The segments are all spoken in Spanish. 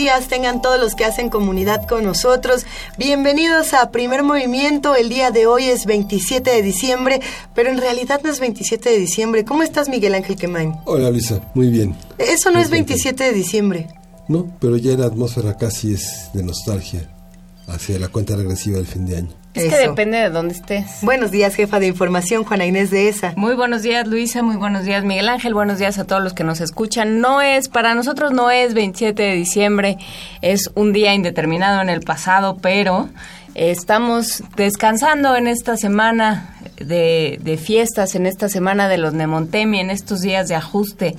Días tengan todos los que hacen comunidad con nosotros. Bienvenidos a Primer Movimiento. El día de hoy es 27 de diciembre, pero en realidad no es 27 de diciembre. ¿Cómo estás, Miguel Ángel Quemain? Hola, Luisa. Muy bien. Eso no es 27 de diciembre. No, pero ya la atmósfera casi es de nostalgia hacia la cuenta regresiva del fin de año. Es que depende de dónde estés. Buenos días, jefa de información, Juana Inés de ESA. Muy buenos días, Luisa. Muy buenos días, Miguel Ángel. Buenos días a todos los que nos escuchan. No es, para nosotros no es 27 de diciembre, es un día indeterminado en el pasado, pero estamos descansando en esta semana de, de fiestas, en esta semana de los Nemontemi, en estos días de ajuste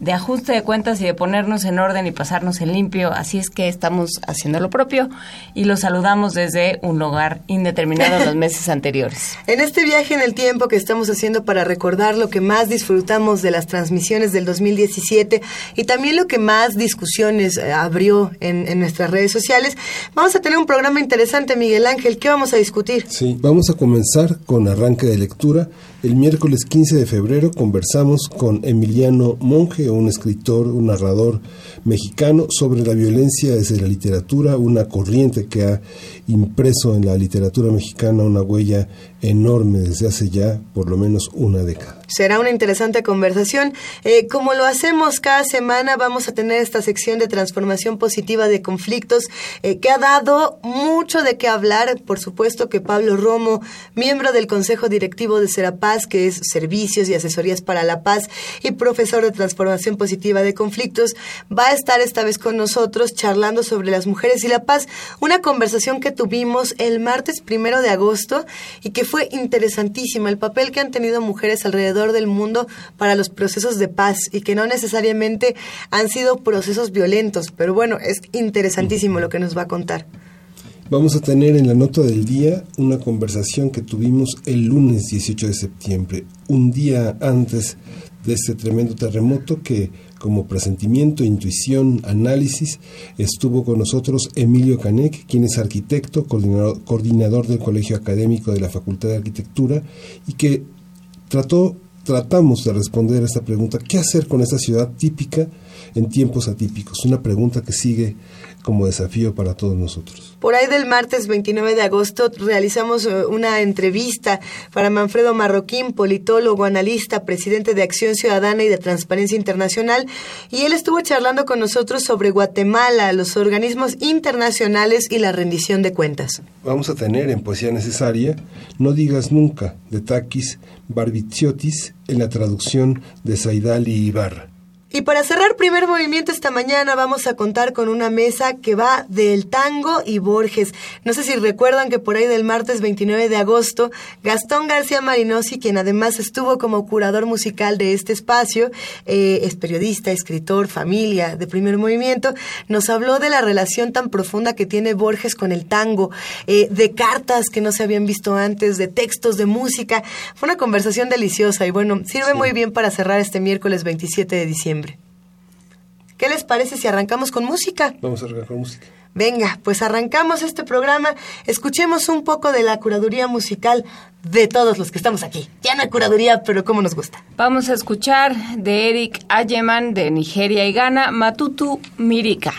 de ajuste de cuentas y de ponernos en orden y pasarnos en limpio. Así es que estamos haciendo lo propio y los saludamos desde un lugar indeterminado en los meses anteriores. En este viaje en el tiempo que estamos haciendo para recordar lo que más disfrutamos de las transmisiones del 2017 y también lo que más discusiones eh, abrió en, en nuestras redes sociales, vamos a tener un programa interesante, Miguel Ángel. ¿Qué vamos a discutir? Sí, vamos a comenzar con arranque de lectura. El miércoles 15 de febrero conversamos con Emiliano Monge, un escritor, un narrador mexicano, sobre la violencia desde la literatura, una corriente que ha impreso en la literatura mexicana una huella enorme desde hace ya por lo menos una década. Será una interesante conversación. Eh, como lo hacemos cada semana, vamos a tener esta sección de transformación positiva de conflictos eh, que ha dado mucho de qué hablar. Por supuesto que Pablo Romo, miembro del Consejo Directivo de Serapaz, que es Servicios y Asesorías para la Paz y profesor de transformación positiva de conflictos, va a estar esta vez con nosotros charlando sobre las mujeres y la paz. Una conversación que tuvimos el martes primero de agosto y que fue interesantísima. El papel que han tenido mujeres alrededor del mundo para los procesos de paz y que no necesariamente han sido procesos violentos. Pero bueno, es interesantísimo lo que nos va a contar. Vamos a tener en la nota del día una conversación que tuvimos el lunes 18 de septiembre, un día antes de este tremendo terremoto que como presentimiento, intuición, análisis, estuvo con nosotros Emilio Canek, quien es arquitecto, coordinador, del Colegio Académico de la Facultad de Arquitectura y que trató tratamos de responder a esta pregunta, ¿qué hacer con esta ciudad típica en tiempos atípicos? Una pregunta que sigue como desafío para todos nosotros. Por ahí del martes 29 de agosto realizamos eh, una entrevista para Manfredo Marroquín, politólogo, analista, presidente de Acción Ciudadana y de Transparencia Internacional, y él estuvo charlando con nosotros sobre Guatemala, los organismos internacionales y la rendición de cuentas. Vamos a tener en Poesía Necesaria No digas nunca, de Takis Barbiciotis, en la traducción de Saidali Ibarra. Y para cerrar primer movimiento esta mañana vamos a contar con una mesa que va del tango y Borges. No sé si recuerdan que por ahí del martes 29 de agosto, Gastón García Marinosi, quien además estuvo como curador musical de este espacio, eh, es periodista, escritor, familia de primer movimiento, nos habló de la relación tan profunda que tiene Borges con el tango, eh, de cartas que no se habían visto antes, de textos, de música. Fue una conversación deliciosa y bueno, sirve muy bien para cerrar este miércoles 27 de diciembre. ¿Qué les parece si arrancamos con música? Vamos a arrancar con música. Venga, pues arrancamos este programa. Escuchemos un poco de la curaduría musical de todos los que estamos aquí. Ya no hay curaduría, pero cómo nos gusta. Vamos a escuchar de Eric Ayeman de Nigeria y Ghana, Matutu Mirika.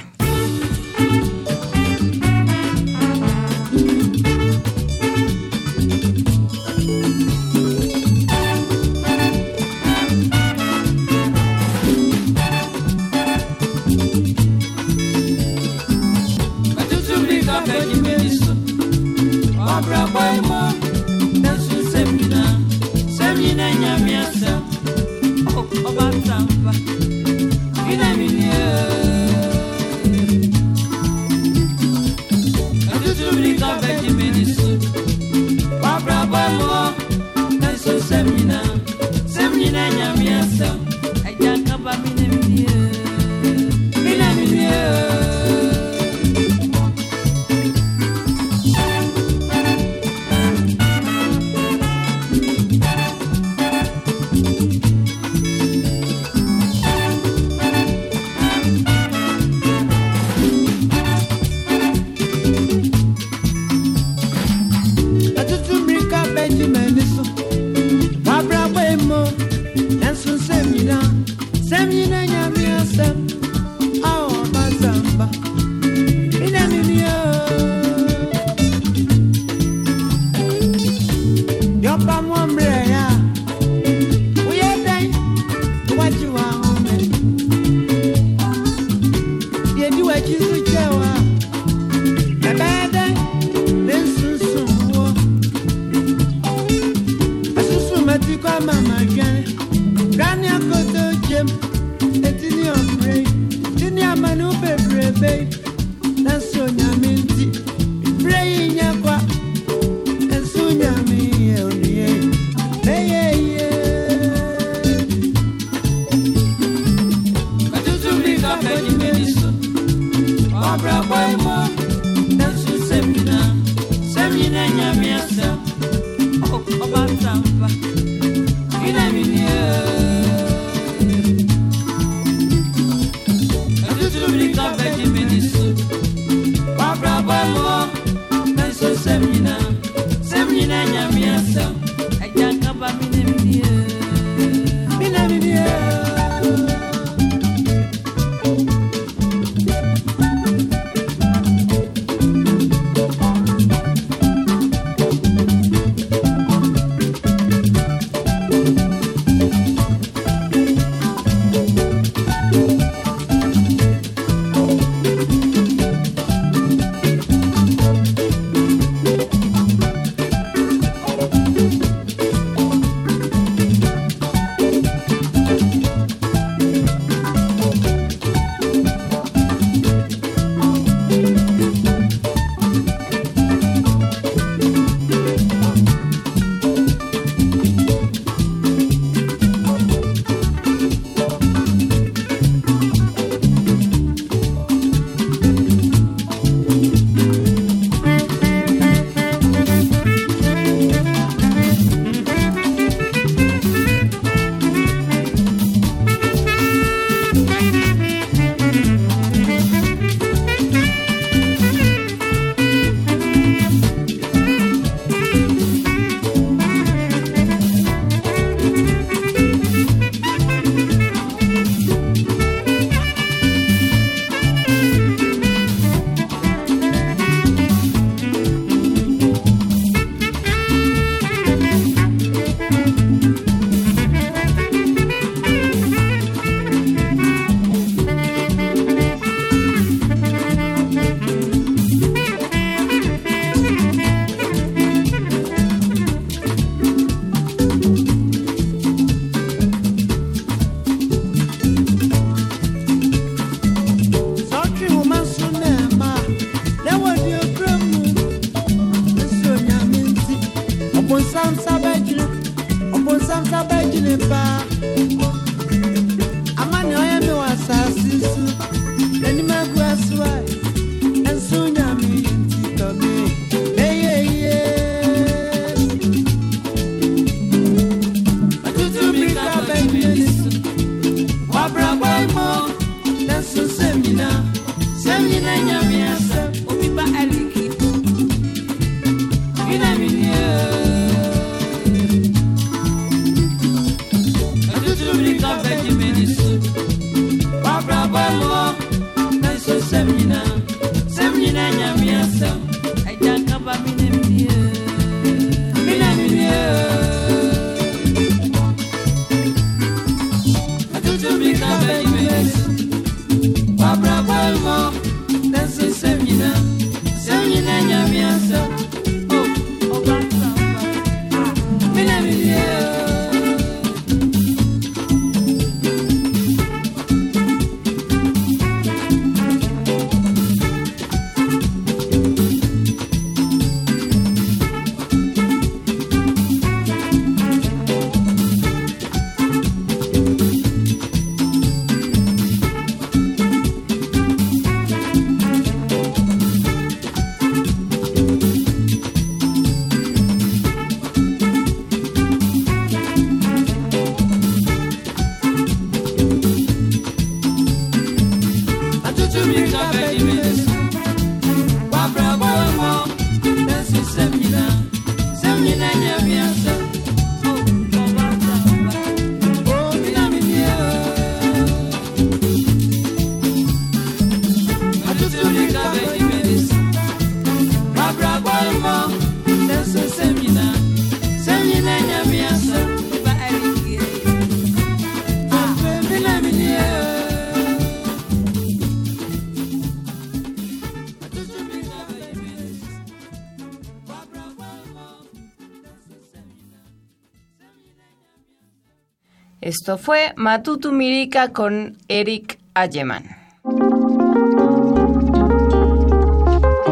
Fue Matutu Mirica con Eric Alleman.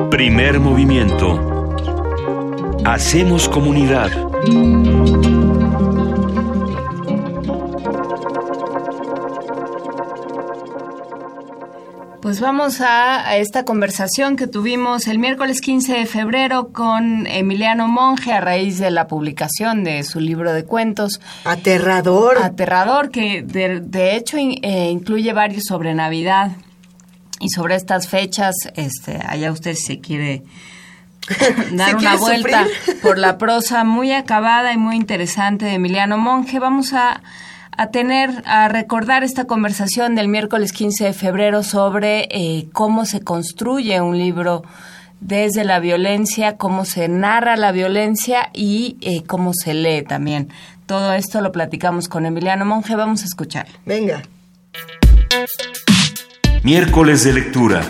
Primer movimiento. Hacemos comunidad. Pues vamos a, esta conversación que tuvimos el miércoles 15 de febrero con Emiliano Monge a raíz de la publicación de su libro de cuentos. Aterrador. Aterrador, que de, hecho eh, incluye varios sobre Navidad y sobre estas fechas. Este, allá usted si se quiere dar una vuelta por la prosa muy acabada y muy interesante de Emiliano Monge. Vamos a a tener, a recordar esta conversación del miércoles 15 de febrero sobre eh, cómo se construye un libro desde la violencia, cómo se narra la violencia y eh, cómo se lee también. Todo esto lo platicamos con Emiliano Monge. Vamos a escuchar. Venga. Miércoles de lectura.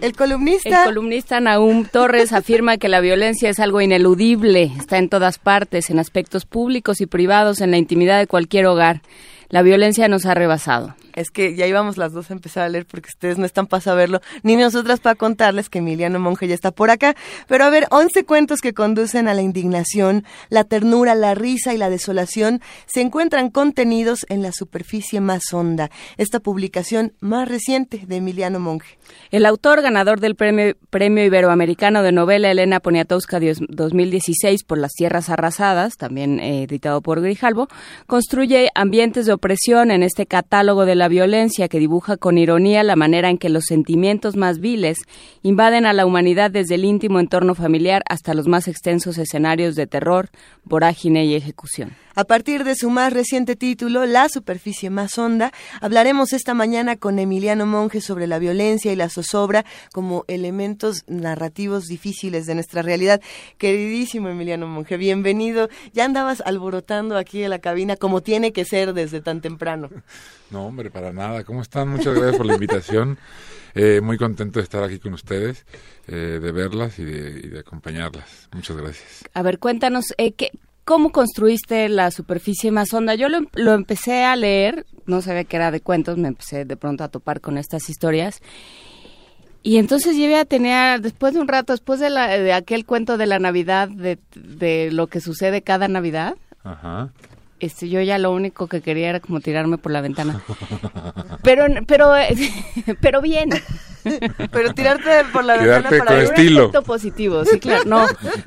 El columnista. El columnista Naum Torres afirma que la violencia es algo ineludible, está en todas partes, en aspectos públicos y privados, en la intimidad de cualquier hogar. La violencia nos ha rebasado es que ya íbamos las dos a empezar a leer porque ustedes no están para saberlo, ni nosotras para contarles que Emiliano Monge ya está por acá. Pero a ver, 11 cuentos que conducen a la indignación, la ternura, la risa y la desolación se encuentran contenidos en la superficie más honda. Esta publicación más reciente de Emiliano Monge. El autor ganador del premio, premio Iberoamericano de Novela Elena Poniatowska 2016 por Las Tierras Arrasadas, también eh, editado por Grijalvo, construye ambientes de opresión en este catálogo de la violencia que dibuja con ironía la manera en que los sentimientos más viles invaden a la humanidad desde el íntimo entorno familiar hasta los más extensos escenarios de terror, vorágine y ejecución. A partir de su más reciente título, La superficie más honda, hablaremos esta mañana con Emiliano Monge sobre la violencia y la zozobra como elementos narrativos difíciles de nuestra realidad. Queridísimo Emiliano Monge, bienvenido. Ya andabas alborotando aquí en la cabina como tiene que ser desde tan temprano. No, hombre, para nada. ¿Cómo están? Muchas gracias por la invitación. Eh, muy contento de estar aquí con ustedes, eh, de verlas y de, acompañarlas. Muchas gracias. A ver, cuéntanos, eh, ¿qué, ¿Cómo construiste la superficie más honda? Yo lo, empecé a leer, no sabía que era de cuentos, me empecé de pronto a topar con estas historias. Y entonces yo ya tenía, después de un rato, después de, la, de aquel cuento de la Navidad, de, de lo que sucede cada Navidad, Ajá este, yo ya lo único que quería era como tirarme por la ventana. Pero, pero, pero bien. Pero tirarte por la ventana para con estilo. un efecto positivo, sí, claro. No,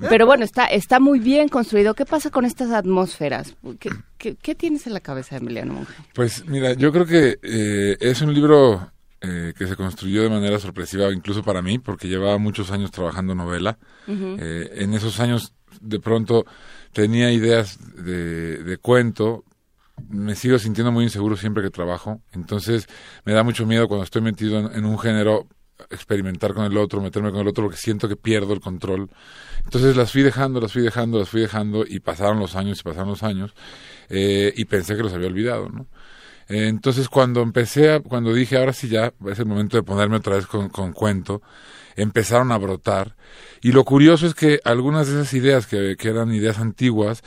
pero bueno, está, está muy bien construido. ¿Qué pasa con estas atmósferas? ¿Qué, qué, tienes en la cabeza, Emiliano Monge? Pues mira, yo creo que eh, es un libro eh, que se construyó de manera sorpresiva, incluso para mí, porque llevaba muchos años trabajando novela. Eh, en esos años, de pronto tenía ideas de, cuento, me sigo sintiendo muy inseguro siempre que trabajo, entonces me da mucho miedo cuando estoy metido en, un género experimentar con el otro, meterme con el otro, porque siento que pierdo el control. Entonces las fui dejando, las fui dejando, las fui dejando, y pasaron los años y pasaron los años, eh, y pensé que los había olvidado, ¿no? entonces cuando empecé, a, cuando dije, ahora sí ya, es el momento de ponerme otra vez con cuento, empezaron a brotar. Y lo curioso es que algunas de esas ideas, que, eran ideas antiguas,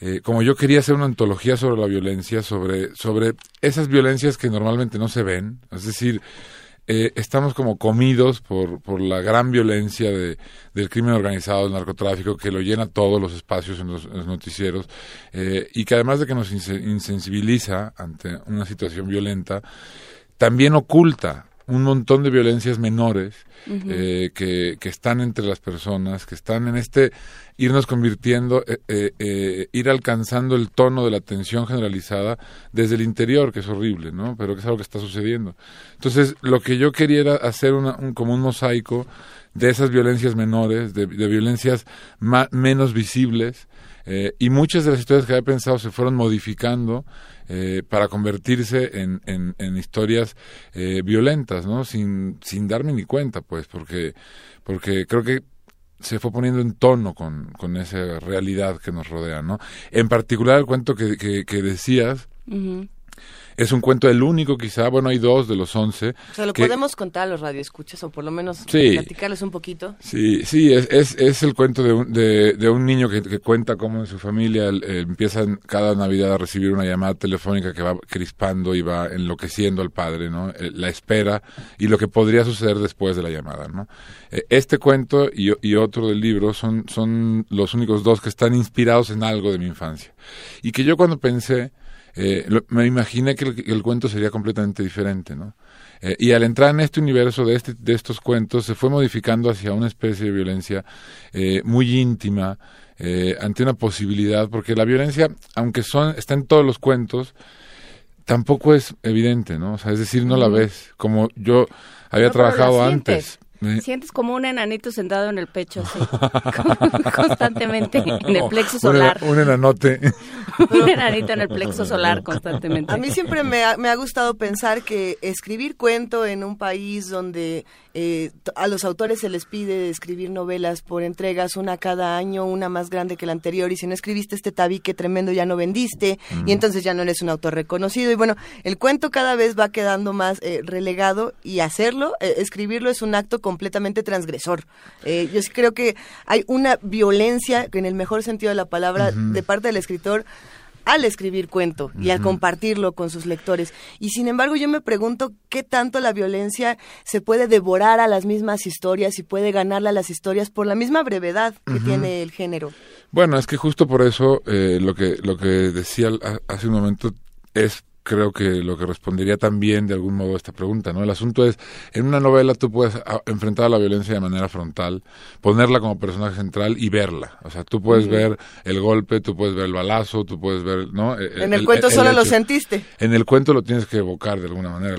eh, como yo quería hacer una antología sobre la violencia, sobre, sobre esas violencias que normalmente no se ven, es decir, eh, estamos como comidos por, por la gran violencia de, del crimen organizado, del narcotráfico, que lo llena todos los espacios en los, noticieros, eh, y que además de que nos insensibiliza ante una situación violenta, también oculta un montón de violencias menores eh, que, que, están entre las personas, que están en este irnos convirtiendo, eh, eh, ir alcanzando el tono de la tensión generalizada desde el interior, que es horrible, ¿no? Pero que es algo que está sucediendo. Entonces, lo que yo quería era hacer una, un, como un mosaico de esas violencias menores, de, de violencias menos visibles, y muchas de las historias que había pensado se fueron modificando eh, para convertirse en, en, historias eh, violentas, ¿no? Sin, sin darme ni cuenta, pues, porque, porque creo que se fue poniendo en tono con, con esa realidad que nos rodea, ¿no? En particular el cuento que, que, decías, es un cuento el único quizá, bueno, hay dos de los once. O sea, lo podemos contar a los radioescuchas o por lo menos platicarles un poquito. Sí, sí, es, es, es el cuento de un, de, de un niño que, que, cuenta cómo en su familia eh, empiezan cada Navidad a recibir una llamada telefónica que va crispando y va enloqueciendo al padre, ¿no? Eh, la espera y lo que podría suceder después de la llamada, ¿no? Eh, este cuento y, y otro del libro son, son los únicos dos que están inspirados en algo de mi infancia. Y que yo cuando pensé eh, me imaginé que el, cuento sería completamente diferente, ¿no? Eh, y al entrar en este universo de, este, de estos cuentos, se fue modificando hacia una especie de violencia eh, muy íntima, ante una posibilidad, porque la violencia, aunque son, está en todos los cuentos, tampoco es evidente, ¿no? O sea, es decir, no la ves. Como yo había trabajado antes. Sientes como un enanito sentado en el pecho, así, constantemente, en el plexo solar. Un, enanote. un enanito en el plexo solar constantemente. A mí siempre me ha, me ha gustado pensar que escribir cuento en un país donde eh, a los autores se les pide escribir novelas por entregas, una cada año, una más grande que la anterior, y si no escribiste este tabique tremendo ya no vendiste, y entonces ya no eres un autor reconocido. Y bueno, el cuento cada vez va quedando más eh, relegado y hacerlo, eh, escribirlo es un acto completamente transgresor. yo sí creo que hay una violencia, en el mejor sentido de la palabra, de parte del escritor al escribir cuento y al compartirlo con sus lectores. Y sin embargo yo me pregunto qué tanto la violencia se puede devorar a las mismas historias y puede ganarle a las historias por la misma brevedad que tiene el género. Bueno, es que justo por eso eh, lo que lo que decía hace un momento es creo que lo que respondería también de algún modo a esta pregunta, ¿no? El asunto es, en una novela tú puedes ah, enfrentar a la violencia de manera frontal, ponerla como personaje central y verla. O sea, tú puedes ver el golpe, tú puedes ver el balazo, tú puedes ver, ¿no? E, en el, cuento solo lo sentiste. En el cuento lo tienes que evocar de alguna manera.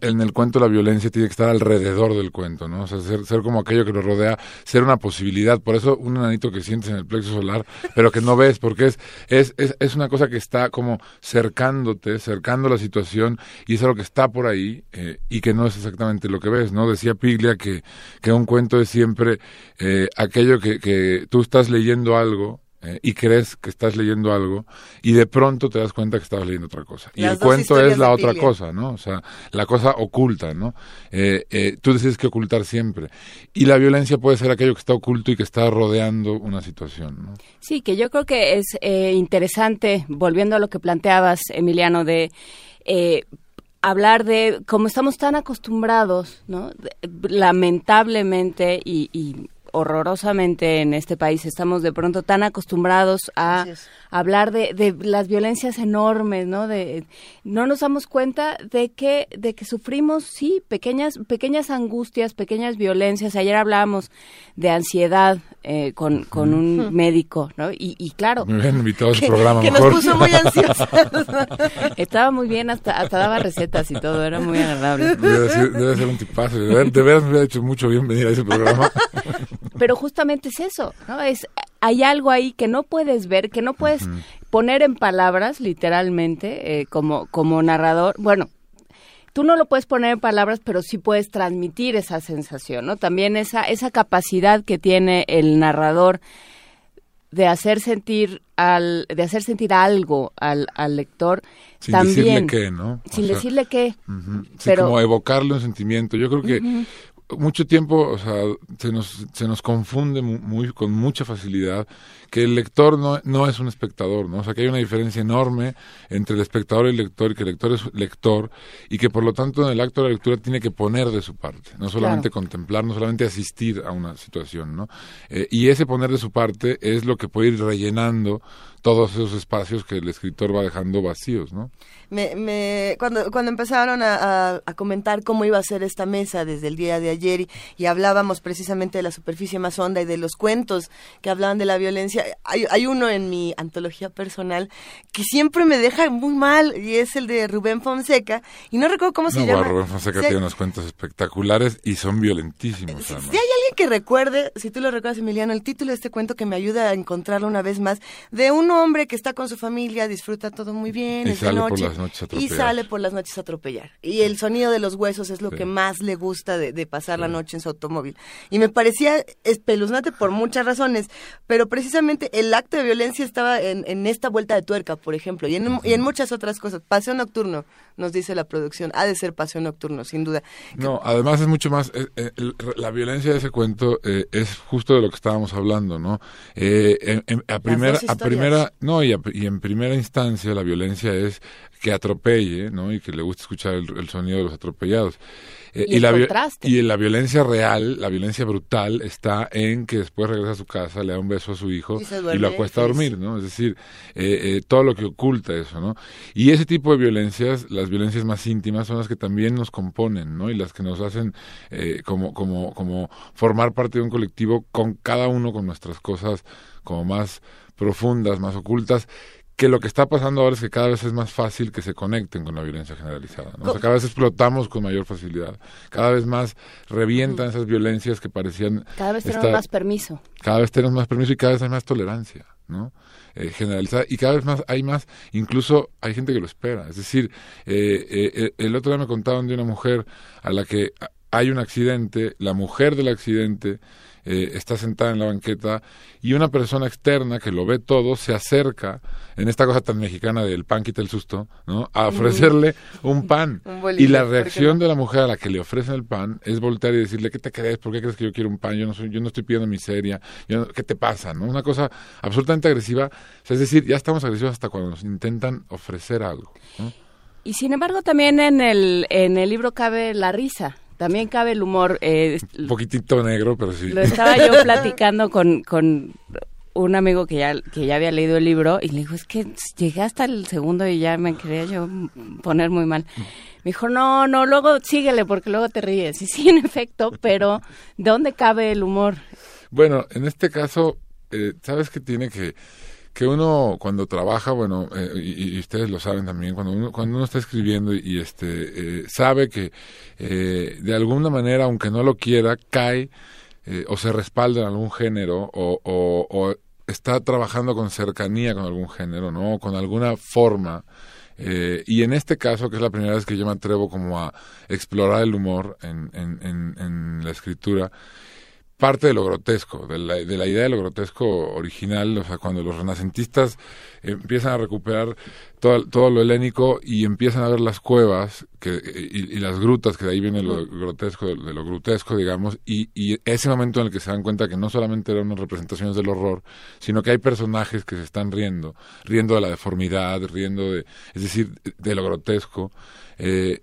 en, el cuento la violencia tiene que estar alrededor del cuento, ¿no? O sea, ser, ser como aquello que lo rodea, ser una posibilidad. Por eso un enanito que sientes en el plexo solar, pero que no ves, porque es, es, es, es una cosa que está como cercándote, cercándote acercando la situación y es algo que está por ahí eh, y que no es exactamente lo que ves, ¿no? Decía Piglia que, que un cuento es siempre eh, aquello que, que tú estás leyendo algo eh, y crees que estás leyendo algo y de pronto te das cuenta que estabas leyendo otra cosa. y el cuento es la otra cosa, ¿no? O sea, la cosa oculta, ¿no? Eh, eh, tú decides que ocultar siempre. Y la violencia puede ser aquello que está oculto y que está rodeando una situación, ¿no? Sí, que yo creo que es interesante, volviendo a lo que planteabas, Emiliano, de hablar de cómo estamos tan acostumbrados, ¿no? lamentablemente y, y, horrorosamente en este país. Estamos de pronto tan acostumbrados a hablar de, de, las violencias enormes, ¿no? De, no nos damos cuenta de que, de que sufrimos, sí, pequeñas, pequeñas angustias, pequeñas violencias. Ayer hablábamos de ansiedad eh, con, con un médico, ¿no? Y, y claro. Muy bien invitado a su programa. Que nos puso muy ansiosos. Estaba muy bien, hasta, hasta daba recetas y todo, era muy agradable. Debe ser, debe ser un tipazo. De, de veras me hubiera hecho mucho bien venir a ese programa. Pero justamente es eso, ¿no? Es, hay algo ahí que no puedes ver, que no puedes poner en palabras, literalmente, eh, como, como narrador. Bueno, tú no lo puedes poner en palabras, pero sí puedes transmitir esa sensación, ¿no? También esa, esa capacidad que tiene el narrador de hacer sentir al de hacer sentir algo al, al lector sin también decirle qué no sin decirle qué pero como evocarle un sentimiento yo creo que mucho tiempo, o sea, se nos, se nos confunde muy, con mucha facilidad que el lector no, no es un espectador, ¿no? O sea, que hay una diferencia enorme entre el espectador y el lector, y que el lector es lector, y que por lo tanto en el acto de la lectura tiene que poner de su parte, no solamente contemplar, no solamente asistir a una situación, ¿no? Eh, y ese poner de su parte es lo que puede ir rellenando todos esos espacios que el escritor va dejando vacíos, ¿no? Me, me, cuando, cuando empezaron a, a, comentar cómo iba a ser esta mesa desde el día de ayer y, y, hablábamos precisamente de la superficie más honda y de los cuentos que hablaban de la violencia, hay, hay uno en mi antología personal que siempre me deja muy mal y es el de Rubén Fonseca y no recuerdo cómo se llama. Rubén Fonseca tiene unos cuentos espectaculares y son violentísimos. Hay que recuerde, si tú lo recuerdas, Emiliano, el título de este cuento que me ayuda a encontrarlo una vez más, de un hombre que está con su familia, disfruta todo muy bien, Y es sale por noche, las noches a y atropellar. sale por las noches a atropellar. Y el sonido de los huesos es lo Sí. que más le gusta de, de pasar la noche en su automóvil. Y me parecía espeluznante por muchas razones, pero precisamente el acto de violencia estaba en, en esta vuelta de tuerca, por ejemplo, y en, y en muchas otras cosas. Paseo nocturno, nos dice la producción, ha de ser paseo nocturno, sin duda. No, además es mucho más, eh, eh, la violencia de ese cuento eh, es justo de lo que estábamos hablando, ¿no? Eh, en- en- a primera, a primera, no, y, a- y en primera instancia la violencia es que atropelle, ¿no? Y que le guste escuchar el, el sonido de los atropellados. Eh, Y la, y la violencia real, la violencia brutal, está en que después regresa a su casa, le da un beso a su hijo Y lo acuesta a dormir, ¿no? Es decir, eh, eh, todo lo que oculta eso, ¿no? Y ese tipo de violencias, las violencias más íntimas, son las que también nos componen, ¿no? Y las que nos hacen eh, como, como, como formar parte de un colectivo con cada uno con nuestras cosas como más profundas, más ocultas, que lo que está pasando ahora es que cada vez es más fácil que se conecten con la violencia generalizada. ¿no? O sea, cada vez explotamos con mayor facilidad. Cada vez más revientan esas violencias que parecían Cada vez tenemos más permiso. cada vez tenemos más permiso y cada vez hay más tolerancia, ¿no? Eh, generalizada y cada vez más hay más, incluso hay gente que lo espera. Es decir, eh, eh, eh, el otro día me contaban de una mujer a la que hay un accidente, la mujer del accidente eh, está sentada en la banqueta y una persona externa que lo ve todo se acerca en esta cosa tan mexicana del pan quita el susto, ¿no? A ofrecerle un pan. Un bolillo, y la ¿por qué reacción no? de la mujer a la que le ofrecen el pan es voltear y decirle, ¿qué te crees? ¿Por qué crees que yo quiero un pan? Yo no, soy, yo no estoy pidiendo miseria. Yo no- ¿Qué te pasa? ¿no? Una cosa absolutamente agresiva. O sea, es decir, ya estamos agresivos hasta cuando nos intentan ofrecer algo. ¿no? Y sin embargo también en el, en el libro cabe la risa, también cabe el humor. eh, Un poquitito negro, pero sí. Lo estaba yo platicando con, con un amigo que ya, que ya había leído el libro y le dijo, es que llegué hasta el segundo y ya me quería yo poner muy mal. Me dijo, no, no, luego síguele porque luego te ríes. Y sí, en efecto, pero ¿de dónde cabe el humor? Bueno, en este caso, eh, ¿sabes que tiene que que uno cuando trabaja, bueno, eh, y, ustedes lo saben también, cuando uno, cuando uno está escribiendo y, y, este eh, sabe que eh, de alguna manera, aunque no lo quiera, cae eh, o se respalda en algún género o, o, o está trabajando con cercanía con algún género, ¿no? Con alguna forma. Eh, y en este caso, que es la primera vez que yo me atrevo como a explorar el humor en, en, en, en la escritura, parte de lo grotesco, de la, de la idea de lo grotesco original, o sea, cuando los renacentistas empiezan a recuperar todo, todo lo helénico y empiezan a ver las cuevas que, y, y las grutas, que de ahí viene lo grotesco, de, de lo grotesco, digamos, y, y, ese momento en el que se dan cuenta que no solamente eran unas representaciones del horror, sino que hay personajes que se están riendo, riendo de la deformidad, riendo de, es decir, de lo grotesco, eh,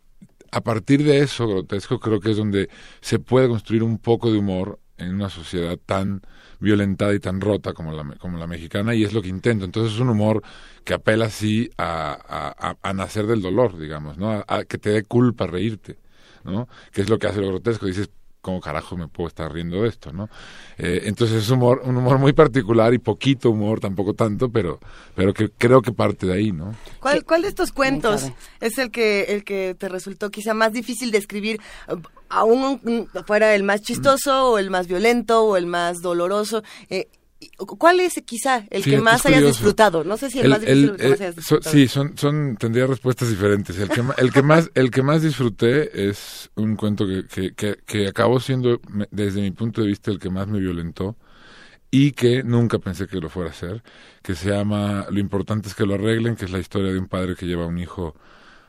a partir de eso grotesco creo que es donde se puede construir un poco de humor en una sociedad tan violentada y tan rota como la, como la mexicana y es lo que intento. Entonces es un humor que apela así a, a, a nacer del dolor, digamos, ¿no? A, a, que te dé culpa reírte, ¿no? Que es lo que hace lo grotesco. Dices, ¿cómo carajo me puedo estar riendo de esto, no? Eh, entonces es humor, un humor muy particular y poquito humor, tampoco tanto, pero, pero que creo que parte de ahí, ¿no? ¿Cuál, sí. ¿cuál de estos cuentos es el que, el que te resultó quizá más difícil de escribir? Aún fuera el más chistoso o el más violento o el más doloroso. Eh, ¿Cuál es quizá el que más hayas disfrutado? No sé si el, el más difícil el, el que más hayas disfrutado. So, sí, son, son, tendría respuestas diferentes. El que, el que más, el que más disfruté es un cuento que, que, que, que acabó siendo, desde mi punto de vista, el que más me violentó y que nunca pensé que lo fuera a hacer, que se llama Lo importante es que lo arreglen, que es la historia de un padre que lleva a un hijo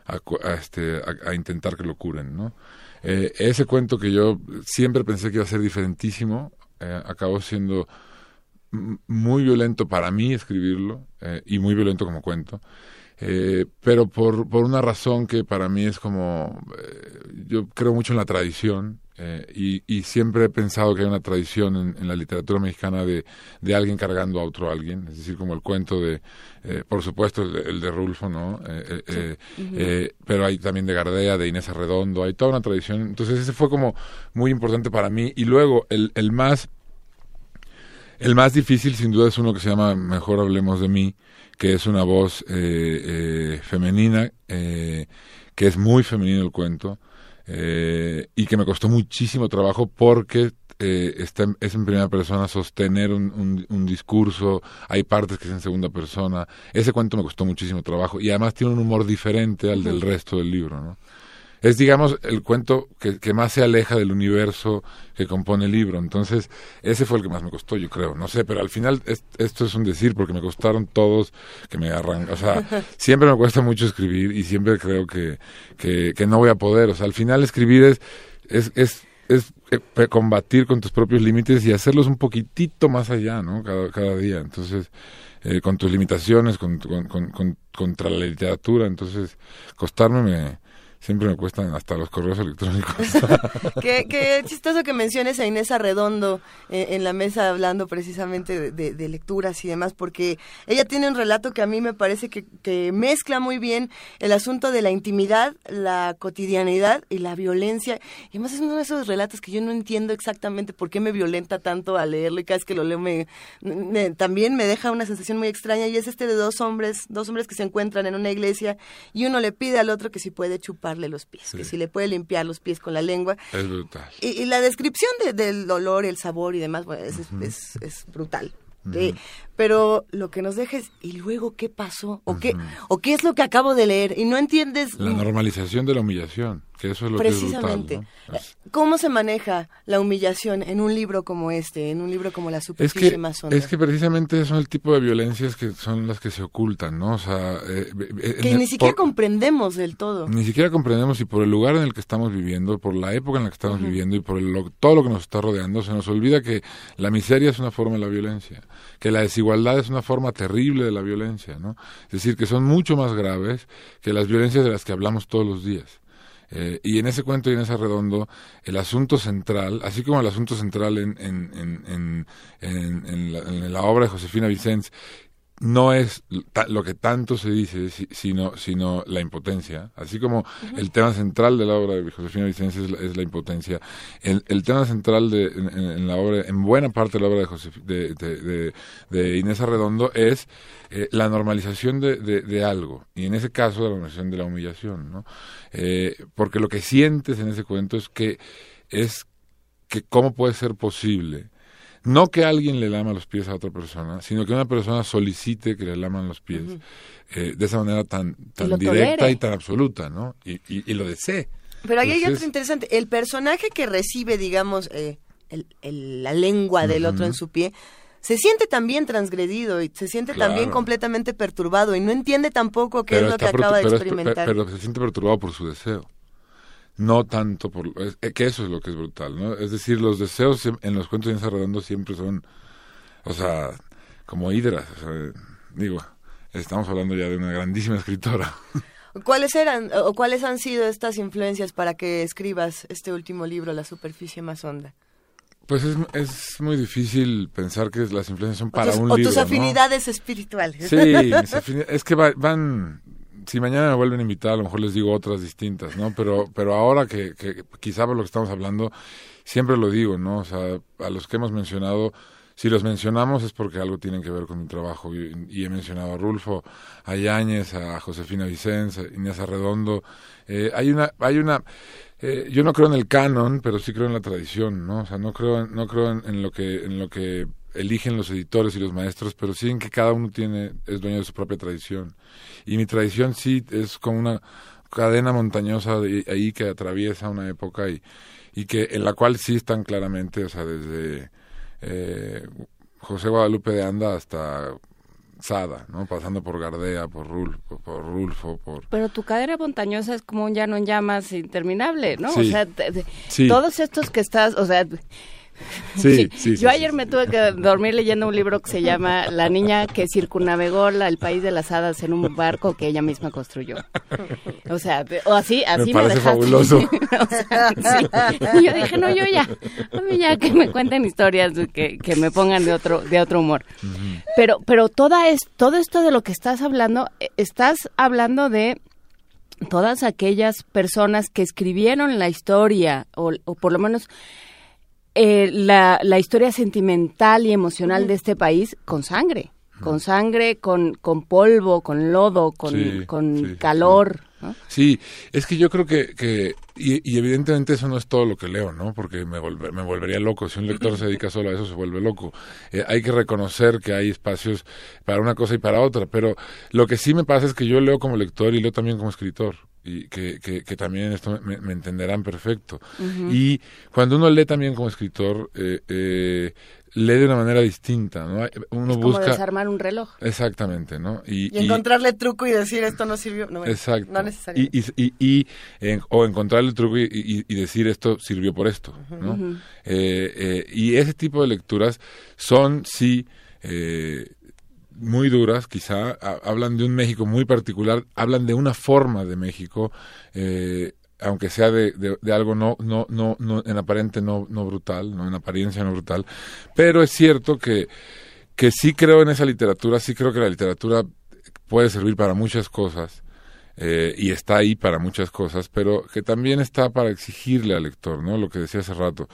a, a este, a, a intentar que lo curen, ¿no? Eh, ese cuento que yo siempre pensé que iba a ser diferentísimo, eh, acabó siendo muy violento para mí escribirlo eh, y muy violento como cuento. Eh, pero por, por una razón que para mí es como, eh, yo creo mucho en la tradición eh, y, y, siempre he pensado que hay una tradición en, en la literatura mexicana de, de, alguien cargando a otro alguien, es decir, como el cuento de, eh, por supuesto, el de, el de Rulfo, ¿no? Sí. uh -huh. pero hay también de Gardea, de Inés Arredondo, hay toda una tradición. Entonces ese fue como muy importante para mí. Y luego el, el más... El más difícil, sin duda, es uno que se llama Mejor Hablemos de mí, que es una voz eh, eh, femenina, eh, que es muy femenino el cuento, y que me costó muchísimo trabajo porque eh, está, es en primera persona, sostener un, un, discurso, hay partes que es en segunda persona. Ese cuento me costó muchísimo trabajo y además tiene un humor diferente al del resto del libro, ¿no? Es, digamos, el cuento que, que, más se aleja del universo que compone el libro. Entonces, ese fue el que más me costó, yo creo. No sé, pero al final esto es un decir, porque me costaron todos que me arrancan. O sea, siempre me cuesta mucho escribir y siempre creo que, que, que no voy a poder. O sea, al final escribir es, es, es es eh, combatir con tus propios límites y hacerlos un poquitito más allá, ¿no? Cada, cada día. Entonces, eh, con tus limitaciones, con, con, con, contra la literatura. Entonces, costarme me, Siempre me cuestan hasta los correos electrónicos. qué, chistoso que menciones a Inés Arredondo eh, en la mesa hablando precisamente de, lecturas y demás, porque ella tiene un relato que a mí me parece que, mezcla muy bien el asunto de la intimidad, la cotidianidad y la violencia. Y además es uno de esos relatos que yo no entiendo exactamente por qué me violenta tanto al leerlo y cada vez que lo leo también me deja una sensación muy extraña y es este de dos hombres, dos hombres que se encuentran en una iglesia y uno le pide al otro que si puede chupar los pies, que si le puede limpiar los pies con la lengua. Es brutal. Y, la descripción del olor, el sabor y demás, es, es, brutal. Pero lo que nos deja es, ¿y luego qué pasó? ¿O, qué, ¿O qué es lo que acabo de leer? Y no entiendes... La normalización de la humillación eso es lo Precisamente. Que ¿Cómo se maneja la humillación en un libro como este, en un libro como La superficie es que, más honda? Es que precisamente son el tipo de violencias que son las que se ocultan, ¿no? O sea, eh, eh, que ni siquiera comprendemos del todo. Ni siquiera comprendemos y por el lugar en el que estamos viviendo, por la época en la que estamos viviendo y por todo lo que nos está rodeando, se nos olvida que la miseria es una forma de la violencia, que la desigualdad es una forma terrible de la violencia, ¿no? Es decir, que son mucho más graves que las violencias de las que hablamos todos los días. Eh, y en ese cuento y en ese redondo, el asunto central, así como el asunto central en, en, en, en la, obra de Josefina Vicens, no es lo que tanto se dice, sino, sino la impotencia. Así como el tema central de la obra de Josefina Vicens es la, impotencia, el, el, tema central de, en, la obra, en buena parte de la obra de, de, de, Inés Arredondo es eh, la normalización de, algo, y en ese caso la normalización de la humillación, ¿no? Eh, porque lo que sientes en ese cuento es que es que cómo puede ser posible no que alguien le lama los pies a otra persona, sino que una persona solicite que le laman los pies eh, de esa manera tan, tan directa y tan absoluta, ¿no? Y, y, lo desee. Pero ahí hay otro interesante. El personaje que recibe, digamos, eh, el, la lengua del otro en su pie, se siente también transgredido y se siente también completamente perturbado y no entiende tampoco qué es lo que acaba de experimentar. pero se siente perturbado por su deseo no tanto por eh, que eso es lo que es brutal no es decir los deseos en los cuentos de Redondo siempre son o sea como hidras digo estamos hablando ya de una grandísima escritora cuáles eran o cuáles han sido estas influencias para que escribas este último libro la superficie más honda pues es, es muy difícil pensar que las influencias son para un libro. O tus afinidades espirituales. Sí, es que van, si mañana me vuelven a invitar, a lo mejor les digo otras distintas, ¿no? Pero, pero ahora que, que quizá por lo que estamos hablando, siempre lo digo, ¿no? O sea, a los que hemos mencionado, si los mencionamos es porque algo tienen que ver con mi trabajo. Y, he mencionado a Rulfo, a Yáñez, a Josefina Vicens, a Inés Arredondo. Eh, hay una, hay una, eh, yo no creo en el canon, pero sí creo en la tradición, ¿no? O sea, no creo, no creo en lo que, en lo que eligen los editores y los maestros, pero sí en que cada uno tiene, es dueño de su propia tradición. Y mi tradición sí es como una cadena montañosa de ahí que atraviesa una época y, y que en la cual sí están claramente, o sea, desde eh, José Guadalupe de Anda hasta Sada, ¿no? Pasando por Gardea, por Rulfo, por Rulfo, por... Pero tu cadena montañosa es como un llano en llamas interminable, ¿no? o sea, todos estos que estás, o sea, Sí, sí, Yo ayer me tuve que dormir leyendo un libro que se llama La niña que circunnavegó el país de las hadas en un barco que ella misma construyó. O sea, o así, así me, parece fabuloso. Y yo dije, no, yo ya, a mí ya que me cuenten historias que, que me pongan de otro, de otro humor. Pero, pero toda es, todo esto de lo que estás hablando, eh, estás hablando de todas aquellas personas que escribieron la historia, o, o por lo menos eh, la, la, historia sentimental y emocional de este país con sangre. con sangre, con, con polvo, con lodo, con, con calor. Sí. es que yo creo que, que y, evidentemente eso no es todo lo que leo, ¿no? Porque me, me volvería loco. Si un lector se dedica solo a eso, se vuelve loco. Eh, hay que reconocer que hay espacios para una cosa y para otra. Pero lo que sí me pasa es que yo leo como lector y leo también como escritor y que, que, también esto me, entenderán perfecto. Y cuando uno lee también como escritor, eh, eh, lee de una manera distinta, ¿no? Uno es busca desarmar un reloj. Exactamente, ¿no? Y, encontrarle truco y decir esto no sirvió, no, exacto. no necesariamente. Y, y, o encontrarle truco y, decir esto sirvió por esto, ¿no? Eh, eh, y ese tipo de lecturas son sí eh, muy duras, quizá hablan de un México muy particular, hablan de una forma de México. Eh, aunque sea de, de, algo no, no, no, no, en aparente no, no brutal, no en apariencia no brutal, pero es cierto que, que sí creo en esa literatura, sí creo que la literatura puede servir para muchas cosas, eh, y está ahí para muchas cosas, pero que también está para exigirle al lector, ¿no? Lo que decía hace rato.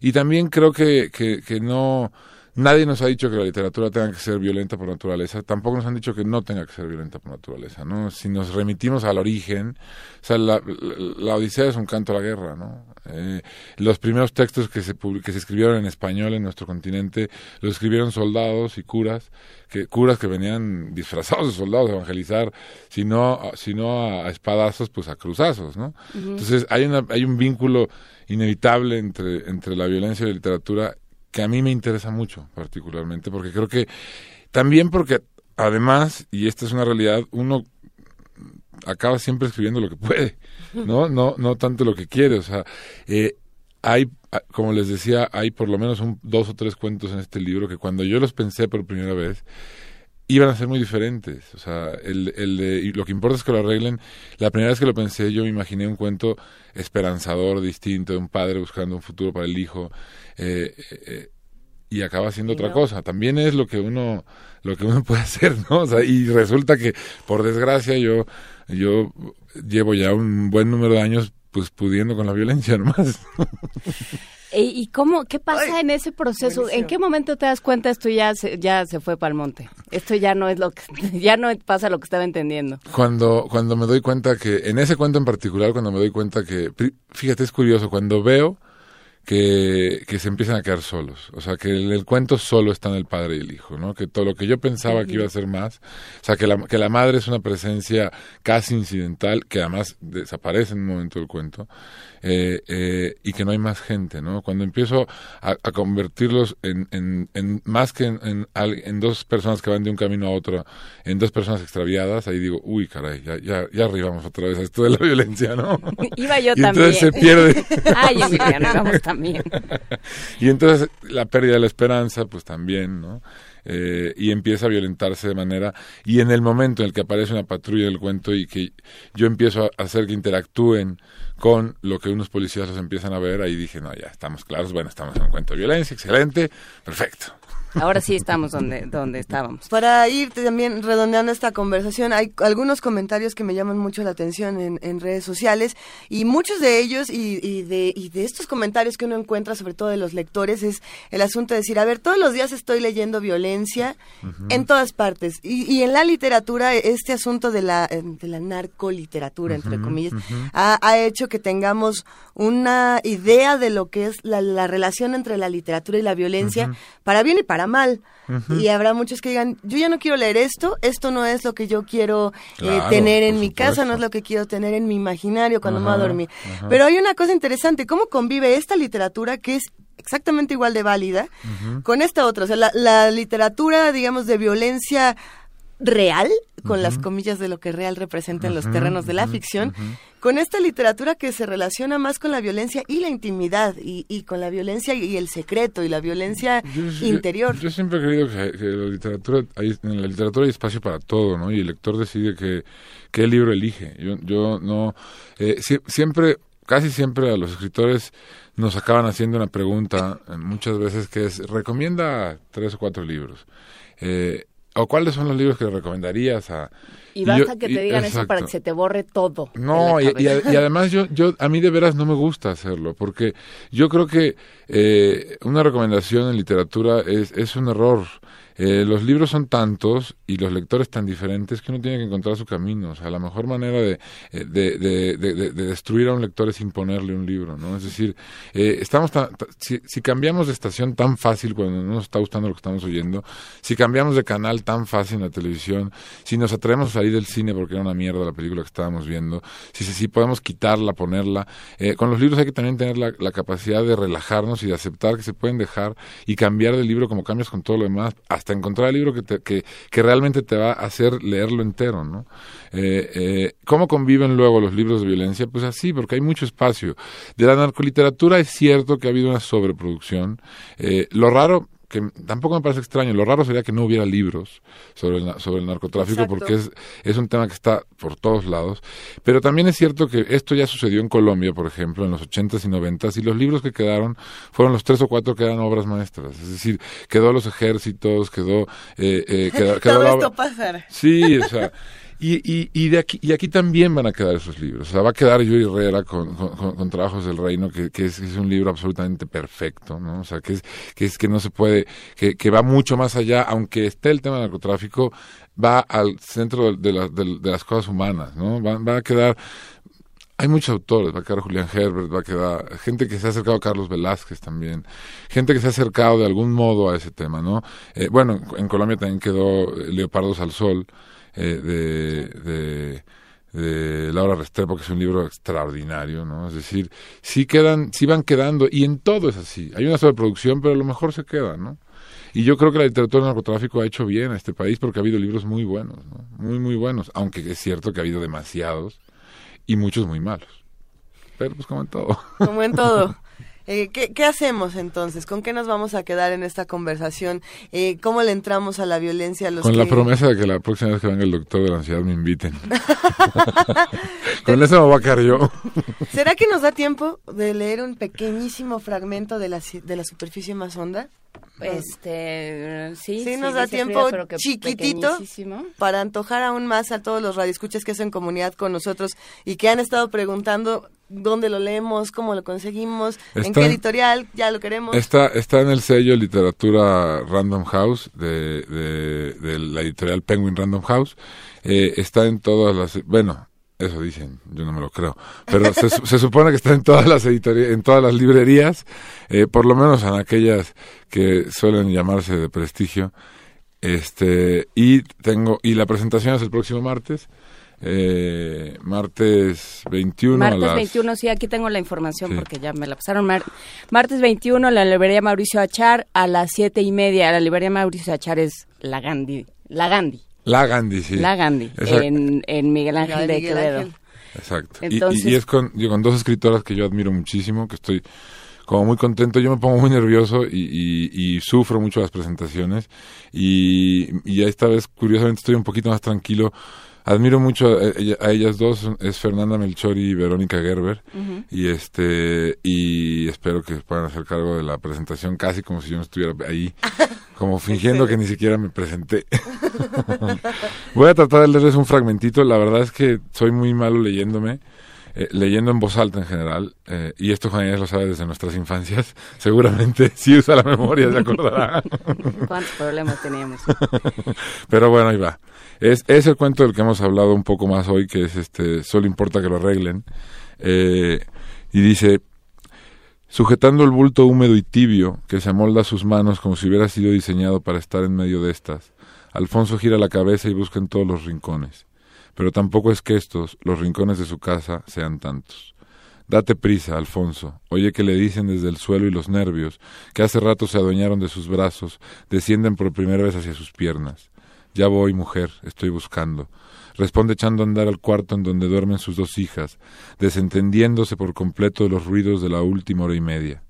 Y también creo que, que, que no, Nadie nos ha dicho que la literatura tenga que ser violenta por naturaleza, tampoco nos han dicho que no tenga que ser violenta por naturaleza, ¿no? Si nos remitimos al origen, o sea, la, Odisea es un canto a la guerra, ¿no? Eh, los primeros textos que se, que se escribieron en español en nuestro continente los escribieron soldados y curas, que curas que venían disfrazados de soldados a evangelizar, sino, sino a, espadazos, pues a cruzazos, ¿no? Entonces hay, una, hay un vínculo inevitable entre, entre la violencia y la literatura que a mí me interesa mucho particularmente, porque creo que también porque además, y esta es una realidad, uno acaba siempre escribiendo lo que puede, ¿no? No, no tanto lo que quiere, o sea, eh, hay, como les decía, hay por lo menos un, dos o tres cuentos en este libro que cuando yo los pensé por primera vez, iban a ser muy diferentes. O sea, el, el de, y lo que importa es que lo arreglen. La primera vez que lo pensé, yo me imaginé un cuento esperanzador, distinto, de un padre buscando un futuro para el hijo. Eh, eh, y acaba siendo otra cosa. También es lo que uno lo que uno puede hacer, ¿no? O sea, y resulta que por desgracia yo yo llevo ya un buen número de años pues pudiendo con la violencia nomás. ¿Y cómo, qué pasa en ese proceso? ¿En qué momento te das cuenta esto ya se, ya se fue para el monte? Esto ya no es lo que, ya no pasa lo que estaba entendiendo. Cuando, cuando me doy cuenta que, en ese cuento en particular, cuando me doy cuenta que, fíjate, es curioso, cuando veo que, que se empiezan a quedar solos. O sea, que el, el, cuento solo está en el padre y el hijo, ¿no? Que todo lo que yo pensaba que iba a ser más, o sea, que la, que la madre es una presencia casi incidental, que además desaparece en un momento del cuento, eh, eh, y que no hay más gente, ¿no? Cuando empiezo a, a convertirlos en, en, en, más que en, en, dos personas que van de un camino a otro, en dos personas extraviadas, ahí digo, uy, caray, ya, ya, ya arribamos otra vez a esto de la violencia, ¿no? Iba yo y también. Entonces se pierde. Ay, vamos también. y entonces la pérdida de la esperanza, pues también, ¿no? Eh, y empieza a violentarse de manera y en el momento en el que aparece una patrulla del cuento y que yo empiezo a hacer que interactúen con lo que unos policías los empiezan a ver, ahí dije, no, ya estamos claros, bueno, estamos en un cuento de violencia, excelente, perfecto. Ahora sí estamos donde, donde estábamos. Para ir también redondeando esta conversación, hay algunos comentarios que me llaman mucho la atención en, en redes sociales y muchos de ellos y, y, de, y de estos comentarios que uno encuentra, sobre todo de los lectores, es el asunto de decir, a ver, todos los días estoy leyendo violencia en todas partes. Y, y, en la literatura, este asunto de la, de la narcoliteratura, entre comillas, ha, ha, hecho que tengamos una idea de lo que es la, la relación entre la literatura y la violencia, para bien y para mal. Y habrá muchos que digan, yo ya no quiero leer esto, esto no es lo que yo quiero eh, tener en mi casa, no es lo que quiero tener en mi imaginario cuando me voy a dormir. Pero hay una cosa interesante, ¿cómo convive esta literatura que es exactamente igual de válida con esta otra? O sea, la, la literatura, digamos, de violencia real, con las comillas de lo que real representa en los terrenos de la ficción, con esta literatura que se relaciona más con la violencia y la intimidad, y, con la violencia y el secreto, y la violencia interior. Yo, siempre he creído que, la literatura, hay, en la literatura hay espacio para todo, ¿no? Y el lector decide que, qué libro elige. Yo, yo no... Eh, siempre, casi siempre a los escritores nos acaban haciendo una pregunta, eh, muchas veces, que es, recomienda tres o cuatro libros. Eh, ¿O cuáles son los libros que recomendarías a... Y basta que te digan eso para que se te borre todo. No, y, y, además yo, yo, a mí de veras no me gusta hacerlo, porque yo creo que eh, una recomendación en literatura es, es un error. Eh, los libros son tantos y los lectores tan diferentes que uno tiene que encontrar su camino. O sea, la mejor manera de, eh, de, de, de, destruir a un lector es imponerle un libro, ¿no? Es decir, eh, estamos si, si, cambiamos de estación tan fácil cuando no nos está gustando lo que estamos oyendo, si cambiamos de canal tan fácil en la televisión, si nos atrevemos a salir del cine porque era una mierda la película que estábamos viendo, si, si podemos quitarla, ponerla, con los libros hay que también tener la, la capacidad de relajarnos y de aceptar que se pueden dejar y cambiar del libro como cambias con todo lo demás, hasta encontrar el libro que, te, que, que realmente te va a hacer leerlo entero, ¿no? Eh, eh, ¿Cómo conviven luego los libros de violencia? Pues así, porque hay mucho espacio. De la narcoliteratura es cierto que ha habido una sobreproducción. Eh, lo raro, que tampoco me parece extraño. Lo raro sería que no hubiera libros sobre el, sobre el narcotráfico porque es, es un tema que está por todos lados. Pero también es cierto que esto ya sucedió en Colombia, por ejemplo, en los ochentas y noventas y los libros que quedaron fueron los tres o cuatro que eran obras maestras. Es decir, quedó los ejércitos, quedó... Eh, eh, quedó, Todo esto pasar. Sí, o sea... Y, y, y, de aquí, y aquí también van a quedar esos libros. O sea, va a quedar Yuri Herrera con, con, Trabajos del Reino, que, que es, es, un libro absolutamente perfecto, ¿no? O sea, que es que, es que no se puede, que, que va mucho más allá, aunque esté el tema del narcotráfico, va al centro de, de, de, de las cosas humanas, ¿no? Va, va a quedar hay muchos autores, va a quedar Julián Herbert, va a quedar gente que se ha acercado a Carlos Velázquez también, gente que se ha acercado de algún modo a ese tema, ¿no? Eh, bueno, en Colombia también quedó Leopardos al Sol, eh, de, de, de, Laura Restrepo, que es un libro extraordinario, ¿no? Es decir, sí quedan, sí van quedando, y en todo es así. Hay una sobreproducción, pero a lo mejor se queda, ¿no? Y yo creo que la literatura del narcotráfico ha hecho bien a este país porque ha habido libros muy buenos, ¿no? Muy, muy buenos, aunque es cierto que ha habido demasiados y muchos muy malos. Pero pues como en todo. Como en todo. Eh, ¿qué, ¿qué, hacemos entonces? ¿Con qué nos vamos a quedar en esta conversación? Eh, ¿Cómo le entramos a la violencia? A los Con que... la promesa de que la próxima vez que venga el doctor de la ansiedad me inviten. Con eso me voy a quedar yo. ¿Será que nos da tiempo de leer un pequeñísimo fragmento de la, de la superficie más honda? Este, sí, sí, nos da tiempo chiquitito para antojar aún más a todos los radioescuchas que hacen comunidad con nosotros y que han estado preguntando dónde lo leemos, cómo lo conseguimos, está, en qué editorial, ya lo queremos. Está, está en el sello Literatura Random House de, de, de la editorial Penguin Random House. Eh, está en todas las, bueno, eso dicen, yo no me lo creo. Pero se, se, supone que está en todas las editoriales, en todas las librerías, eh, por lo menos en aquellas que suelen llamarse de prestigio. Este, y tengo, y la presentación es el próximo martes. Eh, martes 21. Martes las... 21, sí, aquí tengo la información sí. porque ya me la pasaron. Mar martes 21, la librería Mauricio Achar a las siete y media. La librería Mauricio Achar es la Gandhi. La Gandhi. La Gandhi, sí. La Gandhi, en, en, Miguel Ángel de Quevedo. Exacto. Entonces, y, y, es con, yo, con dos escritoras que yo admiro muchísimo, que estoy como muy contento. Yo me pongo muy nervioso y, y, y sufro mucho las presentaciones. Y, y esta vez, curiosamente, estoy un poquito más tranquilo. Admiro mucho a, a ellas dos, es Fernanda Melchor y Verónica Gerber. Uh -huh. Y este y espero que puedan hacer cargo de la presentación casi como si yo no estuviera ahí, como fingiendo que ni siquiera me presenté. Voy a tratar de leerles un fragmentito. La verdad es que soy muy malo leyéndome. Eh, leyendo en voz alta en general, eh, y esto Juan Inés lo sabe desde nuestras infancias, seguramente si usa la memoria se acordará. ¿Cuántos problemas teníamos? Pero bueno, ahí va. Es, es el cuento del que hemos hablado un poco más hoy, que es este, solo importa que lo arreglen. Eh, y dice, sujetando el bulto húmedo y tibio que se amolda a sus manos como si hubiera sido diseñado para estar en medio de estas, Alfonso gira la cabeza y busca en todos los rincones pero tampoco es que estos, los rincones de su casa, sean tantos. Date prisa, Alfonso. Oye que le dicen desde el suelo y los nervios, que hace rato se adueñaron de sus brazos, descienden por primera vez hacia sus piernas. Ya voy, mujer, estoy buscando. Responde echando a andar al cuarto en donde duermen sus dos hijas, desentendiéndose por completo de los ruidos de la última hora y media.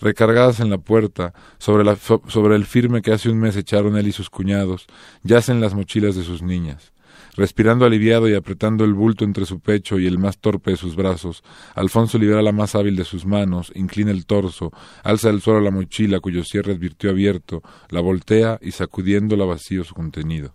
Recargadas en la puerta, sobre, la, sobre el firme que hace un mes echaron él y sus cuñados, yacen las mochilas de sus niñas. Respirando aliviado y apretando el bulto entre su pecho y el más torpe de sus brazos, Alfonso libera la más hábil de sus manos, inclina el torso, alza del suelo la mochila cuyo cierre advirtió abierto, la voltea y sacudiéndola vacío su contenido.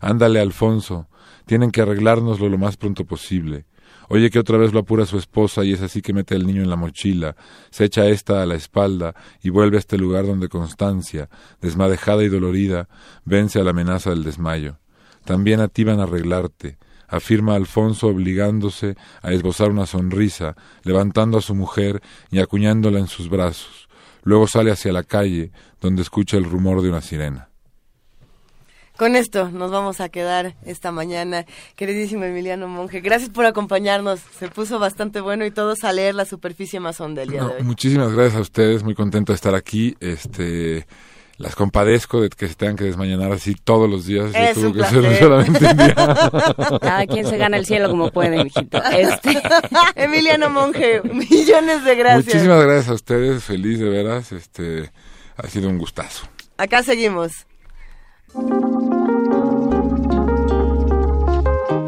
Ándale, Alfonso, tienen que arreglárnoslo lo más pronto posible. Oye que otra vez lo apura su esposa y es así que mete al niño en la mochila, se echa esta a la espalda y vuelve a este lugar donde Constancia, desmadejada y dolorida, vence a la amenaza del desmayo. También a ti van a arreglarte, afirma Alfonso obligándose a esbozar una sonrisa, levantando a su mujer y acuñándola en sus brazos. Luego sale hacia la calle, donde escucha el rumor de una sirena. Con esto nos vamos a quedar esta mañana, queridísimo Emiliano Monge. Gracias por acompañarnos. Se puso bastante bueno y todos a leer la superficie más del día de hoy. Muchísimas gracias a ustedes, muy contento de estar aquí. Este las compadezco de que se tengan que desmañanar así todos los días. Es Yo tuve un que hacerlo placer. solamente un día. Cada quien se gana el cielo como puede, mijito. Este, Emiliano Monge, millones de gracias. Muchísimas gracias a ustedes, feliz de veras. Este ha sido un gustazo. Acá seguimos.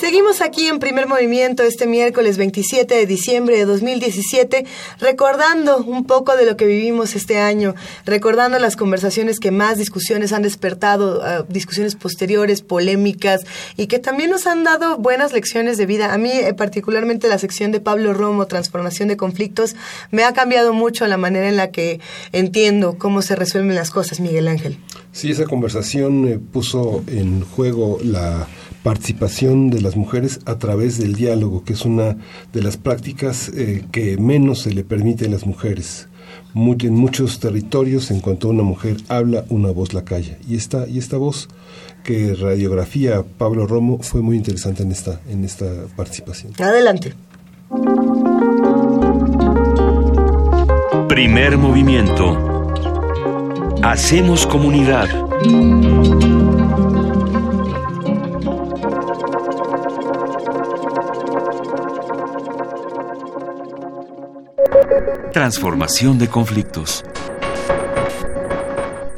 Seguimos aquí en primer movimiento este miércoles 27 de diciembre de 2017, recordando un poco de lo que vivimos este año, recordando las conversaciones que más discusiones han despertado, eh, discusiones posteriores, polémicas, y que también nos han dado buenas lecciones de vida. A mí, eh, particularmente la sección de Pablo Romo, Transformación de Conflictos, me ha cambiado mucho la manera en la que entiendo cómo se resuelven las cosas, Miguel Ángel. Sí, esa conversación eh, puso en juego la participación de las mujeres a través del diálogo, que es una de las prácticas eh, que menos se le permite a las mujeres. Mu- en muchos territorios, en cuanto una mujer habla, una voz la calla. Y esta, y esta voz que radiografía Pablo Romo fue muy interesante en esta, en esta participación. Adelante. Primer movimiento. Hacemos comunidad. Transformación de conflictos.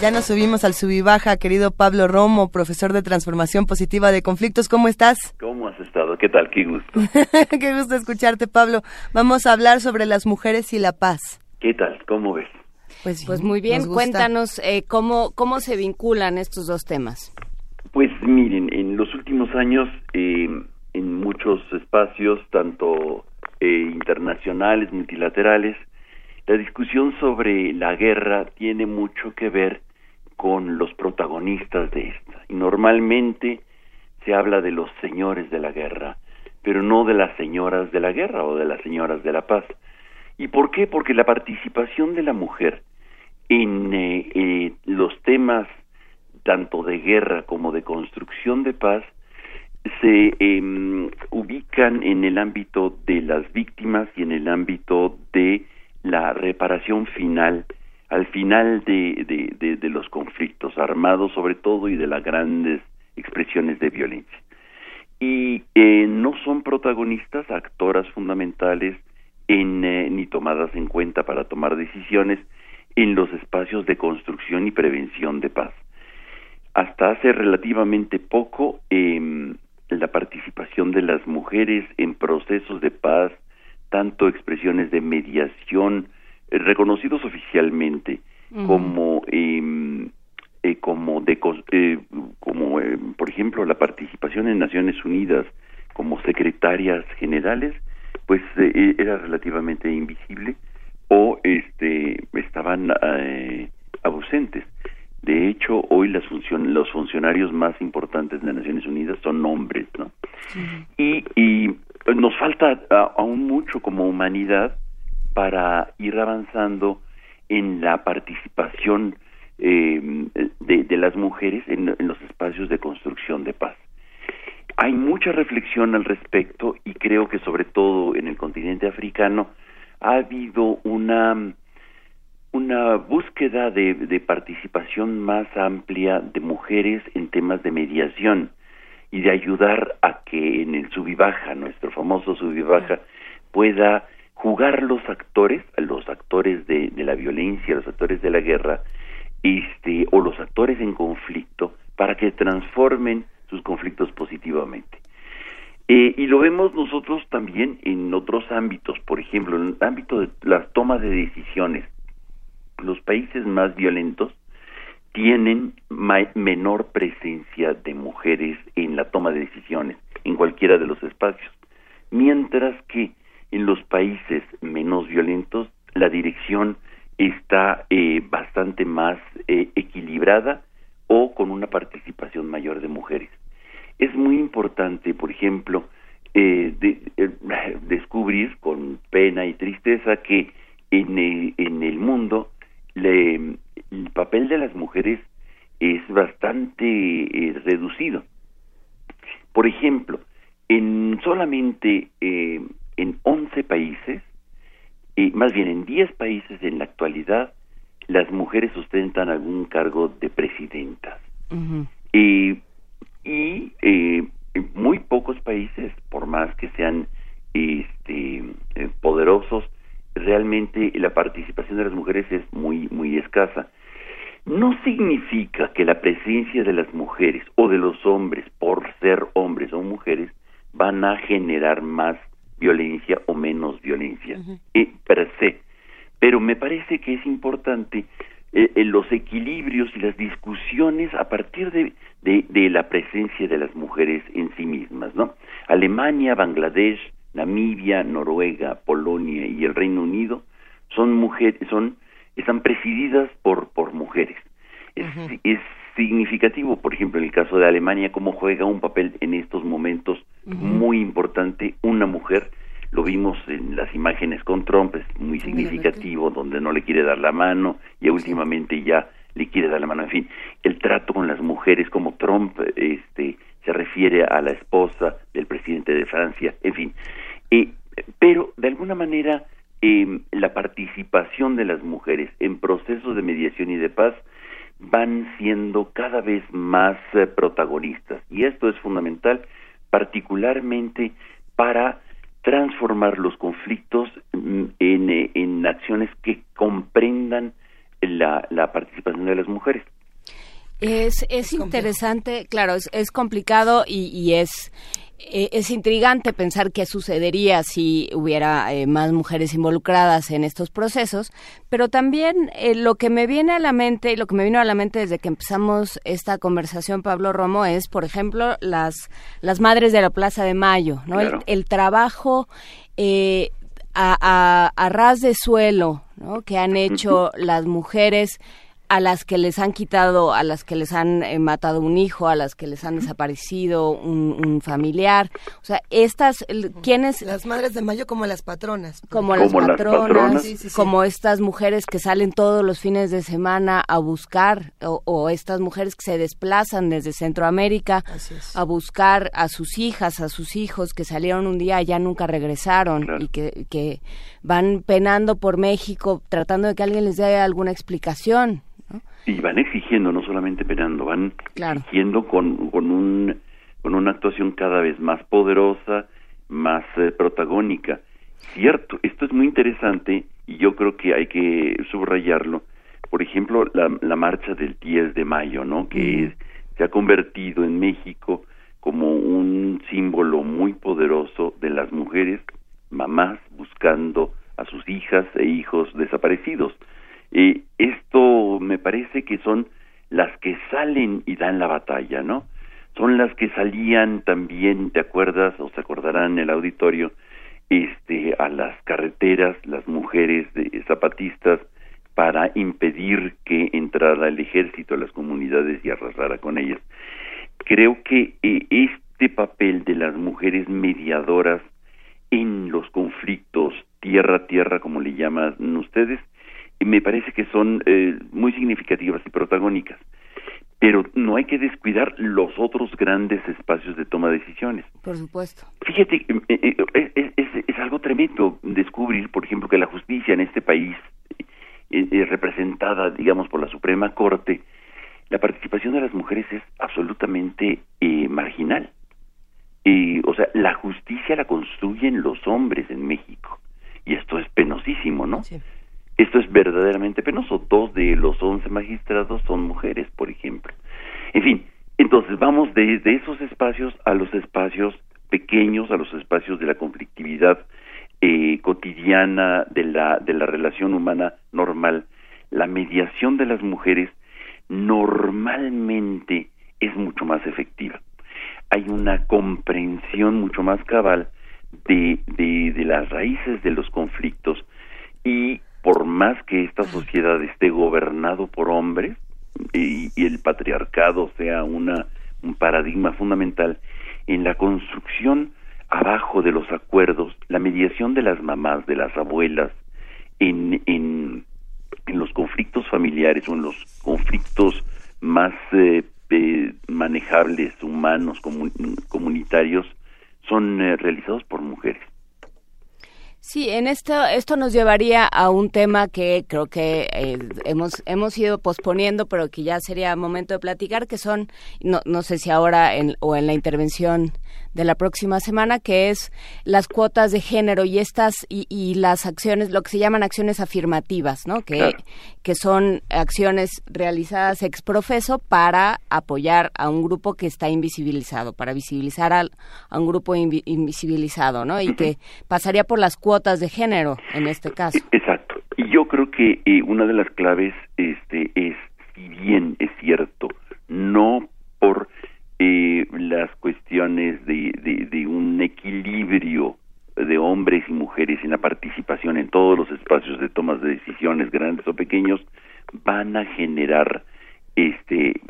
Ya nos subimos al subibaja, querido Pablo Romo, profesor de transformación positiva de conflictos. ¿Cómo estás? ¿Cómo has estado? ¿Qué tal? Qué gusto. Qué gusto escucharte, Pablo. Vamos a hablar sobre las mujeres y la paz. ¿Qué tal? ¿Cómo ves? Pues, pues muy bien, cuéntanos eh, cómo, cómo se vinculan estos dos temas. Pues miren, en los últimos años, eh, en muchos espacios, tanto eh, internacionales, multilaterales, la discusión sobre la guerra tiene mucho que ver con los protagonistas de esta. Y normalmente se habla de los señores de la guerra, pero no de las señoras de la guerra o de las señoras de la paz. ¿Y por qué? Porque la participación de la mujer en eh, eh, los temas tanto de guerra como de construcción de paz se eh, ubican en el ámbito de las víctimas y en el ámbito de la reparación final al final de, de, de, los conflictos armados sobre todo y de las grandes expresiones de violencia y eh, no son protagonistas actoras fundamentales en, eh, ni tomadas en cuenta para tomar decisiones en los espacios de construcción y prevención de paz. Hasta hace relativamente poco, eh, la participación de las mujeres en procesos de paz, tanto expresiones de mediación eh, reconocidos oficialmente como eh, eh, como de eh, como eh, por ejemplo la participación en Naciones Unidas como secretarias generales pues era relativamente invisible o este estaban eh, ausentes de hecho hoy las funcion- los funcionarios más importantes de Naciones Unidas son hombres no y, y nos falta a- aún mucho como humanidad para ir avanzando en la participación eh, de, de las mujeres en, en los espacios de construcción de paz. Hay mucha reflexión al respecto y creo que sobre todo en el continente africano ha habido una una búsqueda de, de participación más amplia de mujeres en temas de mediación y de ayudar a que en el subibaja, nuestro famoso subibaja, pueda jugar los actores, los actores de, de la violencia, los actores de la guerra, este, o los actores en conflicto, para que transformen sus conflictos positivamente. Eh, y lo vemos nosotros también en otros ámbitos, por ejemplo, en el ámbito de las tomas de decisiones. Los países más violentos tienen menor presencia de mujeres en la toma de decisiones en cualquiera de los espacios, mientras que en los países menos violentos la dirección está eh, bastante más eh, equilibrada o con una participación mayor de mujeres. Es muy importante, por ejemplo, eh, descubrir con pena y tristeza que en el, en el mundo el papel de las mujeres es bastante reducido. Por ejemplo, en solamente en 11 países y más bien en 10 países en la actualidad las mujeres ostentan algún cargo de presidentas. y, y eh, en muy pocos países, por más que sean este, eh, poderosos, realmente la participación de las mujeres es muy, muy escasa. No significa que la presencia de las mujeres o de los hombres, por ser hombres o mujeres, van a generar más violencia o menos violencia, eh, per se. Pero me parece que es importante eh, eh, los equilibrios y las discusiones a partir de, de, la presencia de las mujeres en sí mismas, ¿no? Alemania, Bangladesh, Namibia, Noruega, Polonia y el Reino Unido son mujeres, son, están presididas por, por mujeres. Es, es significativo, por ejemplo, en el caso de Alemania, cómo juega un papel en estos momentos muy importante una mujer. Lo vimos en las imágenes con Trump, es muy significativo, donde no le quiere dar la mano y últimamente ya le quiere dar la mano. En fin, el trato con las mujeres, como Trump este, se refiere a la esposa del presidente de Francia, en fin. Eh, pero, de alguna manera, eh, la participación de las mujeres en procesos de mediación y de paz van siendo cada vez más eh, protagonistas. Y esto es fundamental, particularmente para transformar los conflictos mm, en, eh, en acciones que comprendan la, la participación de las mujeres. Es, es interesante, claro, es, es complicado y, y es eh, es intrigante pensar qué sucedería si hubiera eh, más mujeres involucradas en estos procesos, pero también eh, lo que me viene a la mente y lo que me vino a la mente desde que empezamos esta conversación, Pablo Romo, es, por ejemplo, las, las madres de la Plaza de Mayo, ¿no? El, trabajo a, a, ras de suelo ¿no? que han hecho las mujeres a las que les han quitado, a las que les han eh, matado un hijo, a las que les han desaparecido un, familiar. O sea, estas, ¿quiénes? Las madres de mayo como las patronas. Como, las patronas, como estas mujeres que salen todos los fines de semana a buscar, o, estas mujeres que se desplazan desde Centroamérica a buscar a sus hijas, a sus hijos que salieron un día y ya nunca regresaron y que, que van penando por México tratando de que alguien les dé alguna explicación. Y van exigiendo, no solamente penando, van exigiendo con, con, un, con una actuación cada vez más poderosa, más eh, protagónica. Cierto, esto es muy interesante y yo creo que hay que subrayarlo. Por ejemplo, la, la marcha del 10 de mayo, ¿no? Que se ha convertido en México como un símbolo muy poderoso de las mujeres, mamás buscando a sus hijas e hijos desaparecidos. Eh, esto me parece que son las que salen y dan la batalla, ¿no? Son las que salían también, ¿te acuerdas o se acordarán en el auditorio? Este, a las carreteras, las mujeres de, zapatistas, para impedir que entrara el ejército a las comunidades y arrasara con ellas. Creo que eh, este papel de las mujeres mediadoras en los conflictos tierra a tierra, como le llaman ustedes, me parece que son eh, muy significativas y protagónicas. Pero no hay que descuidar los otros grandes espacios de toma de decisiones. Por supuesto. Fíjate, eh, eh, es, algo tremendo descubrir, por ejemplo, que la justicia en este país, representada, digamos, por la Suprema Corte, la participación de las mujeres es absolutamente marginal. o sea, la justicia la construyen los hombres en México. Y esto es penosísimo, ¿no? Sí. Esto es verdaderamente penoso. Dos de los once magistrados son mujeres, por ejemplo. En fin, entonces vamos de, esos espacios a los espacios pequeños, a los espacios de la conflictividad eh, cotidiana, de la, de la relación humana normal. la mediación de las mujeres normalmente es mucho más efectiva. Hay una comprensión mucho más cabal de, de, las raíces de los conflictos y por más que esta sociedad esté gobernado por hombres y, y el patriarcado sea una, un paradigma fundamental, en la construcción abajo de los acuerdos, la mediación de las mamás, de las abuelas, en, en, en los conflictos familiares o en los conflictos más eh, eh, manejables, humanos, comunitarios, son eh, realizados por mujeres. Sí, en esto esto nos llevaría a un tema que creo que hemos hemos ido posponiendo, pero que ya sería momento de platicar, que son no, no sé si ahora en, o en la intervención de la próxima semana, que es las cuotas de género y estas y, las acciones, lo que se llaman acciones afirmativas, ¿no? Que, que son acciones realizadas ex profeso para apoyar a un grupo que está invisibilizado, para visibilizar a, un grupo invisibilizado, ¿no? Y que pasaría por las cuotas de género en este caso. Exacto. Y yo creo que eh, una de las claves este, es, si bien es cierto, no por eh, las cuestiones de, de, un equilibrio de hombres y mujeres en la participación en todos los espacios de tomas de decisiones, grandes o pequeños, van a generar este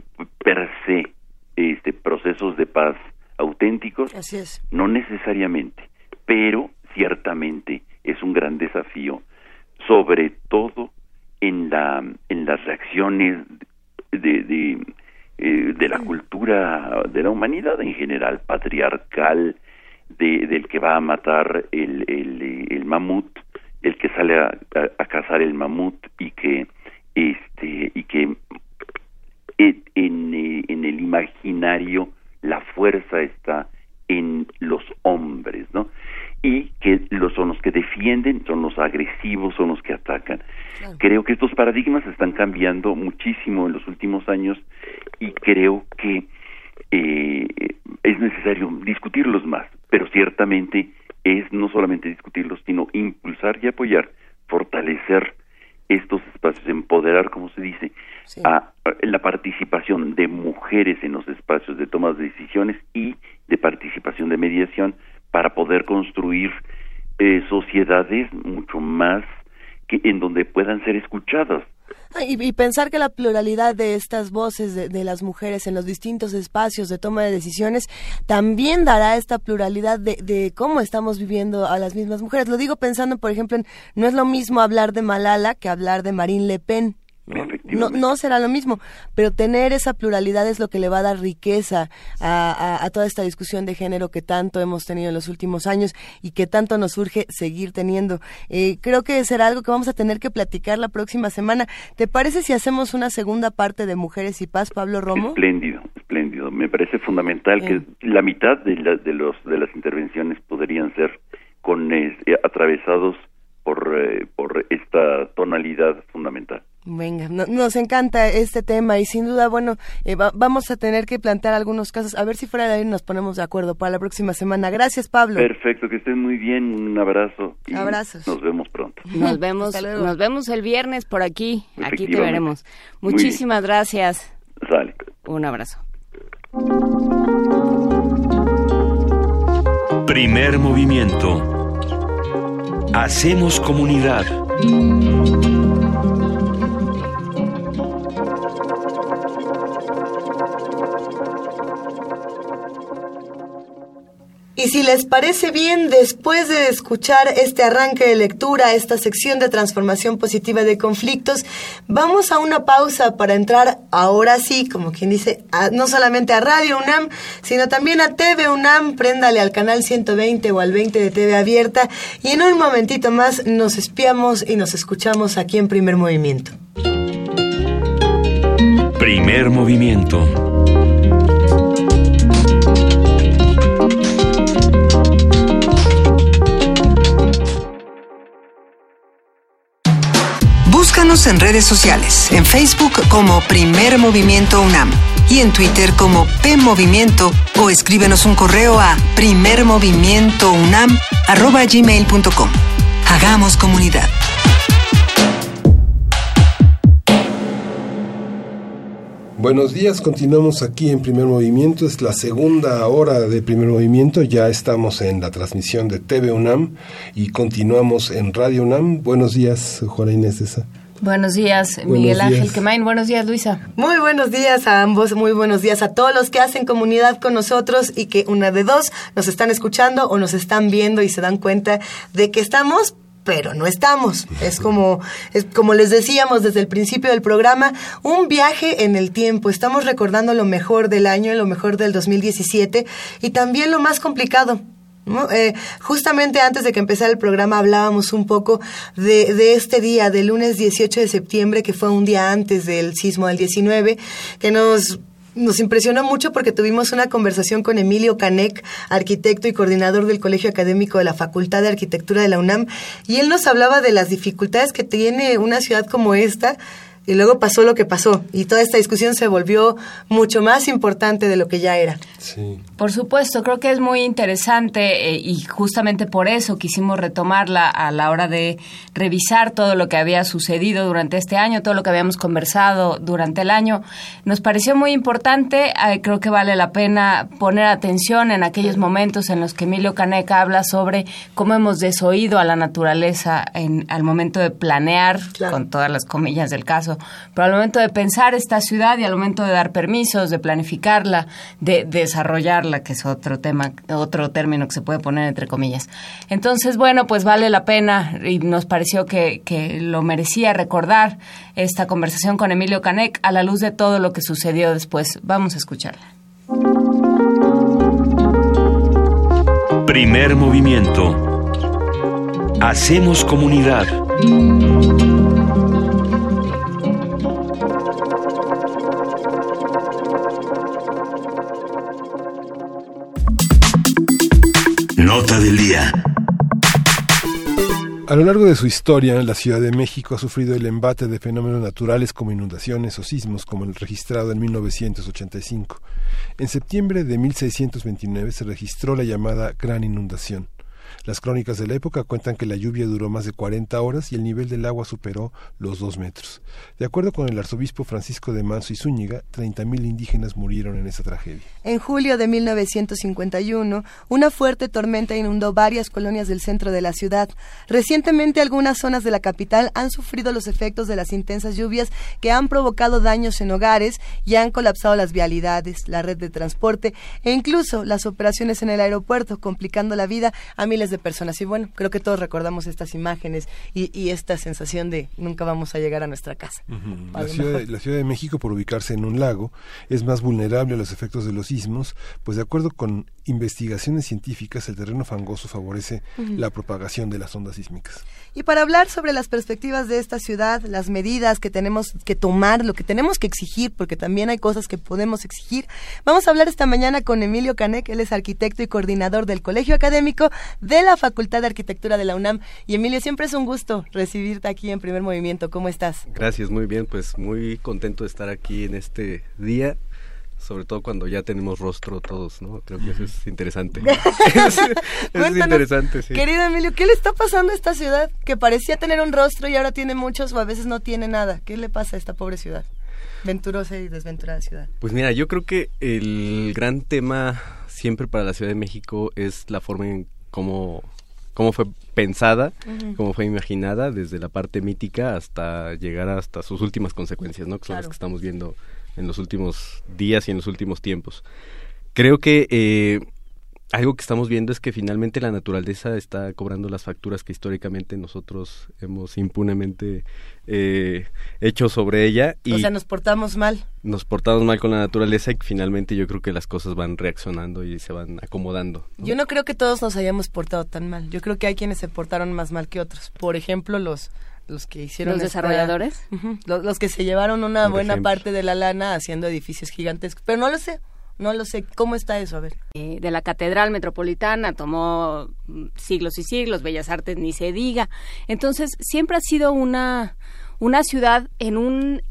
per se este procesos de paz auténticos. Así es. No necesariamente, pero ciertamente es un gran desafío, sobre todo en la en las reacciones de, de eh, de la cultura de la humanidad en general, patriarcal, de, del que va a matar el, el, el mamut, el que sale a, a, cazar el mamut y que este y que en, eh, en el imaginario la fuerza está en los hombres, ¿no? Y que los son los que defienden, son los agresivos, son los que atacan. Creo que estos paradigmas están cambiando muchísimo en los últimos años y creo que eh, es necesario discutirlos más, pero ciertamente es no solamente discutirlos, sino impulsar y apoyar, fortalecer estos espacios, empoderar, como se dice, a, la participación de mujeres en los espacios de toma de decisiones y de participación de mediación para poder construir eh, sociedades mucho más que en donde puedan ser escuchadas Ah, y, pensar que la pluralidad de estas voces de, las mujeres en los distintos espacios de toma de decisiones también dará esta pluralidad de, cómo estamos viviendo a las mismas mujeres. Lo digo pensando, por ejemplo, en no es lo mismo hablar de Malala que hablar de Marine Le Pen. No, no, será lo mismo, pero tener esa pluralidad es lo que le va a dar riqueza a, toda esta discusión de género que tanto hemos tenido en los últimos años y que tanto nos urge seguir teniendo. Eh, creo que será algo que vamos a tener que platicar la próxima semana. ¿Te parece si hacemos una segunda parte de Mujeres y Paz, Pablo Romo? Espléndido, espléndido. Me parece fundamental que la mitad de, de, los, de las intervenciones podrían ser con eh, atravesados por, eh, por esta tonalidad fundamental. Venga, nos encanta este tema y sin duda, bueno, eh, vamos a tener que plantear algunos casos, a ver si fuera de ahí nos ponemos de acuerdo para la próxima semana. Gracias, Pablo. Perfecto, que estén muy bien, un abrazo. Y Abrazos. Nos vemos pronto. Nos vemos, nos vemos el viernes por aquí, aquí te veremos. Muchísimas gracias. Sale. Un abrazo. Primer movimiento. Hacemos comunidad. Y si les parece bien, después de escuchar este arranque de lectura, esta sección de transformación positiva de conflictos, vamos a una pausa para entrar ahora sí, como quien dice, no solamente a Radio UNAM, sino también a TV UNAM, préndale al canal 120 o al 20 de TV abierta. Y en un momentito más nos espiamos y nos escuchamos aquí en Primer Movimiento. Primer Movimiento En redes sociales, en Facebook como Primer Movimiento UNAM y en Twitter como P Movimiento o escríbenos un correo a primermovimientounam@gmail.com. Hagamos comunidad. Buenos días, continuamos aquí en Primer Movimiento, es la segunda hora de Primer Movimiento, ya estamos en la transmisión de TV UNAM y continuamos en Radio UNAM. Buenos días, Juana Inés Esa. Buenos días, Miguel Ángel Quemain. Buenos días, Luisa. Muy buenos días a ambos, muy buenos días a todos los que hacen comunidad con nosotros y que una de dos nos están escuchando o nos están viendo y se dan cuenta de que estamos pero no estamos. Es como, es como les decíamos desde el principio del programa, un viaje en el tiempo. Estamos recordando lo mejor del año, lo mejor del 2017 y también lo más complicado. Eh, justamente antes de que empezara el programa hablábamos un poco de, de, este día, del lunes 18 de septiembre, que fue un día antes del sismo del 19, que nos nos impresionó mucho porque tuvimos una conversación con Emilio Canek, arquitecto y coordinador del Colegio Académico de la Facultad de Arquitectura de la UNAM, y él nos hablaba de las dificultades que tiene una ciudad como esta y luego pasó lo que pasó y toda esta discusión se volvió mucho más importante de lo que ya era. Sí. Por supuesto, creo que es muy interesante eh, y justamente por eso quisimos retomarla a la hora de revisar todo lo que había sucedido durante este año, todo lo que habíamos conversado durante el año. Nos pareció muy importante, eh, creo que vale la pena poner atención en aquellos momentos en los que Emilio Caneca habla sobre cómo hemos desoído a la naturaleza en, al momento de planear, con todas las comillas del caso, pero al momento de pensar esta ciudad y al momento de dar permisos, de planificarla, de, desarrollarla, que es otro tema, otro término que se puede poner entre comillas. Entonces, bueno, pues vale la pena y nos pareció que, que lo merecía recordar esta conversación con Emilio Canek a la luz de todo lo que sucedió después. Vamos a escucharla. Primer movimiento. Hacemos comunidad. Nota del día. A lo largo de su historia, la Ciudad de México ha sufrido el embate de fenómenos naturales como inundaciones o sismos, como el registrado en 1985. En septiembre de 1629 se registró la llamada Gran Inundación. Las crónicas de la época cuentan que la lluvia duró más de 40 horas y el nivel del agua superó los dos metros. De acuerdo con el arzobispo Francisco de Manso y Zúñiga, 30.000 indígenas murieron en esa tragedia. En julio de 1951, una fuerte tormenta inundó varias colonias del centro de la ciudad. Recientemente, algunas zonas de la capital han sufrido los efectos de las intensas lluvias que han provocado daños en hogares y han colapsado las vialidades, la red de transporte e incluso las operaciones en el aeropuerto, complicando la vida a miles de personas. Y bueno, creo que todos recordamos estas imágenes y, esta sensación de nunca vamos a llegar a nuestra casa. la, ciudad de, México, por ubicarse en un lago, es más vulnerable a los efectos de los sismos, pues de acuerdo con investigaciones científicas, el terreno fangoso favorece la propagación de las ondas sísmicas. Y para hablar sobre las perspectivas de esta ciudad, las medidas que tenemos que tomar, lo que tenemos que exigir, porque también hay cosas que podemos exigir, vamos a hablar esta mañana con Emilio Canek, él es arquitecto y coordinador del Colegio Académico de la Facultad de Arquitectura de la UNAM. Y Emilio, siempre es un gusto recibirte aquí en Primer Movimiento. ¿Cómo estás? Gracias, muy bien, pues muy contento de estar aquí en este día sobre todo cuando ya tenemos rostro todos, ¿no? Creo que eso es interesante. es, interesante, sí. Querido Emilio, ¿qué le está pasando a esta ciudad que parecía tener un rostro y ahora tiene muchos o a veces no tiene nada? ¿Qué le pasa a esta pobre ciudad? Venturosa y desventurada ciudad. Pues mira, yo creo que el gran tema siempre para la Ciudad de México es la forma en cómo, cómo fue pensada, cómo fue imaginada, desde la parte mítica hasta llegar hasta sus últimas consecuencias, ¿no? Que son las que estamos viendo en los últimos días y en los últimos tiempos. Creo que eh, algo que estamos viendo es que finalmente la naturaleza está cobrando las facturas que históricamente nosotros hemos impunemente eh, hecho sobre ella. Y o sea, nos portamos mal. Nos portamos mal con la naturaleza y finalmente yo creo que las cosas van reaccionando y se van acomodando. Yo no creo que todos nos hayamos portado tan mal. Yo creo que hay quienes se portaron más mal que otros. Por ejemplo, los los que hicieron los desarrolladores los, que se llevaron una buena parte de la lana haciendo edificios gigantes pero no lo sé no lo sé. Cómo está eso a ver. Eh, de la catedral metropolitana tomó mm, siglos y siglos bellas artes ni se diga. Entonces siempre ha sido una una ciudad en un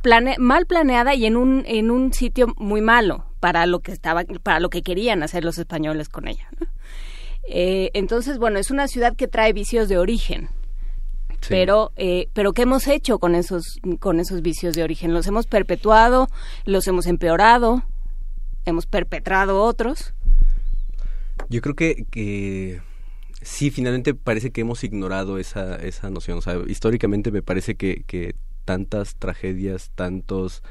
plane, mal planeada y en un en un sitio muy malo para lo que estaba para lo que querían hacer los españoles con ella eh, entonces bueno es una ciudad que trae vicios de origen Pero, eh, pero ¿qué hemos hecho con esos, con esos vicios de origen? ¿Los hemos perpetuado? ¿Los hemos empeorado? ¿Hemos perpetrado otros? Yo creo que, que sí, finalmente parece que hemos ignorado esa, esa noción. O sea, históricamente me parece que, que tantas tragedias, tantos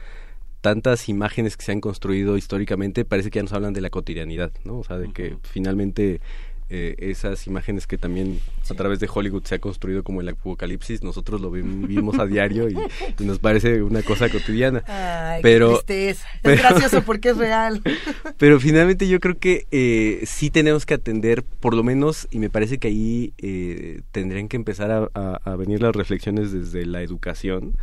tantas imágenes que se han construido históricamente parece que ya nos hablan de la cotidianidad, ¿no? O sea, de que finalmente eh, esas imágenes que también a través de Hollywood se ha construido como el apocalipsis, nosotros lo vivimos a diario y, nos parece una cosa cotidiana. Ay, pero, qué es gracioso porque es real. Pero finalmente yo creo que eh, sí tenemos que atender, por lo menos, y me parece que ahí eh, tendrían que empezar a venir las reflexiones desde la educación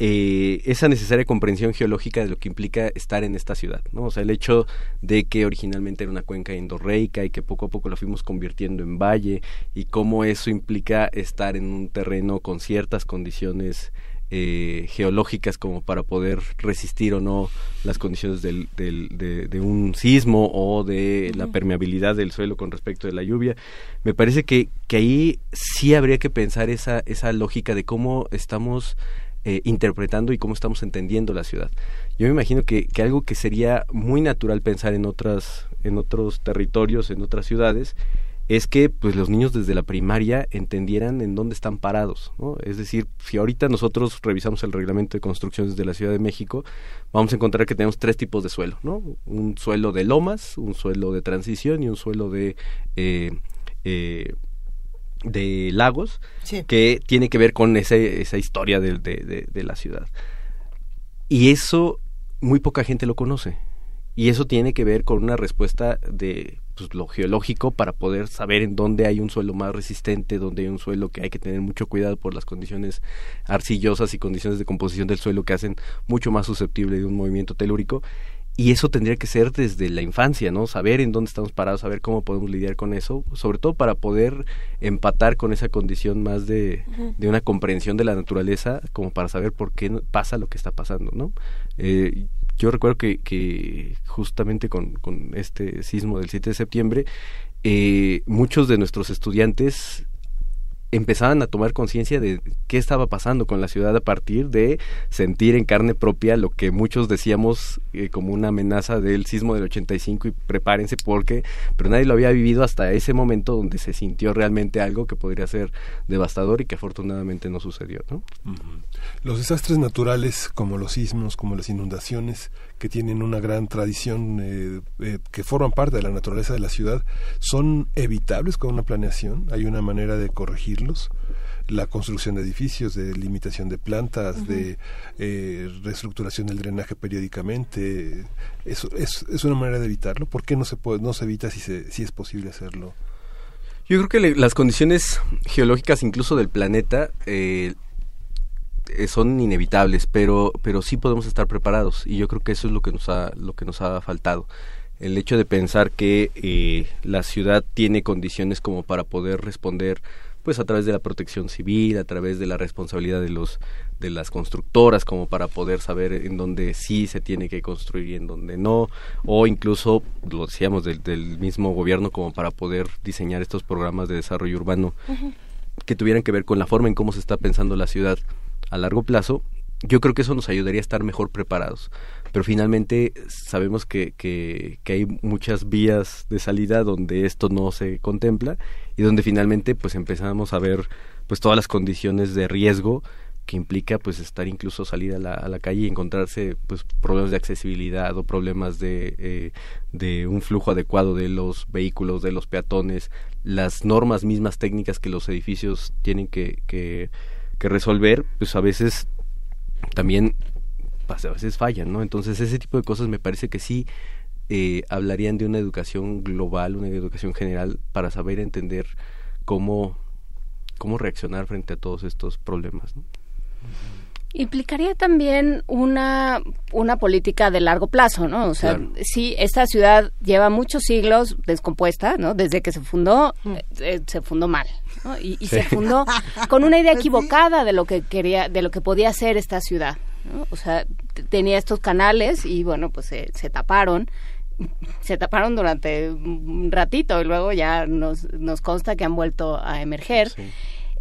eh, esa necesaria comprensión geológica de lo que implica estar en esta ciudad, ¿no? O sea, el hecho de que originalmente era una cuenca endorreica y que poco a poco la fuimos convirtiendo en valle y cómo eso implica estar en un terreno con ciertas condiciones eh, geológicas como para poder resistir o no las condiciones del, del, de, un sismo o de la permeabilidad del suelo con respecto de la lluvia. Me parece que, que ahí sí habría que pensar esa, esa lógica de cómo estamos eh, interpretando y cómo estamos entendiendo la ciudad. Yo me imagino que, que, algo que sería muy natural pensar en otras, en otros territorios, en otras ciudades, es que pues los niños desde la primaria entendieran en dónde están parados, ¿no? Es decir, si ahorita nosotros revisamos el reglamento de construcciones de la Ciudad de México, vamos a encontrar que tenemos tres tipos de suelo, ¿no? Un suelo de lomas, un suelo de transición y un suelo de eh, eh, de Lagos, que tiene que ver con ese, esa historia de, de, la ciudad. Y eso muy poca gente lo conoce. Y eso tiene que ver con una respuesta de pues, lo geológico para poder saber en dónde hay un suelo más resistente, dónde hay un suelo que hay que tener mucho cuidado por las condiciones arcillosas y condiciones de composición del suelo que hacen mucho más susceptible de un movimiento telúrico y eso tendría que ser desde la infancia, ¿no? Saber en dónde estamos parados, saber cómo podemos lidiar con eso, sobre todo para poder empatar con esa condición más de, de una comprensión de la naturaleza, como para saber por qué pasa lo que está pasando, ¿no? Eh, yo recuerdo que, que justamente con, con, este sismo del 7 de septiembre, eh, muchos de nuestros estudiantes empezaban a tomar conciencia de qué estaba pasando con la ciudad a partir de sentir en carne propia lo que muchos decíamos eh, como una amenaza del sismo del 85 y prepárense porque, pero nadie lo había vivido hasta ese momento donde se sintió realmente algo que podría ser devastador y que afortunadamente no sucedió. ¿no? Los desastres naturales como los sismos, como las inundaciones, que tienen una gran tradición, eh, eh, que forman parte de la naturaleza de la ciudad, son evitables con una planeación. Hay una manera de corregirlos la construcción de edificios, de limitación de plantas, de eh, reestructuración del drenaje periódicamente. Eso es, es, una manera de evitarlo. ¿Por qué no se puede, no se evita si, se, si es posible hacerlo? Yo creo que las condiciones geológicas incluso del planeta eh, son inevitables, pero, pero sí podemos estar preparados y yo creo que eso es lo que nos ha, lo que nos ha faltado. El hecho de pensar que eh, la ciudad tiene condiciones como para poder responder pues a través de la protección civil, a través de la responsabilidad de los de las constructoras como para poder saber en dónde sí se tiene que construir y en dónde no, o incluso lo decíamos del, del mismo gobierno como para poder diseñar estos programas de desarrollo urbano que tuvieran que ver con la forma en cómo se está pensando la ciudad a largo plazo, yo creo que eso nos ayudaría a estar mejor preparados. Pero finalmente sabemos que, que, que, hay muchas vías de salida donde esto no se contempla y donde finalmente pues empezamos a ver pues todas las condiciones de riesgo que implica pues estar incluso salir a la, calle y encontrarse pues problemas de accesibilidad o problemas de, eh, de un flujo adecuado de los vehículos, de los peatones, las normas mismas técnicas que los edificios tienen que, que que resolver, pues a veces también pues, a veces fallan, ¿no? Entonces ese tipo de cosas me parece que sí eh, hablarían de una educación global, una educación general para saber entender cómo, cómo reaccionar frente a todos estos problemas. ¿no? Implicaría también una, una política de largo plazo, ¿no? O sea, sí, esta ciudad lleva muchos siglos descompuesta, ¿no? Desde que se fundó, mm. eh, se fundó mal, ¿no? Y, se fundó con una idea equivocada de lo que quería, de lo que podía ser esta ciudad, ¿no? O sea, tenía estos canales y bueno, pues se, se taparon se taparon durante un ratito y luego ya nos, nos consta que han vuelto a emerger.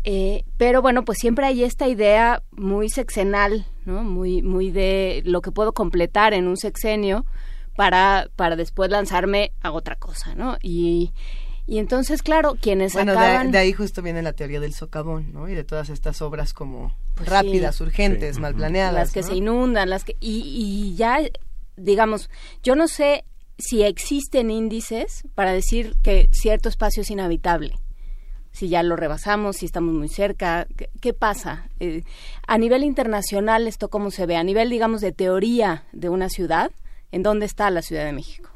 Eh, pero bueno, pues siempre hay esta idea muy sexenal, ¿no? Muy, muy de lo que puedo completar en un sexenio para, para después lanzarme a otra cosa, ¿no? Y, y entonces, claro, quienes bueno, acaban... de, ahí justo viene la teoría del socavón, ¿no? Y de todas estas obras como pues rápidas, urgentes, mal planeadas. Las que se inundan, las que... Y, y ya, digamos, yo no sé si existen índices para decir que cierto espacio es inhabitable si ya lo rebasamos, si estamos muy cerca, ¿qué, pasa? Eh, a nivel internacional, ¿esto cómo se ve? A nivel, digamos, de teoría de una ciudad, ¿en dónde está la Ciudad de México?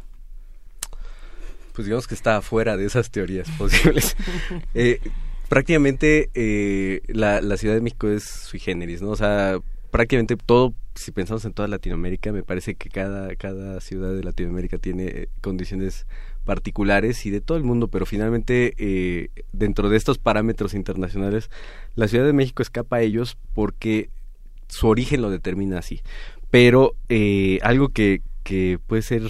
Pues digamos que está afuera de esas teorías posibles. eh, prácticamente eh, la, la Ciudad de México es sui generis, ¿no? O sea, prácticamente todo, si pensamos en toda Latinoamérica, me parece que cada, cada ciudad de Latinoamérica tiene condiciones particulares y de todo el mundo, pero finalmente eh, dentro de estos parámetros internacionales, la Ciudad de México escapa a ellos porque su origen lo determina así. Pero eh, algo que, que puede ser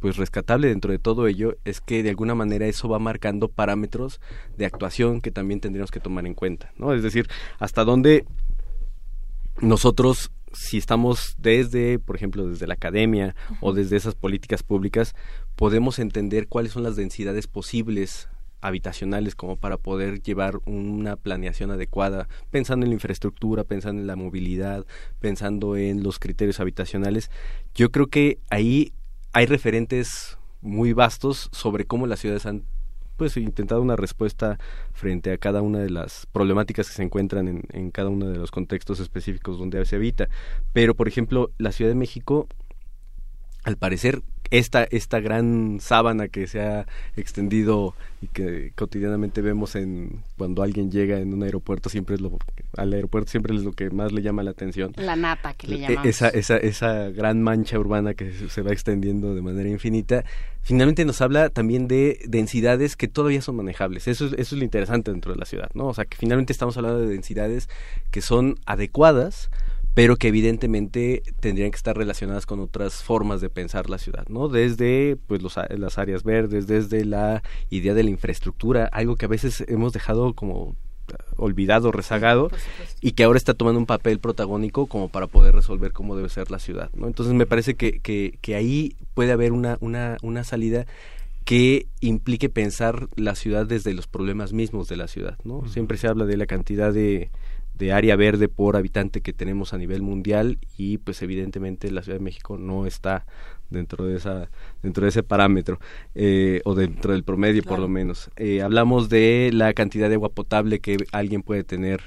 pues rescatable dentro de todo ello es que de alguna manera eso va marcando parámetros de actuación que también tendríamos que tomar en cuenta, ¿no? Es decir, hasta dónde nosotros si estamos desde, por ejemplo, desde la academia o desde esas políticas públicas, podemos entender cuáles son las densidades posibles habitacionales como para poder llevar una planeación adecuada, pensando en la infraestructura, pensando en la movilidad, pensando en los criterios habitacionales. Yo creo que ahí hay referentes muy vastos sobre cómo las ciudades han pues intentado una respuesta frente a cada una de las problemáticas que se encuentran en, en cada uno de los contextos específicos donde se habita. Pero, por ejemplo, la Ciudad de México, al parecer, esta, esta gran sábana que se ha extendido y que cotidianamente vemos en cuando alguien llega en un aeropuerto siempre es lo al aeropuerto siempre es lo que más le llama la atención. La nata que le e, llamamos. esa esa esa gran mancha urbana que se va extendiendo de manera infinita finalmente nos habla también de densidades que todavía son manejables. Eso es, eso es lo interesante dentro de la ciudad no o sea que finalmente estamos hablando de densidades que son adecuadas pero que evidentemente tendrían que estar relacionadas con otras formas de pensar la ciudad, ¿no? Desde pues los, las áreas verdes, desde la idea de la infraestructura, algo que a veces hemos dejado como olvidado, rezagado y que ahora está tomando un papel protagónico como para poder resolver cómo debe ser la ciudad, ¿no? Entonces me parece que, que, que ahí puede haber una, una, una salida que implique pensar la ciudad desde los problemas mismos de la ciudad, ¿no? Siempre se habla de la cantidad de de área verde por habitante que tenemos a nivel mundial y pues evidentemente la Ciudad de México no está dentro de esa dentro de ese parámetro eh, o dentro del promedio por lo menos. Eh, hablamos de la cantidad de agua potable que alguien puede tener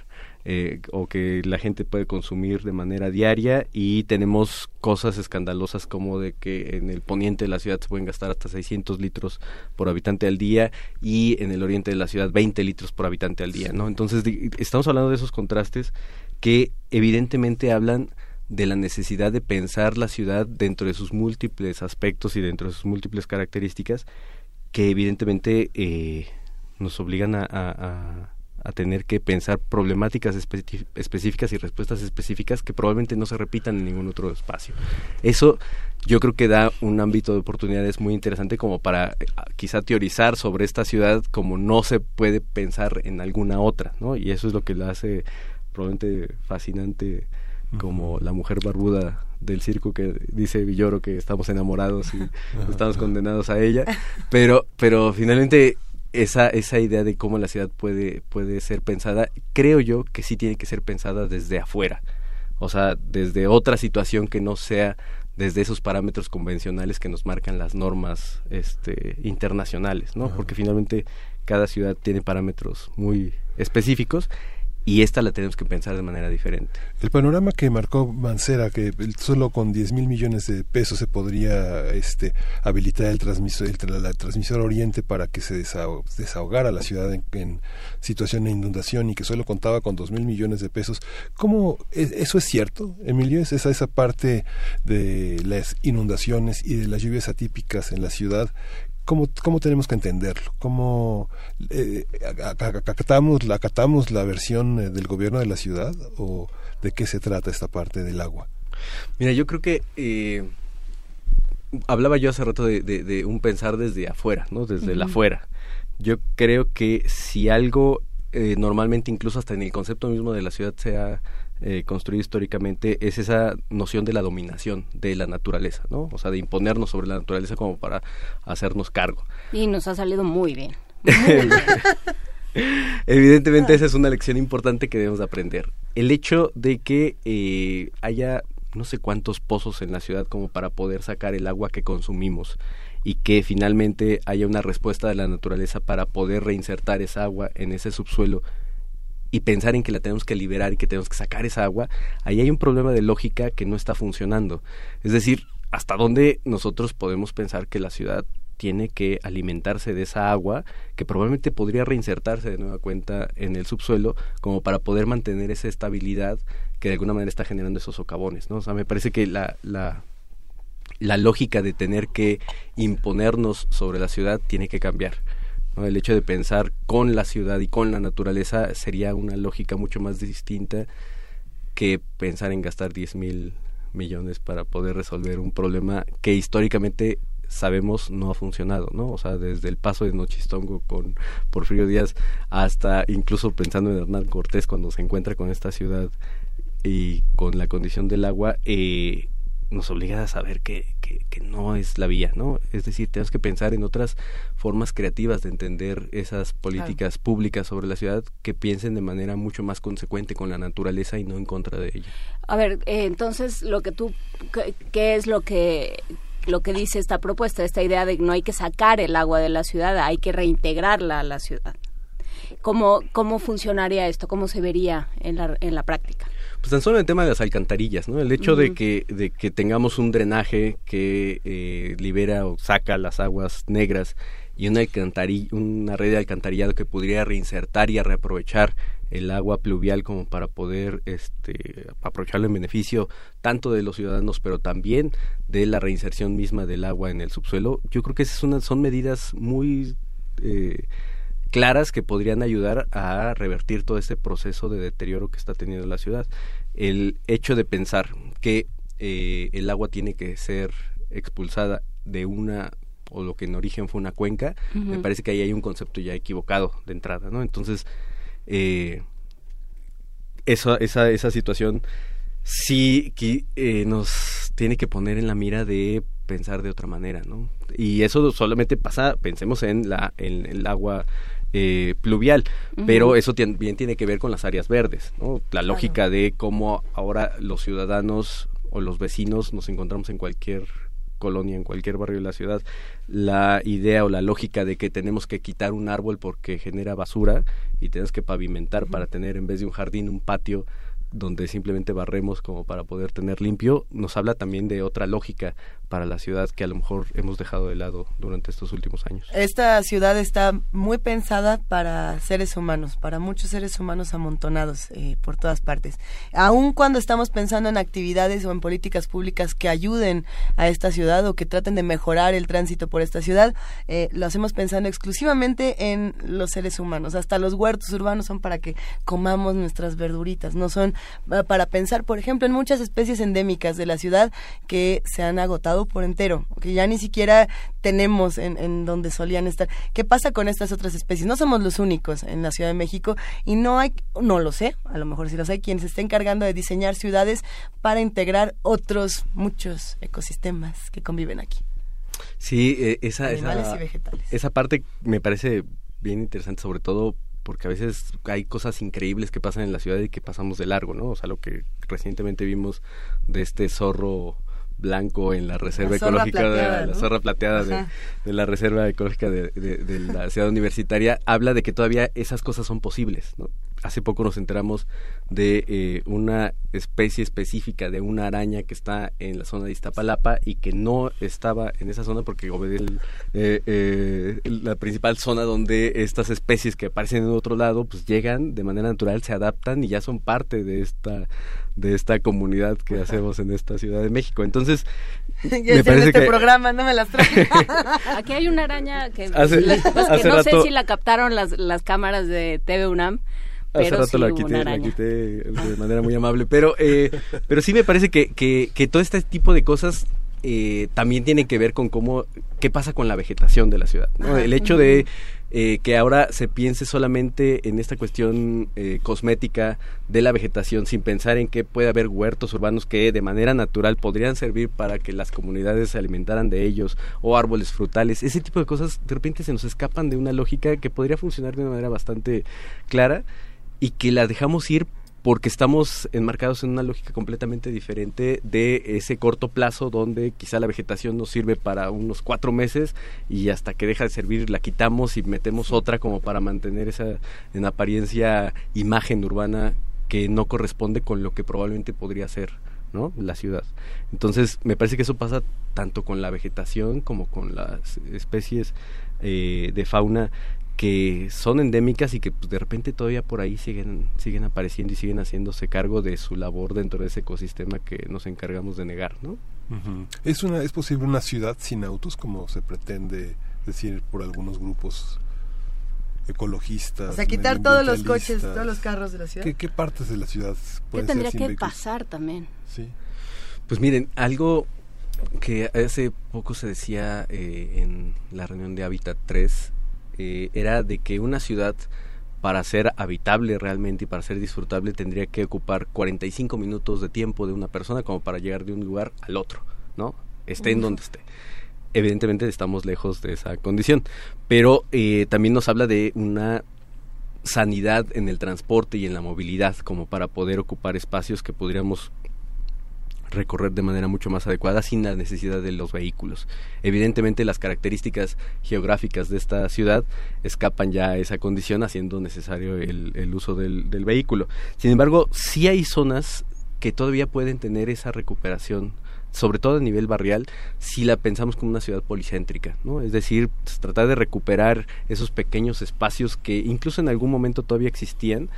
eh, o que la gente puede consumir de manera diaria y tenemos cosas escandalosas como de que en el poniente de la ciudad se pueden gastar hasta 600 litros por habitante al día y en el oriente de la ciudad 20 litros por habitante al día, ¿no? Entonces estamos hablando de esos contrastes que evidentemente hablan de la necesidad de pensar la ciudad dentro de sus múltiples aspectos y dentro de sus múltiples características que evidentemente eh, nos obligan a a tener que pensar problemáticas específicas y respuestas específicas que probablemente no se repitan en ningún otro espacio. Eso yo creo que da un ámbito de oportunidades muy interesante como para eh, quizá teorizar sobre esta ciudad como no se puede pensar en alguna otra, ¿no? Y eso es lo que la hace probablemente fascinante como la mujer barbuda del circo que dice Villoro que estamos enamorados y estamos condenados a ella, pero pero finalmente esa, esa idea de cómo la ciudad puede, puede ser pensada, creo yo que sí tiene que ser pensada desde afuera. O sea, desde otra situación que no sea desde esos parámetros convencionales que nos marcan las normas este, internacionales, ¿no? Porque finalmente cada ciudad tiene parámetros muy específicos y esta la tenemos que pensar de manera diferente. El panorama que marcó Mancera, que solo con 10 mil millones de pesos se podría este, habilitar el transmisor, el, la Oriente para que se desahogara la ciudad en, situación de inundación y que solo contaba con 2 mil millones de pesos. ¿Cómo e, eso es cierto, Emilio? ¿Es esa, esa parte de las inundaciones y de las lluvias atípicas en la ciudad ¿Cómo, ¿Cómo tenemos que entenderlo? ¿Cómo eh, acatamos, acatamos la versión eh, del gobierno de la ciudad o de qué se trata esta parte del agua? Mira, yo creo que eh, hablaba yo hace rato de, de, un pensar desde afuera, ¿no? Desde la afuera. Yo creo que si algo eh, normalmente incluso hasta en el concepto mismo de la ciudad se ha eh, construido históricamente es esa noción de la dominación de la naturaleza, ¿no? O sea, de imponernos sobre la naturaleza como para hacernos cargo. Y nos ha salido muy bien. Evidentemente esa es una lección importante que debemos aprender. El hecho de que eh, haya no sé cuántos pozos en la ciudad como para poder sacar el agua que consumimos y que finalmente haya una respuesta de la naturaleza para poder reinsertar esa agua en ese subsuelo y pensar en que la tenemos que liberar y que tenemos que sacar esa agua, ahí hay un problema de lógica que no está funcionando. Es decir, ¿hasta dónde nosotros podemos pensar que la ciudad tiene que alimentarse de esa agua que probablemente podría reinsertarse de nueva cuenta en el subsuelo como para poder mantener esa estabilidad que de alguna manera está generando esos socavones, ¿no? O sea, me parece que la, la, la lógica de tener que imponernos sobre la ciudad tiene que cambiar. ¿No? El hecho de pensar con la ciudad y con la naturaleza sería una lógica mucho más distinta que pensar en gastar 10 mil millones para poder resolver un problema que históricamente sabemos no ha funcionado, ¿no? O sea, desde el paso de Nochistongo con Porfirio Díaz hasta incluso pensando en Hernán Cortés cuando se encuentra con esta ciudad y con la condición del agua, eh, nos obliga a saber que, que, que, no es la vía, ¿no? Es decir, tenemos que pensar en otras formas creativas de entender esas políticas claro. públicas sobre la ciudad que piensen de manera mucho más consecuente con la naturaleza y no en contra de ella. A ver, eh, entonces, lo que tú, ¿qué, qué es lo que lo que dice esta propuesta, esta idea de que no hay que sacar el agua de la ciudad, hay que reintegrarla a la ciudad. ¿Cómo, cómo funcionaría esto? ¿Cómo se vería en la, en la práctica? Pues tan solo el tema de las alcantarillas, ¿no? El hecho uh -huh. de, que, de que tengamos un drenaje que eh, libera o saca las aguas negras y una, una red de alcantarillado que podría reinsertar y reaprovechar el agua pluvial como para poder este, aprovecharlo en beneficio tanto de los ciudadanos pero también de la reinserción misma del agua en el subsuelo. Yo creo que esas son, son medidas muy eh, claras que podrían ayudar a revertir todo este proceso de deterioro que está teniendo la ciudad. El hecho de pensar que eh, el agua tiene que ser expulsada de una o lo que en origen fue una cuenca, uh -huh. me parece que ahí hay un concepto ya equivocado de entrada, ¿no? Entonces, eh, esa, esa situación sí que eh, nos tiene que poner en la mira de pensar de otra manera, ¿no? Y eso solamente pasa, pensemos en la en el agua eh, pluvial, uh -huh. pero eso también tiene que ver con las áreas verdes, ¿no? La claro. lógica de cómo ahora los ciudadanos o los vecinos nos encontramos en cualquier colonia, en cualquier barrio de la ciudad, la idea o la lógica de que tenemos que quitar un árbol porque genera basura y tenemos que pavimentar uh -huh. para tener en vez de un jardín un patio donde simplemente barremos como para poder tener limpio, nos habla también de otra lógica para la ciudad que a lo mejor hemos dejado de lado durante estos últimos años. Esta ciudad está muy pensada para seres humanos, para muchos seres humanos amontonados eh, por todas partes. Aun cuando estamos pensando en actividades o en políticas públicas que ayuden a esta ciudad o que traten de mejorar el tránsito por esta ciudad, eh, lo hacemos pensando exclusivamente en los seres humanos. Hasta los huertos urbanos son para que comamos nuestras verduritas, no son para pensar, por ejemplo, en muchas especies endémicas de la ciudad que se han agotado por entero, que ya ni siquiera tenemos en, en, donde solían estar. ¿Qué pasa con estas otras especies? No somos los únicos en la Ciudad de México y no hay, no lo sé, a lo mejor sí los hay, quienes se estén encargando de diseñar ciudades para integrar otros muchos ecosistemas que conviven aquí. Sí, eh, esa, Animales esa, y vegetales. esa parte me parece bien interesante, sobre todo porque a veces hay cosas increíbles que pasan en la ciudad y que pasamos de largo, ¿no? O sea, lo que recientemente vimos de este zorro blanco en la reserva la ecológica plateada, de ¿no? la zorra plateada de, de, la reserva ecológica de, de, de, la ciudad universitaria habla de que todavía esas cosas son posibles ¿no? Hace poco nos enteramos de eh, una especie específica de una araña que está en la zona de Iztapalapa y que no estaba en esa zona porque obedece eh, eh, la principal zona donde estas especies que aparecen en otro lado pues llegan de manera natural se adaptan y ya son parte de esta de esta comunidad que hacemos en esta Ciudad de México. Entonces, me parece este que programa no me las traje. Aquí hay una araña que, hace, la, pues que no rato, sé si la captaron las, las cámaras de TV UNAM. Pero hace rato sí la, quité, la quité de manera muy amable, pero eh, pero sí me parece que, que, que todo este tipo de cosas eh, también tiene que ver con cómo qué pasa con la vegetación de la ciudad. ¿no? El hecho de eh, que ahora se piense solamente en esta cuestión eh, cosmética de la vegetación sin pensar en que puede haber huertos urbanos que de manera natural podrían servir para que las comunidades se alimentaran de ellos o árboles frutales. Ese tipo de cosas de repente se nos escapan de una lógica que podría funcionar de una manera bastante clara y que la dejamos ir porque estamos enmarcados en una lógica completamente diferente de ese corto plazo donde quizá la vegetación nos sirve para unos cuatro meses y hasta que deja de servir la quitamos y metemos otra como para mantener esa en apariencia imagen urbana que no corresponde con lo que probablemente podría ser ¿no? la ciudad. Entonces me parece que eso pasa tanto con la vegetación como con las especies eh, de fauna que son endémicas y que pues, de repente todavía por ahí siguen siguen apareciendo y siguen haciéndose cargo de su labor dentro de ese ecosistema que nos encargamos de negar, ¿no? Es una es posible una ciudad sin autos como se pretende decir por algunos grupos ecologistas. O sea, quitar todos los coches, todos los carros de la ciudad. ¿Qué, partes de la ciudad pueden ¿Qué tendría que pasar también? Sí. Pues miren, algo que hace poco se decía eh, en la reunión de Hábitat 3 eh, era de que una ciudad para ser habitable realmente y para ser disfrutable tendría que ocupar 45 minutos de tiempo de una persona como para llegar de un lugar al otro, ¿no? Esté en donde esté. Evidentemente estamos lejos de esa condición, pero eh, también nos habla de una sanidad en el transporte y en la movilidad como para poder ocupar espacios que podríamos recorrer de manera mucho más adecuada sin la necesidad de los vehículos. Evidentemente las características geográficas de esta ciudad escapan ya a esa condición haciendo necesario el, uso del, vehículo. Sin embargo, sí hay zonas que todavía pueden tener esa recuperación sobre todo a nivel barrial, si la pensamos como una ciudad policéntrica, ¿no? Es decir, tratar de recuperar esos pequeños espacios que incluso en algún momento todavía existían,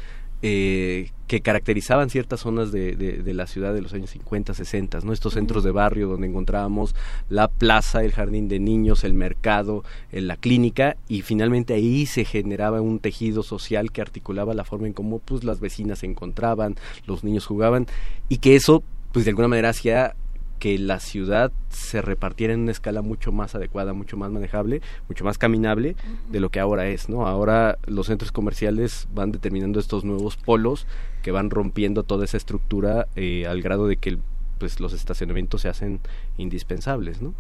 eh, que caracterizaban ciertas zonas de, de, la ciudad de los años 50, 60, ¿no? Estos centros de barrio donde encontrábamos la plaza, el jardín de niños, el mercado, la clínica y finalmente ahí se generaba un tejido social que articulaba la forma en cómo pues las vecinas se encontraban, los niños jugaban y que eso pues de alguna manera hacía que la ciudad se repartiera en una escala mucho más adecuada, mucho más manejable, mucho más caminable de lo que ahora es, ¿no? Ahora los centros comerciales van determinando estos nuevos polos que van rompiendo toda esa estructura eh, al grado de que pues los estacionamientos se hacen indispensables, ¿no?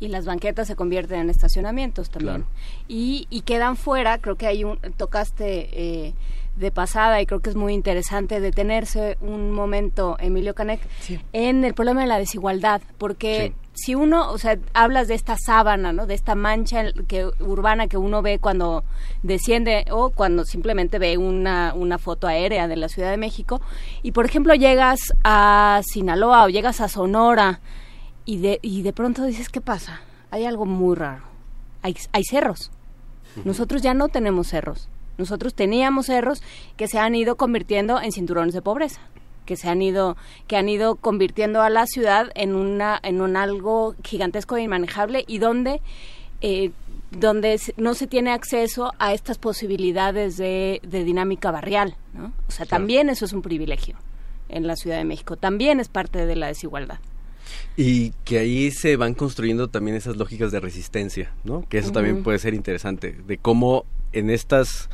Y las banquetas se convierten en estacionamientos también. Y, y quedan fuera, creo que hay un, tocaste eh, de pasada y creo que es muy interesante detenerse un momento, Emilio Canek, en el problema de la desigualdad, porque si uno, o sea, hablas de esta sábana, ¿no? De esta mancha que, urbana que uno ve cuando desciende o cuando simplemente ve una, una foto aérea de la Ciudad de México y, por ejemplo, llegas a Sinaloa o llegas a Sonora y de, y de pronto dices, ¿qué pasa? Hay algo muy raro. Hay, hay cerros. Nosotros ya no tenemos cerros nosotros teníamos cerros que se han ido convirtiendo en cinturones de pobreza que se han ido que han ido convirtiendo a la ciudad en una en un algo gigantesco e inmanejable y donde eh, donde no se tiene acceso a estas posibilidades de, dinámica barrial, ¿no? O sea, también eso es un privilegio en la Ciudad de México, también es parte de la desigualdad. Y que ahí se van construyendo también esas lógicas de resistencia, ¿no? Que eso también puede ser interesante, de cómo en estas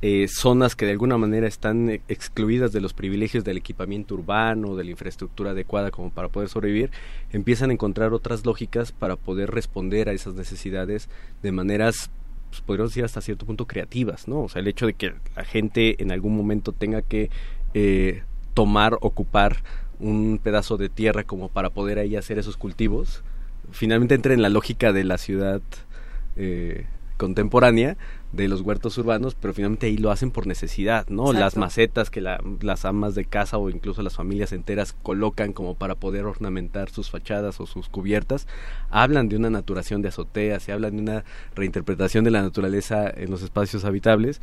eh, zonas que de alguna manera están excluidas de los privilegios del equipamiento urbano, de la infraestructura adecuada como para poder sobrevivir, empiezan a encontrar otras lógicas para poder responder a esas necesidades de maneras pues, podríamos decir hasta cierto punto creativas, ¿no? O sea, el hecho de que la gente en algún momento tenga que eh, tomar, ocupar un pedazo de tierra como para poder ahí hacer esos cultivos, finalmente entra en la lógica de la ciudad eh, contemporánea de los huertos urbanos, pero finalmente ahí lo hacen por necesidad, ¿no? Las macetas que las amas de casa o incluso las familias enteras colocan como para poder ornamentar sus fachadas o sus cubiertas, hablan de una naturación de azoteas y hablan de una reinterpretación de la naturaleza en los espacios habitables,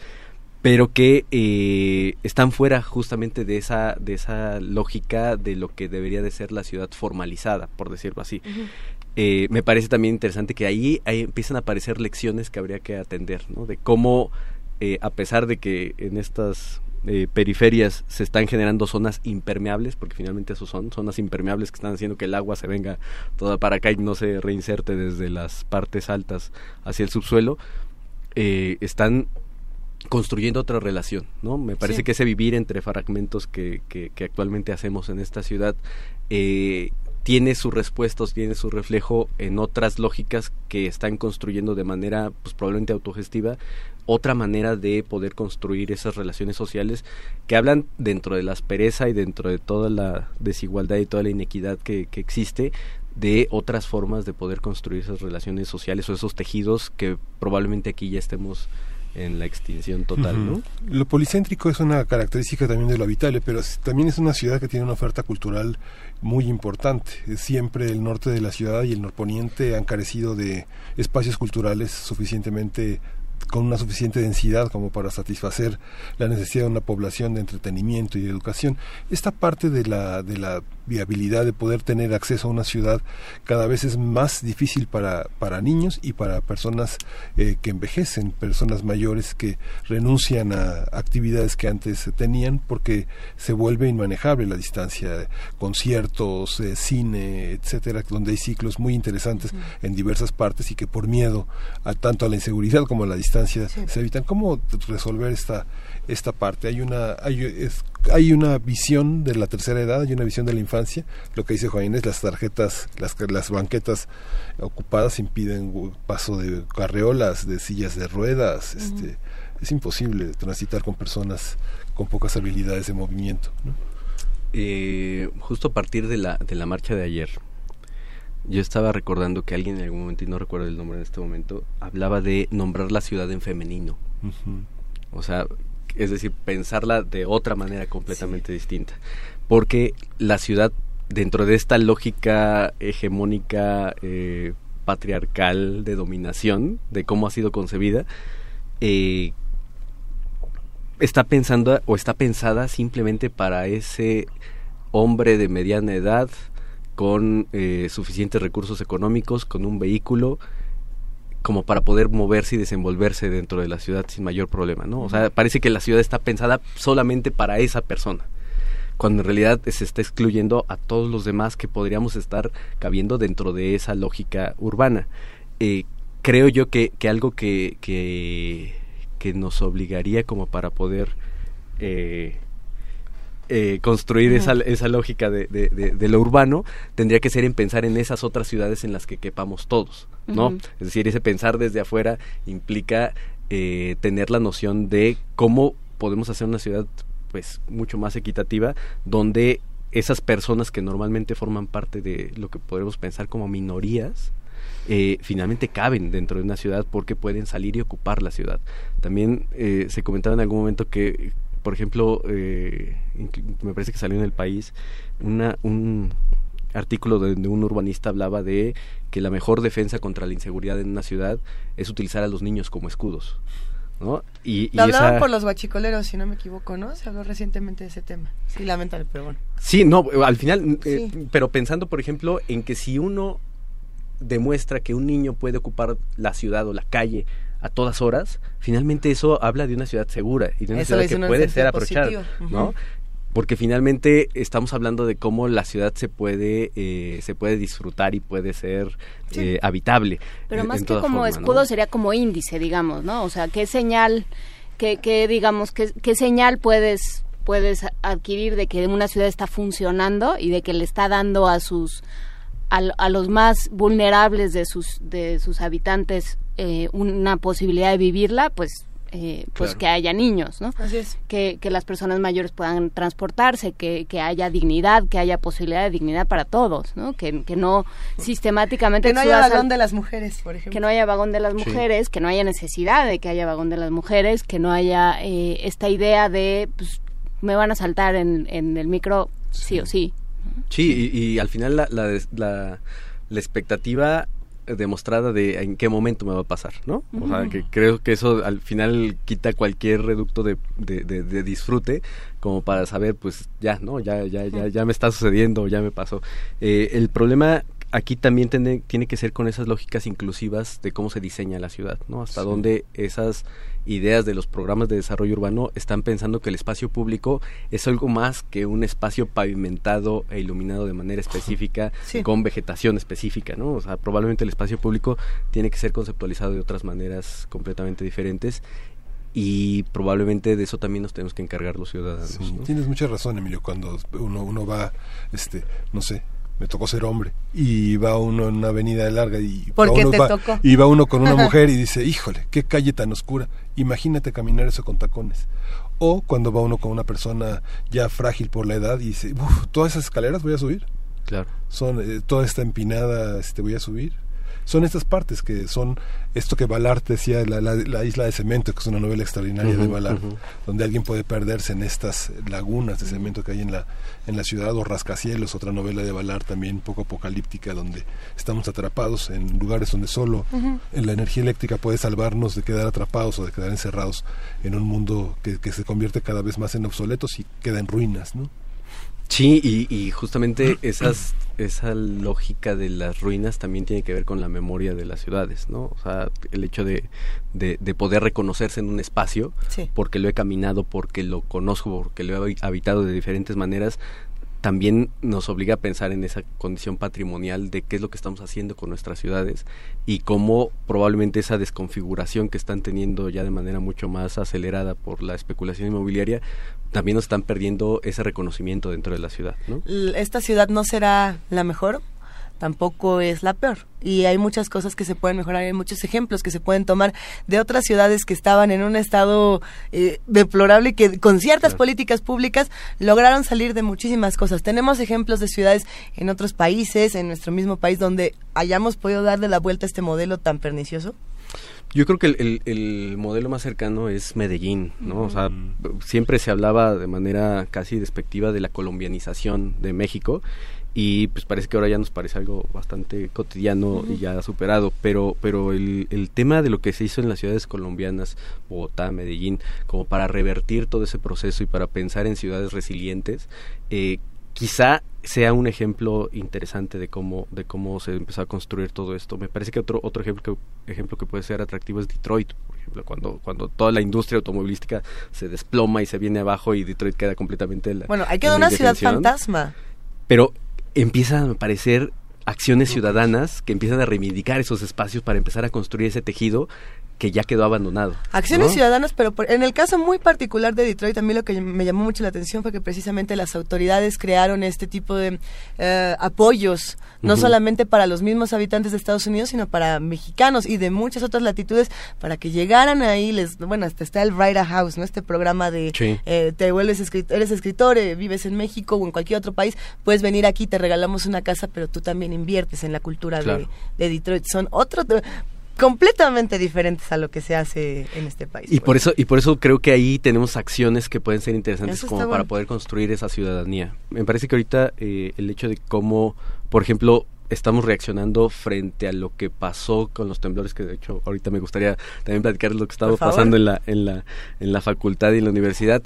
pero que eh, están fuera justamente de esa de esa lógica de lo que debería de ser la ciudad formalizada por decirlo así eh, me parece también interesante que ahí, ahí, empiezan a aparecer lecciones que habría que atender no de cómo eh, a pesar de que en estas periferias se están generando zonas impermeables, porque finalmente eso son, zonas impermeables que están haciendo que el agua se venga toda para acá y no se reinserte desde las partes altas hacia el subsuelo, eh, están construyendo otra relación, ¿no? Me parece Sí. que ese vivir entre fragmentos que, que, que actualmente hacemos en esta ciudad eh, tiene sus respuestas, tiene su reflejo en otras lógicas que están construyendo de manera, pues probablemente autogestiva, otra manera de poder construir esas relaciones sociales que hablan dentro de la aspereza y dentro de toda la desigualdad y toda la inequidad que, que existe de otras formas de poder construir esas relaciones sociales o esos tejidos que probablemente aquí ya estemos en la extinción total, ¿no? Lo policéntrico es una característica también de lo habitable, pero también es una ciudad que tiene una oferta cultural muy importante. Siempre el norte de la ciudad y el norponiente han carecido de espacios culturales suficientemente con una suficiente densidad como para satisfacer la necesidad de una población de entretenimiento y de educación. Esta parte de la, de la viabilidad de poder tener acceso a una ciudad cada vez es más difícil para, para niños y para personas eh, que envejecen, personas mayores que renuncian a actividades que antes tenían porque se vuelve inmanejable la distancia, conciertos, eh, cine, etcétera, donde hay ciclos muy interesantes en diversas partes y que por miedo a tanto a la inseguridad como a la distancia Sí. se evitan. ¿Cómo resolver esta esta parte? Hay una hay, es- hay una visión de la tercera edad, hay una visión de la infancia. Lo que dice Juan Inés, las tarjetas, las las banquetas ocupadas impiden paso de carreolas, de sillas de ruedas, este es imposible transitar con personas con pocas habilidades de movimiento. ¿no? Eh, justo a partir de la, de la marcha de ayer, yo estaba recordando que alguien en algún momento, y no recuerdo el nombre en este momento, hablaba de nombrar la ciudad en femenino. O sea, es decir, pensarla de otra manera completamente distinta. Porque la ciudad, dentro de esta lógica hegemónica, eh, patriarcal de dominación, de cómo ha sido concebida, eh, está pensando o está pensada simplemente para ese hombre de mediana edad con eh, suficientes recursos económicos, con un vehículo, como para poder moverse y desenvolverse dentro de la ciudad sin mayor problema, ¿no? O sea, parece que la ciudad está pensada solamente para esa persona, cuando en realidad se está excluyendo a todos los demás que podríamos estar cabiendo dentro de esa lógica urbana. Eh, creo yo que, que algo que, que, que nos obligaría como para poder eh, eh, construir esa, esa lógica de, de- de- de lo urbano tendría que ser en pensar en esas otras ciudades en las que quepamos todos, ¿no? Es decir, ese pensar desde afuera implica eh, tener la noción de cómo podemos hacer una ciudad pues mucho más equitativa donde esas personas que normalmente forman parte de lo que podemos pensar como minorías eh, finalmente caben dentro de una ciudad porque pueden salir y ocupar la ciudad. También eh, se comentaba en algún momento que, por ejemplo, eh, me parece que salió en el país una, un artículo donde un urbanista hablaba de que la mejor defensa contra la inseguridad en una ciudad es utilizar a los niños como escudos. ¿no? Y, y Lo hablaban esa- por los guachicoleros, si no me equivoco, ¿no? Se habló recientemente de ese tema. Sí, lamentable, pero bueno. Sí, no, al final, eh, pero pensando, por ejemplo, en que si uno demuestra que un niño puede ocupar la ciudad o la calle a todas horas, finalmente eso habla de una ciudad segura y de una Eso ciudad que puede ser aprovechada. ¿no? Ujú. Porque finalmente estamos hablando de cómo la ciudad se puede eh, se puede disfrutar y puede ser eh, habitable. Pero en- más en que como forma, escudo ¿no? sería como índice, digamos, ¿no? O sea, qué señal, qué, qué digamos, qué, qué señal puedes puedes adquirir de que una ciudad está funcionando y de que le está dando a sus a, a los más vulnerables de sus de sus habitantes eh, una posibilidad de vivirla, pues eh, pues Claro. que haya niños, ¿no? Así es. que, que las personas mayores puedan transportarse, que, que haya dignidad, que haya posibilidad de dignidad para todos, ¿no? Que, que no sistemáticamente Que no haya al- vagón de las mujeres, por ejemplo. que no haya vagón de las Sí. mujeres, que no haya necesidad de que haya vagón de las mujeres, que no haya eh, esta idea de, pues, me van a saltar en, en el micro sí o sí. Sí, y, y al final la, la, des- la, la expectativa demostrada de en qué momento me va a pasar, ¿no? O sea, que creo que eso al final quita cualquier reducto de, de, de- de disfrute como para saber, pues ya, ¿no? Ya, ya, ya, ya me está sucediendo, ya me pasó. Eh, el problema aquí también tiene, tiene que ser con esas lógicas inclusivas de cómo se diseña la ciudad, ¿no? Hasta dónde esas ideas de los programas de desarrollo urbano están pensando que el espacio público es algo más que un espacio pavimentado e iluminado de manera específica con vegetación específica, ¿no? O sea, probablemente el espacio público tiene que ser conceptualizado de otras maneras completamente diferentes y probablemente de eso también nos tenemos que encargar los ciudadanos. Tienes mucha razón, Emilio, cuando uno, uno va, este, no sé, me tocó ser hombre. Y va uno en una avenida larga y va uno, y va uno con una mujer y dice híjole qué calle tan oscura imagínate caminar eso con tacones. O cuando va uno con una persona ya frágil por la edad y dice todas esas escaleras voy a subir claro. Son eh, toda esta empinada este voy a subir son estas partes que son esto que Ballard decía, la, la, isla de cemento, que es una novela extraordinaria de Ballard, donde alguien puede perderse en estas lagunas de cemento que hay en la, en la ciudad, o Rascacielos, otra novela de Ballard también poco apocalíptica, donde estamos atrapados en lugares donde solo la energía eléctrica puede salvarnos de quedar atrapados o de quedar encerrados en un mundo que, que se convierte cada vez más en obsoletos y queda en ruinas, ¿no? Sí, y, justamente esas, esa lógica de las ruinas también tiene que ver con la memoria de las ciudades, ¿no? O sea, el hecho de, de, poder reconocerse en un espacio, porque lo he caminado, porque lo conozco, porque lo he habitado de diferentes maneras, también nos obliga a pensar en esa condición patrimonial de qué es lo que estamos haciendo con nuestras ciudades y cómo probablemente esa desconfiguración que están teniendo ya de manera mucho más acelerada por la especulación inmobiliaria, también nos están perdiendo ese reconocimiento dentro de la ciudad. ¿Esta ciudad no será la mejor? tampoco es la peor. Y hay muchas cosas que se pueden mejorar, hay muchos ejemplos que se pueden tomar de otras ciudades que estaban en un estado eh, deplorable y que con ciertas políticas públicas lograron salir de muchísimas cosas. Tenemos ejemplos de ciudades en otros países, en nuestro mismo país, donde hayamos podido darle la vuelta a este modelo tan pernicioso. Yo creo que el, el, modelo más cercano es Medellín, ¿no? O sea, siempre se hablaba de manera casi despectiva de la colombianización de México y pues parece que ahora ya nos parece algo bastante cotidiano y ya superado, pero, pero el, el, tema de lo que se hizo en las ciudades colombianas, Bogotá, Medellín, como para revertir todo ese proceso y para pensar en ciudades resilientes, eh, quizá sea un ejemplo interesante de cómo de cómo se empezó a construir todo esto. Me parece que otro otro ejemplo ejemplo que puede ser atractivo es Detroit, por ejemplo, cuando cuando toda la industria automovilística se desploma y se viene abajo y Detroit queda completamente Bueno, hay quedado una ciudad fantasma. Pero empiezan a aparecer acciones ciudadanas que empiezan a reivindicar esos espacios para empezar a construir ese tejido que ya quedó abandonado. Acciones ciudadanas, pero en el caso muy particular de Detroit, a mí lo que me llamó mucho la atención fue que precisamente las autoridades crearon este tipo de eh, apoyos, no solamente para los mismos habitantes de Estados Unidos, sino para mexicanos y de muchas otras latitudes, para que llegaran ahí, les, bueno, hasta está el Writer House, ¿no? Este programa de eh, te vuelves escritor, eres escritor, eh, vives en México o en cualquier otro país, puedes venir aquí, te regalamos una casa, pero tú también inviertes en la cultura de, de Detroit. Son otros completamente diferentes a lo que se hace en este país. Y por eso y por eso creo que ahí tenemos acciones que pueden ser interesantes como para poder construir esa ciudadanía. Me parece que ahorita eh, el hecho de cómo, por ejemplo, estamos reaccionando frente a lo que pasó con los temblores que de hecho ahorita me gustaría también platicar lo que estaba pasando en la en la en la facultad y en la universidad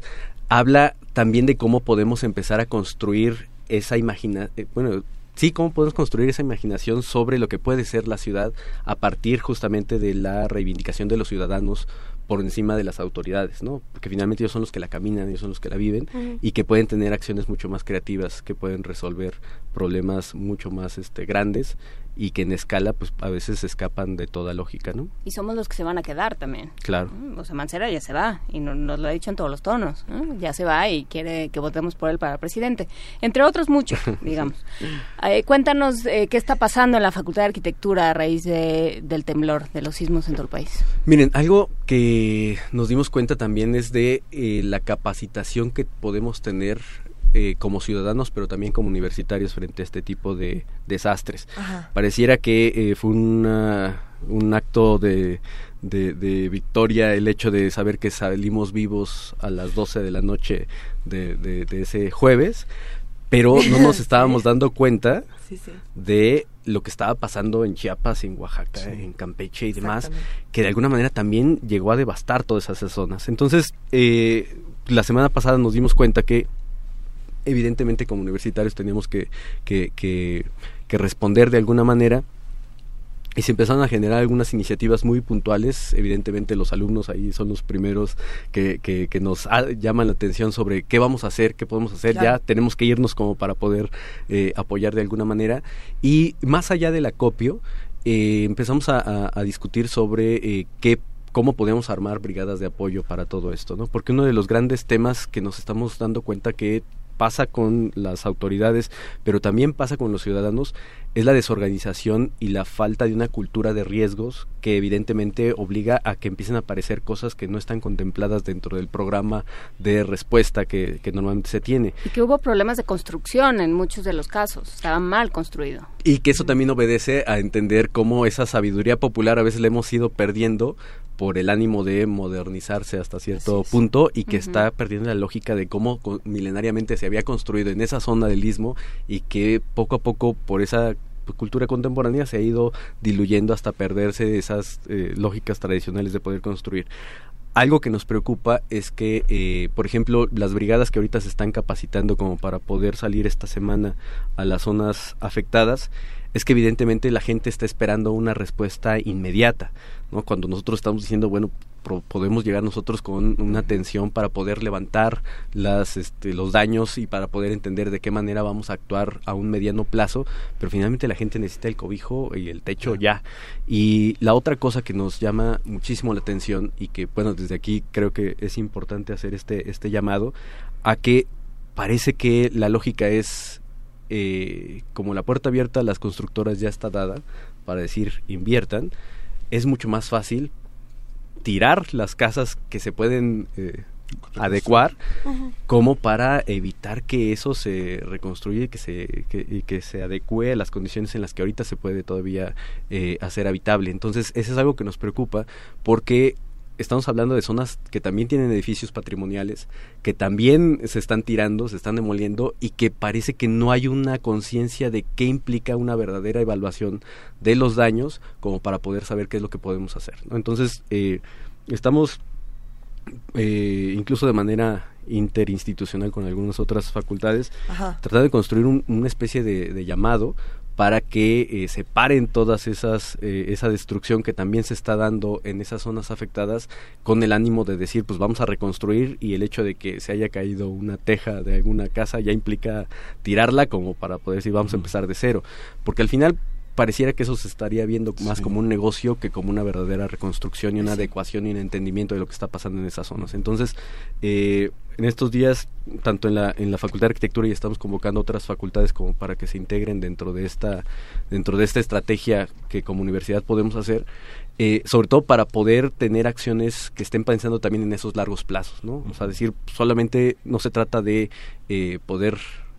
habla también de cómo podemos empezar a construir esa imaginación, eh, bueno sí, cómo podemos construir esa imaginación sobre lo que puede ser la ciudad a partir justamente de la reivindicación de los ciudadanos por encima de las autoridades, ¿no? Porque finalmente ellos son los que la caminan, ellos son los que la viven y que pueden tener acciones mucho más creativas, que pueden resolver problemas mucho más este, grandes y que en escala pues a veces escapan de toda lógica, ¿no? Y somos los que se van a quedar también. Claro. O sea, Mancera ya se va y nos lo ha dicho en todos los tonos, ya se va y quiere que votemos por él para presidente, entre otros muchos, digamos. Eh, cuéntanos eh, qué está pasando en la Facultad de Arquitectura a raíz de, del temblor, de los sismos en todo el país. Miren, algo que nos dimos cuenta también es de eh, la capacitación que podemos tener eh, como ciudadanos, pero también como universitarios frente a este tipo de desastres. Pareciera que eh, fue una, un acto de, de, victoria el hecho de saber que salimos vivos a las 12 de la noche de, de ese jueves, pero no nos estábamos dando cuenta de lo que estaba pasando en Chiapas, en Oaxaca, en Campeche y demás, que de alguna manera también llegó a devastar todas esas zonas. Entonces, eh, la semana pasada nos dimos cuenta que evidentemente como universitarios teníamos que, que, que, que responder de alguna manera y se empezaron a generar algunas iniciativas muy puntuales. Evidentemente los alumnos ahí son los primeros que, que, que nos llaman la atención sobre qué vamos a hacer, qué podemos hacer. Ya tenemos que irnos como para poder eh, apoyar de alguna manera. Y más allá del acopio, eh, empezamos a, a, discutir sobre eh, qué cómo podemos armar brigadas de apoyo para todo esto, ¿no? Porque uno de los grandes temas que nos estamos dando cuenta que pasa con las autoridades, pero también pasa con los ciudadanos, es la desorganización y la falta de una cultura de riesgos que evidentemente obliga a que empiecen a aparecer cosas que no están contempladas dentro del programa de respuesta que, que normalmente se tiene. Y que hubo problemas de construcción en muchos de los casos, estaba mal construido. Y que eso también obedece a entender cómo esa sabiduría popular a veces la hemos ido perdiendo por el ánimo de modernizarse hasta cierto punto y que uh -huh. está perdiendo la lógica de cómo milenariamente se había construido en esa zona del istmo y que poco a poco por esa cultura contemporánea se ha ido diluyendo hasta perderse esas eh, lógicas tradicionales de poder construir. Algo que nos preocupa es que, eh, por ejemplo, las brigadas que ahorita se están capacitando como para poder salir esta semana a las zonas afectadas, es que evidentemente la gente está esperando una respuesta inmediata, Cuando nosotros estamos diciendo, bueno, podemos llegar nosotros con una atención para poder levantar las, este, los daños y para poder entender de qué manera vamos a actuar a un mediano plazo, pero finalmente la gente necesita el cobijo y el techo ya. Y la otra cosa que nos llama muchísimo la atención y que, bueno, desde aquí creo que es importante hacer este, este llamado a que parece que la lógica es eh, como la puerta abierta a las constructoras ya está dada para decir inviertan, es mucho más fácil tirar las casas que se pueden eh, adecuar uh -huh. como para evitar que eso se reconstruya y que se, que, y que se adecue a las condiciones en las que ahorita se puede todavía eh, hacer habitable. Entonces, eso es algo que nos preocupa porque estamos hablando de zonas que también tienen edificios patrimoniales, que también se están tirando, se están demoliendo y que parece que no hay una conciencia de qué implica una verdadera evaluación de los daños como para poder saber qué es lo que podemos hacer. ¿no? Entonces, eh, estamos eh, incluso de manera interinstitucional con algunas otras facultades, Ajá. tratando de construir un, una especie de, de llamado para que eh, se paren todas esas eh, esa destrucción que también se está dando en esas zonas afectadas con el ánimo de decir pues vamos a reconstruir y el hecho de que se haya caído una teja de alguna casa ya implica tirarla como para poder decir vamos a empezar de cero. Porque al final pareciera que eso se estaría viendo más sí. como un negocio que como una verdadera reconstrucción y una sí. adecuación y un entendimiento de lo que está pasando en esas zonas. Entonces, eh, en estos días, tanto en la, en la Facultad de Arquitectura y estamos convocando otras facultades como para que se integren dentro de esta, dentro de esta estrategia que como universidad podemos hacer, eh, sobre todo para poder tener acciones que estén pensando también en esos largos plazos, ¿no? O sea, decir, solamente no se trata de eh, poder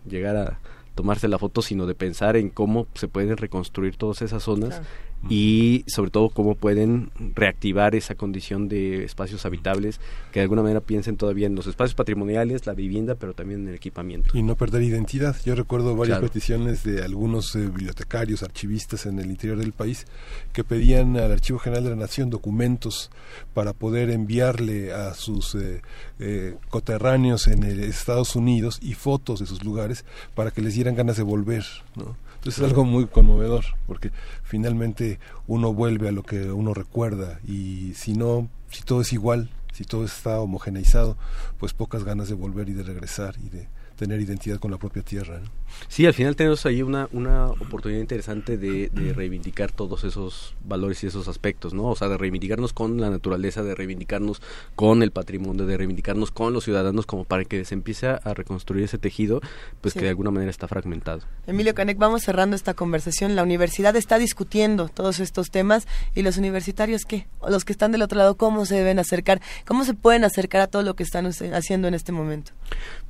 llegar a tomarse la foto, sino de pensar en cómo se pueden reconstruir todas esas zonas. Y sobre todo cómo pueden reactivar esa condición de espacios habitables, que de alguna manera piensen todavía en los espacios patrimoniales, la vivienda, pero también en el equipamiento. Y no perder identidad. Yo recuerdo varias claro. peticiones de algunos eh, bibliotecarios, archivistas en el interior del país que pedían al Archivo General de la Nación documentos para poder enviarle a sus eh, eh, coterráneos en el Estados Unidos y fotos de sus lugares para que les dieran ganas de volver, ¿no? Entonces es algo muy conmovedor, porque finalmente uno vuelve a lo que uno recuerda y si no, si todo es igual, si todo está homogeneizado, pues pocas ganas de volver y de regresar y de tener identidad con la propia tierra. ¿no? Sí, al final tenemos ahí una, una oportunidad interesante de, de, reivindicar todos esos valores y esos aspectos, ¿no? O sea, de reivindicarnos con la naturaleza, de reivindicarnos con el patrimonio, de reivindicarnos con los ciudadanos, como para que se empiece a reconstruir ese tejido, pues sí. que de alguna manera está fragmentado. Emilio Canek, vamos cerrando esta conversación. La universidad está discutiendo todos estos temas y los universitarios, ¿qué? Los que están del otro lado, ¿cómo se deben acercar? ¿Cómo se pueden acercar a todo lo que están haciendo en este momento?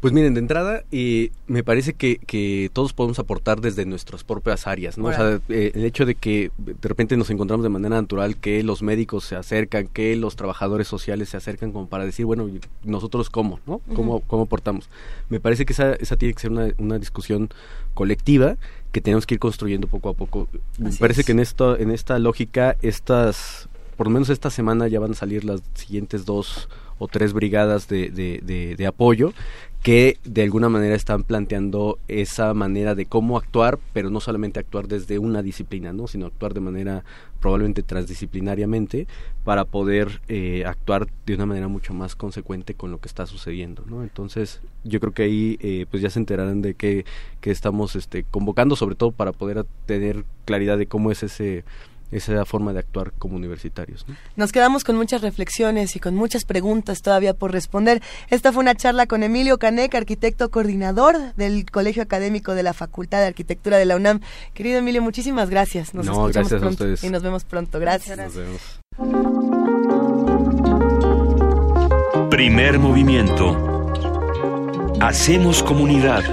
Pues miren, de entrada, eh, me parece que, que, todos podemos aportar desde nuestras propias áreas, ¿no? Bueno. O sea, eh, el hecho de que de repente nos encontramos de manera natural que los médicos se acercan, que los trabajadores sociales se acercan como para decir, bueno, nosotros cómo, ¿no? ¿Cómo, uh -huh. cómo aportamos? Me parece que esa, esa tiene que ser una, una discusión colectiva que tenemos que ir construyendo poco a poco. Así me parece es. que en, esto, en esta lógica, estas, por lo menos esta semana ya van a salir las siguientes dos o tres brigadas de, de, de apoyo que de alguna manera están planteando esa manera de cómo actuar, pero no solamente actuar desde una disciplina, ¿no? sino actuar de manera probablemente transdisciplinariamente para poder eh, actuar de una manera mucho más consecuente con lo que está sucediendo. ¿no? Entonces yo creo que ahí eh, pues ya se enterarán de qué, que estamos este, convocando, sobre todo para poder tener claridad de cómo es ese esa forma de actuar como universitarios. Nos quedamos con muchas reflexiones y con muchas preguntas todavía por responder. Esta fue una charla con Emilio Caneca, arquitecto coordinador del Colegio Académico de la Facultad de Arquitectura de la UNAM. Querido Emilio, muchísimas gracias. Nos no, escuchamos pronto y nos vemos pronto. Gracias. Nos vemos. Primer movimiento. Hacemos comunidad.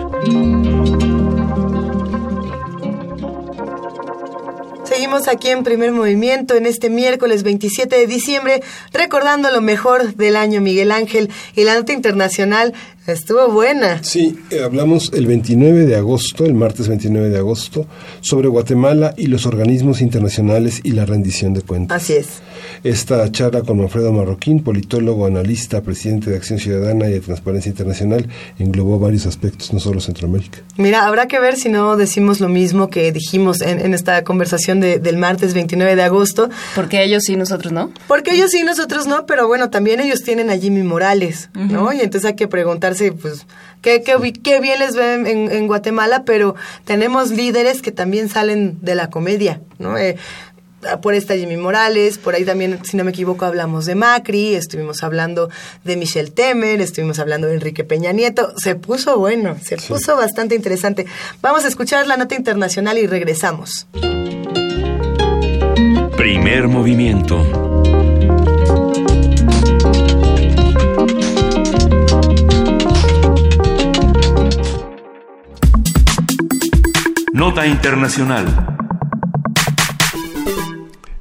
Seguimos aquí en primer movimiento en este miércoles 27 de diciembre, recordando lo mejor del año Miguel Ángel y la nota internacional Estuvo buena. Sí, eh, hablamos el 29 de agosto, el martes 29 de agosto, sobre Guatemala y los organismos internacionales y la rendición de cuentas. Así es. Esta charla con Manfredo Marroquín, politólogo, analista, presidente de Acción Ciudadana y de Transparencia Internacional, englobó varios aspectos, no solo Centroamérica. Mira, habrá que ver si no decimos lo mismo que dijimos en, esta conversación del martes 29 de agosto. Porque ellos sí, nosotros no. Porque ellos sí, nosotros no, pero bueno, también ellos tienen a Jimmy Morales, ¿no? Y entonces hay que preguntarse pues, qué, qué, bien les ven en, Guatemala, pero tenemos líderes que también salen de la comedia, ¿no? Eh, por esta Jimmy Morales, por ahí también, si no me equivoco, hablamos de Macri, estuvimos hablando de Michelle Temer, estuvimos hablando de Enrique Peña Nieto. Se puso bueno, se puso bastante interesante. Vamos a escuchar la nota internacional y regresamos. Primer movimiento. Nota Internacional.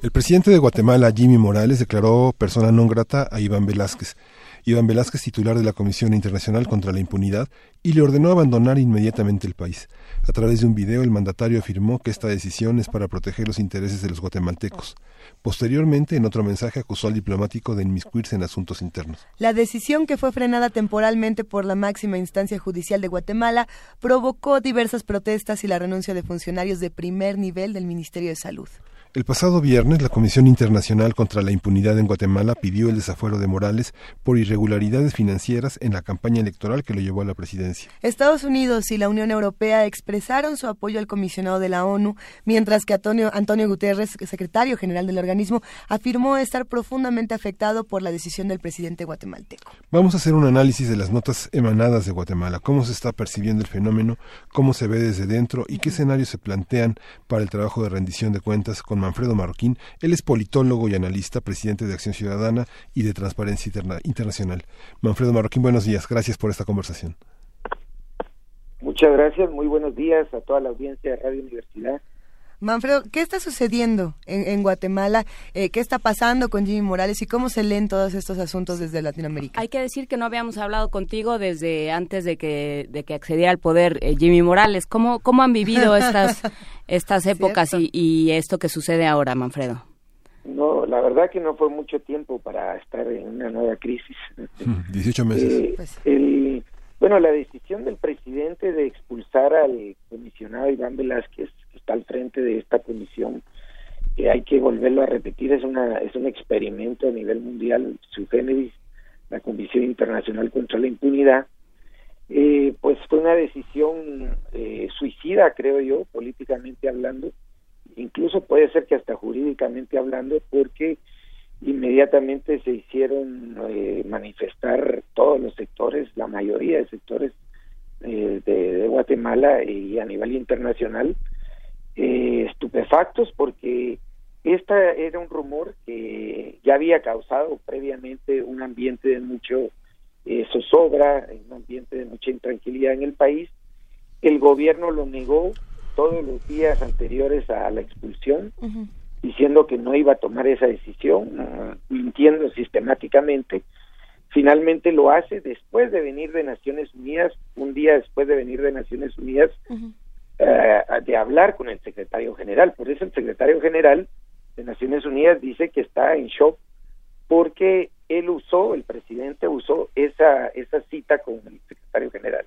El presidente de Guatemala, Jimmy Morales, declaró persona non grata a Iván Velázquez. Iván Velázquez, titular de la Comisión Internacional contra la Impunidad, y le ordenó abandonar inmediatamente el país. A través de un video, el mandatario afirmó que esta decisión es para proteger los intereses de los guatemaltecos. Posteriormente, en otro mensaje, acusó al diplomático de inmiscuirse en asuntos internos. La decisión, que fue frenada temporalmente por la máxima instancia judicial de Guatemala, provocó diversas protestas y la renuncia de funcionarios de primer nivel del Ministerio de Salud. El pasado viernes, la Comisión Internacional contra la Impunidad en Guatemala pidió el desafuero de Morales por irregularidades financieras en la campaña electoral que lo llevó a la presidencia. Estados Unidos y la Unión Europea expresaron su apoyo al comisionado de la ONU, mientras que Antonio, Antonio Guterres, secretario general del organismo, afirmó estar profundamente afectado por la decisión del presidente guatemalteco. Vamos a hacer un análisis de las notas emanadas de Guatemala, cómo se está percibiendo el fenómeno, cómo se ve desde dentro y qué escenarios se plantean para el trabajo de rendición de cuentas con Manfredo Marroquín. Él es politólogo y analista, presidente de Acción Ciudadana y de Transparencia Internacional. Manfredo Marroquín, buenos días. Gracias por esta conversación. Muchas gracias. Muy buenos días a toda la audiencia de Radio Universidad. Manfredo, ¿qué está sucediendo en, Guatemala? Eh, ¿Qué está pasando con Jimmy Morales y cómo se leen todos estos asuntos desde Latinoamérica? Hay que decir que no habíamos hablado contigo desde antes de que, de que accediera al poder eh, Jimmy Morales. ¿Cómo, ¿Cómo han vivido estas, estas épocas y, esto que sucede ahora, Manfredo? No, la verdad que no fue mucho tiempo para estar en una nueva crisis. 18 meses. Eh, pues. bueno, la decisión del presidente de expulsar al comisionado Iván Velázquez al frente de esta comisión que hay que volverlo a repetir es una es un experimento a nivel mundial su generis la comisión internacional contra la impunidad. Eh, pues fue una decisión eh, suicida creo yo políticamente hablando incluso puede ser que hasta jurídicamente hablando porque inmediatamente se hicieron eh, manifestar todos los sectores la mayoría de sectores de, de Guatemala y a nivel internacional eh, estupefactos porque esta era un rumor que ya había causado previamente un ambiente de mucho eh, zozobra, un ambiente de mucha intranquilidad en el país. El gobierno lo negó todos los días anteriores a la expulsión, diciendo que no iba a tomar esa decisión, mintiendo sistemáticamente. Finalmente lo hace después de venir de Naciones Unidas, un día después de venir de Naciones Unidas, eh, de hablar con el secretario general. Por eso el secretario general de Naciones Unidas dice que está en shock porque él usó, el presidente usó esa, esa cita con el secretario general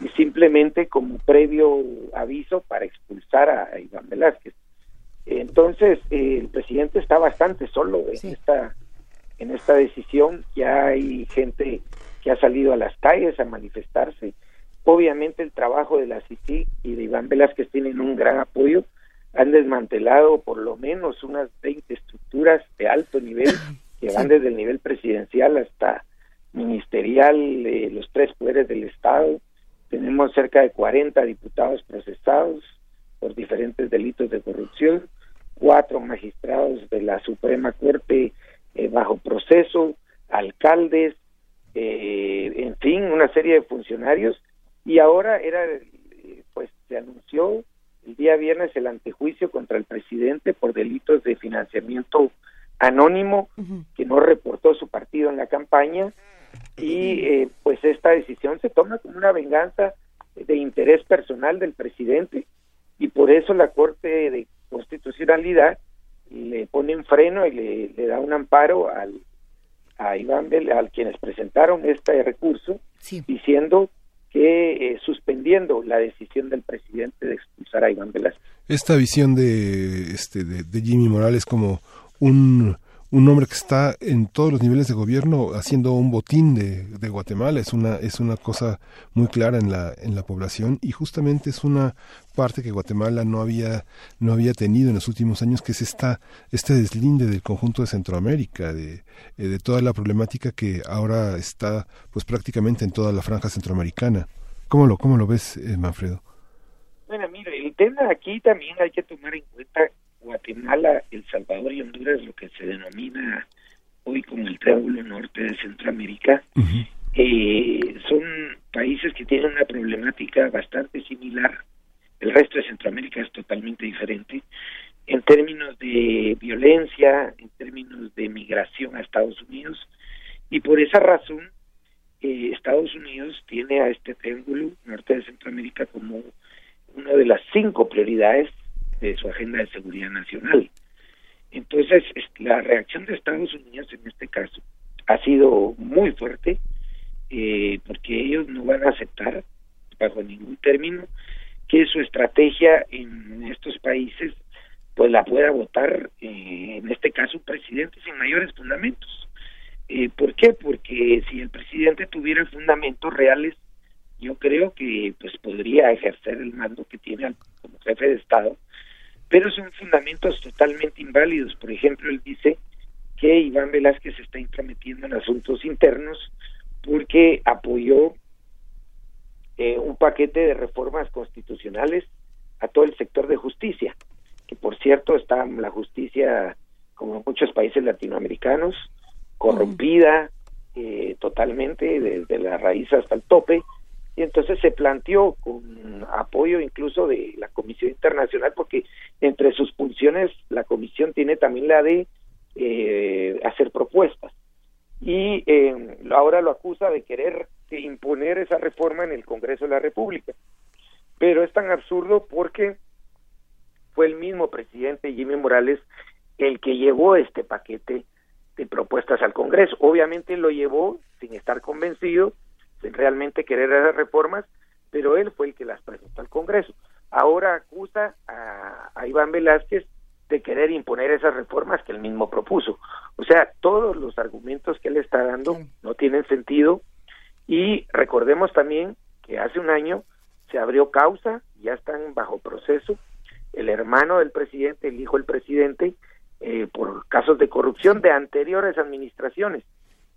y simplemente como previo aviso para expulsar a Iván Velázquez. Entonces, eh, el presidente está bastante solo en esta en esta decisión. Ya hay gente que ha salido a las calles a manifestarse. Obviamente el trabajo de la CICI y de Iván Velázquez tienen un gran apoyo. Han desmantelado por lo menos unas 20 estructuras de alto nivel que van desde el nivel presidencial hasta ministerial, eh, los tres poderes del Estado. Tenemos cerca de 40 diputados procesados por diferentes delitos de corrupción, cuatro magistrados de la Suprema Corte eh, bajo proceso, alcaldes, eh, en fin, una serie de funcionarios y ahora era, pues se anunció el día viernes el antejuicio contra el presidente por delitos de financiamiento anónimo que no reportó su partido en la campaña. Y eh, pues esta decisión se toma como una venganza de interés personal del presidente y por eso la Corte de Constitucionalidad le pone un freno y le, da un amparo al a Iván Bel, al quienes presentaron este recurso diciendo que eh, suspendiendo la decisión del presidente de expulsar a Iván Velázquez. Esta visión de este de Jimmy Morales como un, un hombre que está en todos los niveles de gobierno haciendo un botín de, de, Guatemala. Es una es una cosa muy clara en la en la población y justamente es una parte que Guatemala no había no había tenido en los últimos años que es esta este deslinde del conjunto de Centroamérica de, eh, de toda la problemática que ahora está pues prácticamente en toda la franja centroamericana. Cómo lo cómo lo ves eh, Manfredo bueno mire el tema aquí también hay que tomar en cuenta Guatemala, El Salvador y Honduras, lo que se denomina hoy como el Triángulo Norte de Centroamérica, eh, son países que tienen una problemática bastante similar. El resto de Centroamérica es totalmente diferente. En términos de violencia, en términos de migración a Estados Unidos, y por esa razón eh, Estados Unidos tiene a este triángulo norte de Centroamérica como una de las cinco prioridades de su agenda de seguridad nacional. Entonces, la reacción de Estados Unidos en este caso ha sido muy fuerte, eh, porque ellos no van a aceptar, bajo ningún término, que su estrategia en estos países pues la pueda votar, eh, en este caso, un presidente sin mayores fundamentos. Eh, ¿Por qué? Porque si el presidente tuviera fundamentos reales, yo creo que pues podría ejercer el mando que tiene como jefe de Estado pero son fundamentos totalmente inválidos. Por ejemplo, él dice que Iván Velázquez se está intrometiendo en asuntos internos porque apoyó eh, un paquete de reformas constitucionales a todo el sector de justicia, que por cierto está la justicia, como en muchos países latinoamericanos, corrompida eh, totalmente desde la raíz hasta el tope, y entonces se planteó con apoyo incluso de la Comisión Internacional, porque entre sus funciones la Comisión tiene también la de eh, hacer propuestas. Y eh, ahora lo acusa de querer imponer esa reforma en el Congreso de la República. Pero es tan absurdo porque fue el mismo presidente Jimmy Morales el que llevó este paquete de propuestas al Congreso. Obviamente lo llevó sin estar convencido realmente querer esas reformas, pero él fue el que las presentó al Congreso. Ahora acusa a, Iván Velázquez de querer imponer esas reformas que él mismo propuso. O sea, todos los argumentos que él está dando no tienen sentido y recordemos también que hace un año se abrió causa, ya están bajo proceso, el hermano del presidente, el hijo del presidente, eh, por casos de corrupción de anteriores administraciones,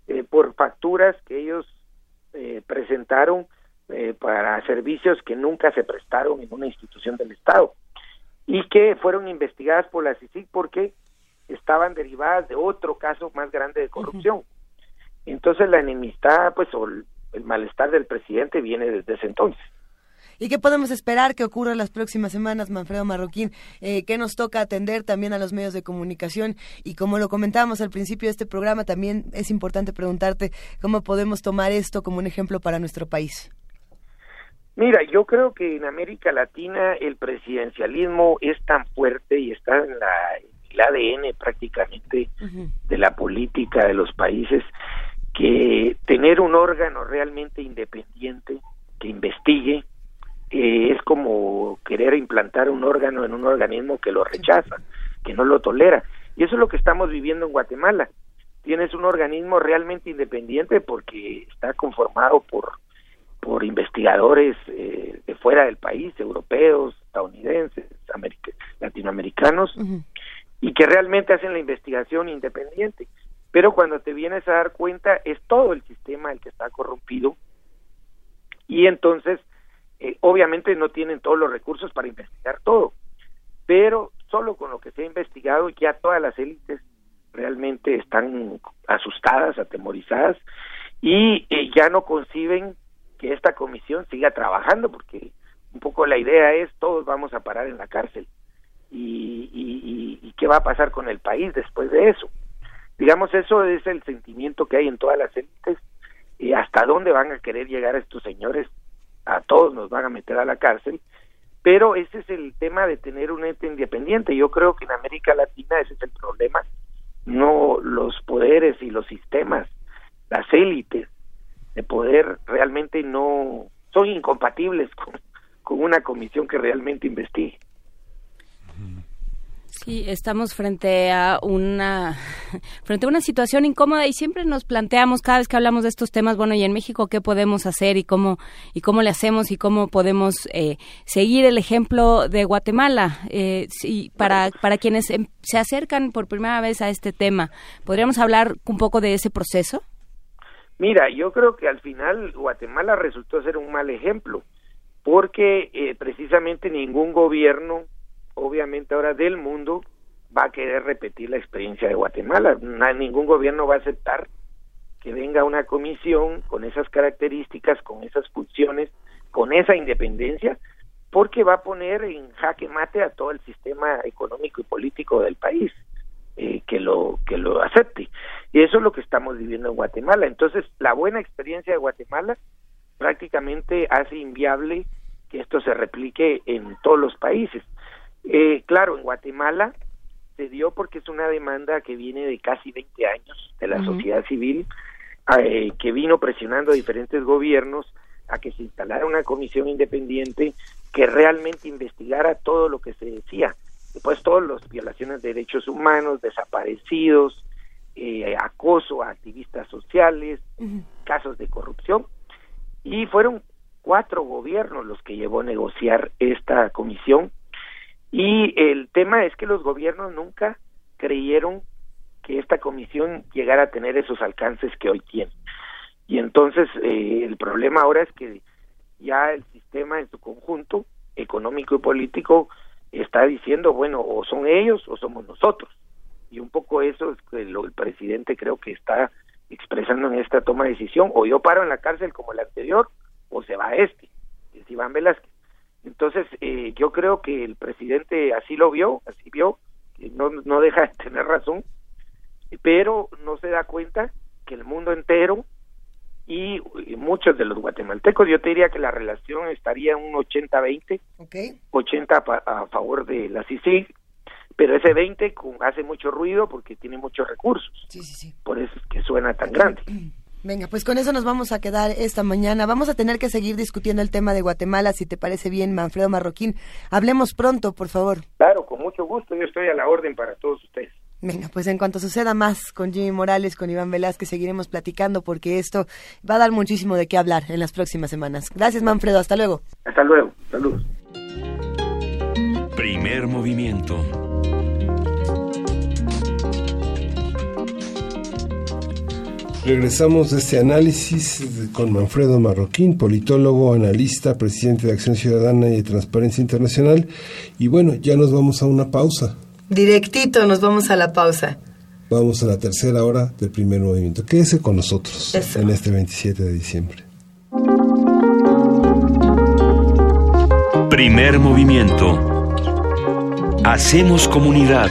eh, por facturas que ellos eh, presentaron eh, para servicios que nunca se prestaron en una institución del Estado y que fueron investigadas por la CICIG porque estaban derivadas de otro caso más grande de corrupción. Entonces la enemistad, pues, o el malestar del presidente viene desde ese entonces. ¿Y qué podemos esperar que ocurra las próximas semanas, Manfredo Marroquín? Eh, ¿Qué nos toca atender también a los medios de comunicación? Y como lo comentábamos al principio de este programa, también es importante preguntarte cómo podemos tomar esto como un ejemplo para nuestro país. Mira, yo creo que en América Latina el presidencialismo es tan fuerte y está en la, el ADN prácticamente de la política de los países, que tener un órgano realmente independiente que investigue eh, es como querer implantar un órgano en un organismo que lo rechaza, que no lo tolera. Y eso es lo que estamos viviendo en Guatemala. Tienes un organismo realmente independiente porque está conformado por por investigadores eh, de fuera del país, europeos, estadounidenses, latinoamericanos, y que realmente hacen la investigación independiente. Pero cuando te vienes a dar cuenta, es todo el sistema el que está corrompido, y entonces, eh, obviamente no tienen todos los recursos para investigar todo, pero solo con lo que se ha investigado, ya todas las élites realmente están asustadas, atemorizadas, y eh, ya no conciben que esta comisión siga trabajando, porque un poco la idea es todos vamos a parar en la cárcel. Y, y, qué va a pasar con el país después de eso. Digamos, eso es el sentimiento que hay en todas las élites. Y hasta dónde van a querer llegar estos señores, a todos nos van a meter a la cárcel. Pero ese es el tema de tener un ente independiente. Yo creo que en América Latina ese es el problema, no los poderes y los sistemas, las élites de poder realmente no son incompatibles con, con una comisión que realmente investigue. Sí, estamos frente a una frente a una situación incómoda y siempre nos planteamos cada vez que hablamos de estos temas, bueno, y en México qué podemos hacer y cómo y cómo le hacemos y cómo podemos eh, seguir el ejemplo de Guatemala. Eh, para para quienes em, se acercan por primera vez a este tema, podríamos hablar un poco de ese proceso. Mira, yo creo que al final Guatemala resultó ser un mal ejemplo, porque eh, precisamente ningún gobierno, obviamente ahora del mundo, va a querer repetir la experiencia de Guatemala. ningún gobierno va a aceptar que venga una comisión con esas características, con esas funciones, con esa independencia, porque va a poner en jaque mate a todo el sistema económico y político del país. Eh, que lo que lo acepte y eso es lo que estamos viviendo en Guatemala entonces la buena experiencia de Guatemala prácticamente hace inviable que esto se replique en todos los países eh, claro en Guatemala se dio porque es una demanda que viene de casi 20 años de la sociedad civil eh, que vino presionando a diferentes gobiernos a que se instalara una comisión independiente que realmente investigara todo lo que se decía. Pues todas las violaciones de derechos humanos, desaparecidos, eh, acoso a activistas sociales, casos de corrupción, y fueron cuatro gobiernos los que llevó a negociar esta comisión, y el tema es que los gobiernos nunca creyeron que esta comisión llegara a tener esos alcances que hoy tiene. Y entonces eh, el problema ahora es que ya el sistema en su conjunto, económico y político, está diciendo, bueno, o son ellos o somos nosotros. Y un poco eso es lo el presidente creo que está expresando en esta toma de decisión, o yo paro en la cárcel como el anterior, o se va este, es Iván Velázquez. Entonces, eh, yo creo que el presidente así lo vio, así vio, que no, no deja de tener razón, pero no se da cuenta que el mundo entero y, muchos de los guatemaltecos, yo te diría que la relación estaría un 80-20, 80 a favor de la CICIG, pero ese 20 hace mucho ruido porque tiene muchos recursos, por eso es que suena tan grande. Venga, pues con eso nos vamos a quedar esta mañana. Vamos a tener que seguir discutiendo el tema de Guatemala, si te parece bien, Manfredo Marroquín. Hablemos pronto, por favor. Claro, con mucho gusto. Yo estoy a la orden para todos ustedes. Venga, pues en cuanto suceda más con Jimmy Morales, con Iván Velázquez, seguiremos platicando porque esto va a dar muchísimo de qué hablar en las próximas semanas. Gracias, Manfredo. Hasta luego. Hasta luego. Saludos. Primer movimiento. Regresamos de este análisis con Manfredo Marroquín, politólogo, analista, presidente de Acción Ciudadana y de Transparencia Internacional. Y bueno, ya nos vamos a una pausa. Directito nos vamos a la pausa. Vamos a la tercera hora del primer movimiento. Quédese con nosotros en este 27 de diciembre. Primer movimiento. Hacemos comunidad.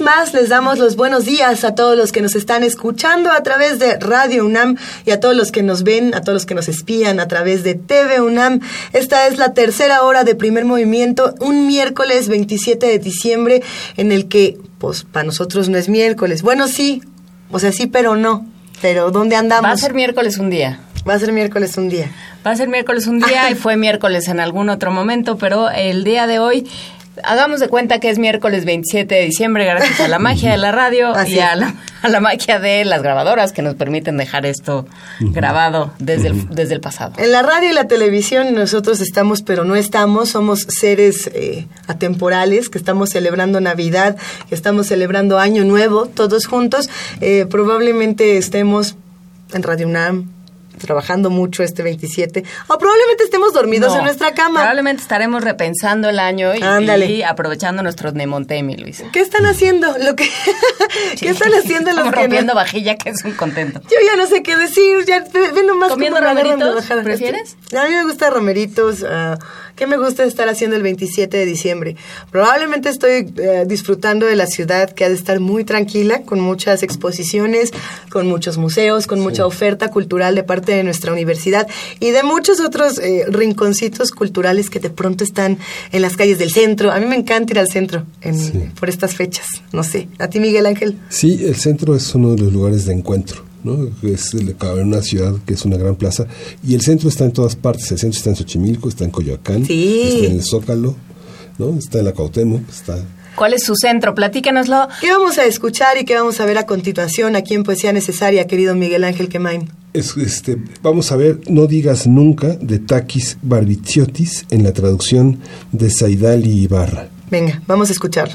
vez más les damos los buenos días a todos los que nos están escuchando a través de Radio UNAM y a todos los que nos ven, a todos los que nos espían a través de TV UNAM. Esta es la tercera hora de primer movimiento, un miércoles 27 de diciembre en el que, pues, para nosotros no es miércoles. Bueno, sí, o sea, sí, pero no. Pero ¿dónde andamos? Va a ser miércoles un día. Va a ser miércoles un día. Va a ser miércoles un día y fue miércoles en algún otro momento, pero el día de hoy hagamos de cuenta que es miércoles 27 de diciembre gracias a la magia de la radio y a la, a la, magia de las grabadoras que nos permiten dejar esto grabado desde, el, desde el pasado. En la radio y la televisión nosotros estamos, pero no estamos, somos seres eh, atemporales que estamos celebrando Navidad, que estamos celebrando Año Nuevo, todos juntos. Eh, probablemente estemos en Radio UNAM, trabajando mucho este 27. O probablemente estemos dormidos No, en nuestra cama. Probablemente estaremos repensando el año y, y aprovechando nuestro Nemontemi, Luisa. ¿Qué están haciendo? Lo que ¿Qué están haciendo los que rompiendo no- vajilla, que es un contento. Yo ya no sé qué decir, ya ve, ve nomás ¿Comiendo romeritos? ¿Prefieres? A mí me gusta romeritos. ah, ¿Qué me gusta estar haciendo el 27 de diciembre? Probablemente estoy eh, disfrutando de la ciudad que ha de estar muy tranquila, con muchas exposiciones, con muchos museos, con mucha oferta cultural de parte de nuestra universidad y de muchos otros eh, rinconcitos culturales que de pronto están en las calles del centro. A mí me encanta ir al centro en- por estas fechas. No sé. ¿A ti, Miguel Ángel? Sí, el centro es uno de los lugares de encuentro, ¿no? Es una ciudad que es una gran plaza y el centro está en todas partes. El centro está en Xochimilco, está en Coyoacán, Sí. está en el Zócalo, ¿no? Está en la Cuauhtémoc, está ¿Cuál es su centro? Platícanoslo. ¿Qué vamos a escuchar y qué vamos a ver a continuación aquí en Poesía Necesaria, querido Miguel Ángel Quemain? Es, este, vamos a ver No digas nunca de Takis Barbiciotis en la traducción de Saidali Ibarra. Venga, vamos a escucharlo.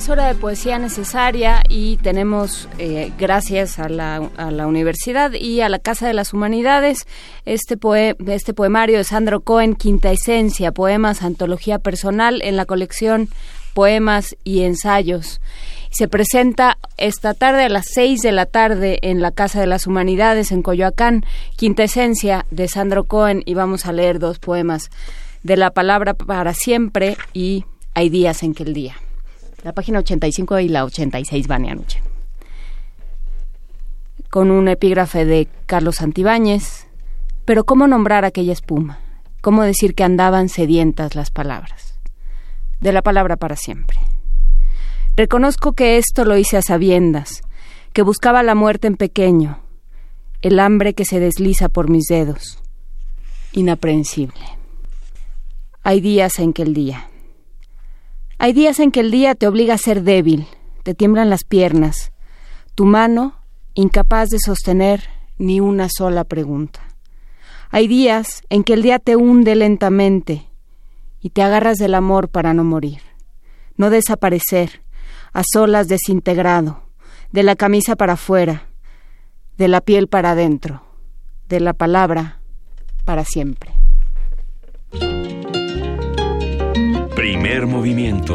Es hora de poesía necesaria y tenemos, eh, gracias a la, universidad y a la Casa de las Humanidades, este, poe- este poemario de Sandro Cohen, Quinta Esencia, poemas, antología personal en la colección Poemas y Ensayos. Se presenta esta tarde a las seis de la tarde en la Casa de las Humanidades en Coyoacán, Quinta Esencia de Sandro Cohen y vamos a leer dos poemas de la palabra para siempre y Hay días en que el día. La página 85 y la 86 van y anoche. Con un epígrafe de Carlos Santibáñez. Pero ¿cómo nombrar aquella espuma? ¿Cómo decir que andaban sedientas las palabras? De la palabra para siempre. Reconozco que esto lo hice a sabiendas, que buscaba la muerte en pequeño, el hambre que se desliza por mis dedos. Inaprensible. Hay días en que el día. Hay días en que el día te obliga a ser débil, te tiemblan las piernas, tu mano incapaz de sostener ni una sola pregunta. Hay días en que el día te hunde lentamente y te agarras del amor para no morir, no desaparecer, a solas desintegrado, de la camisa para afuera, de la piel para adentro, de la palabra para siempre. Primer movimiento.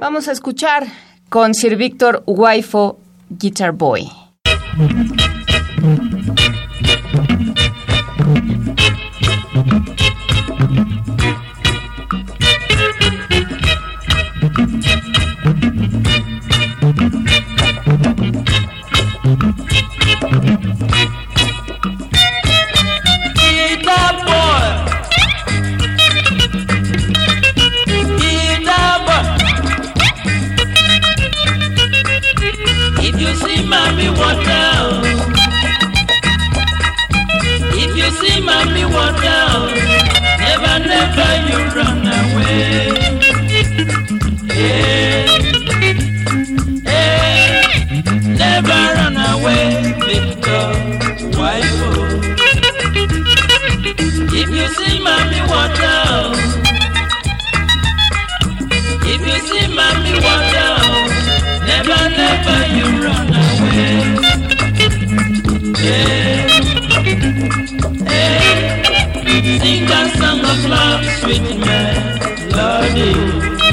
Vamos a escuchar con Sir Víctor Waifo, Guitar Boy. Water, never never you run away. Yeah. Yeah. Never run away, Victor. If you see mommy if you see mommy never, never you run away. Yeah. Yeah. Sing a song of love, sweet melody.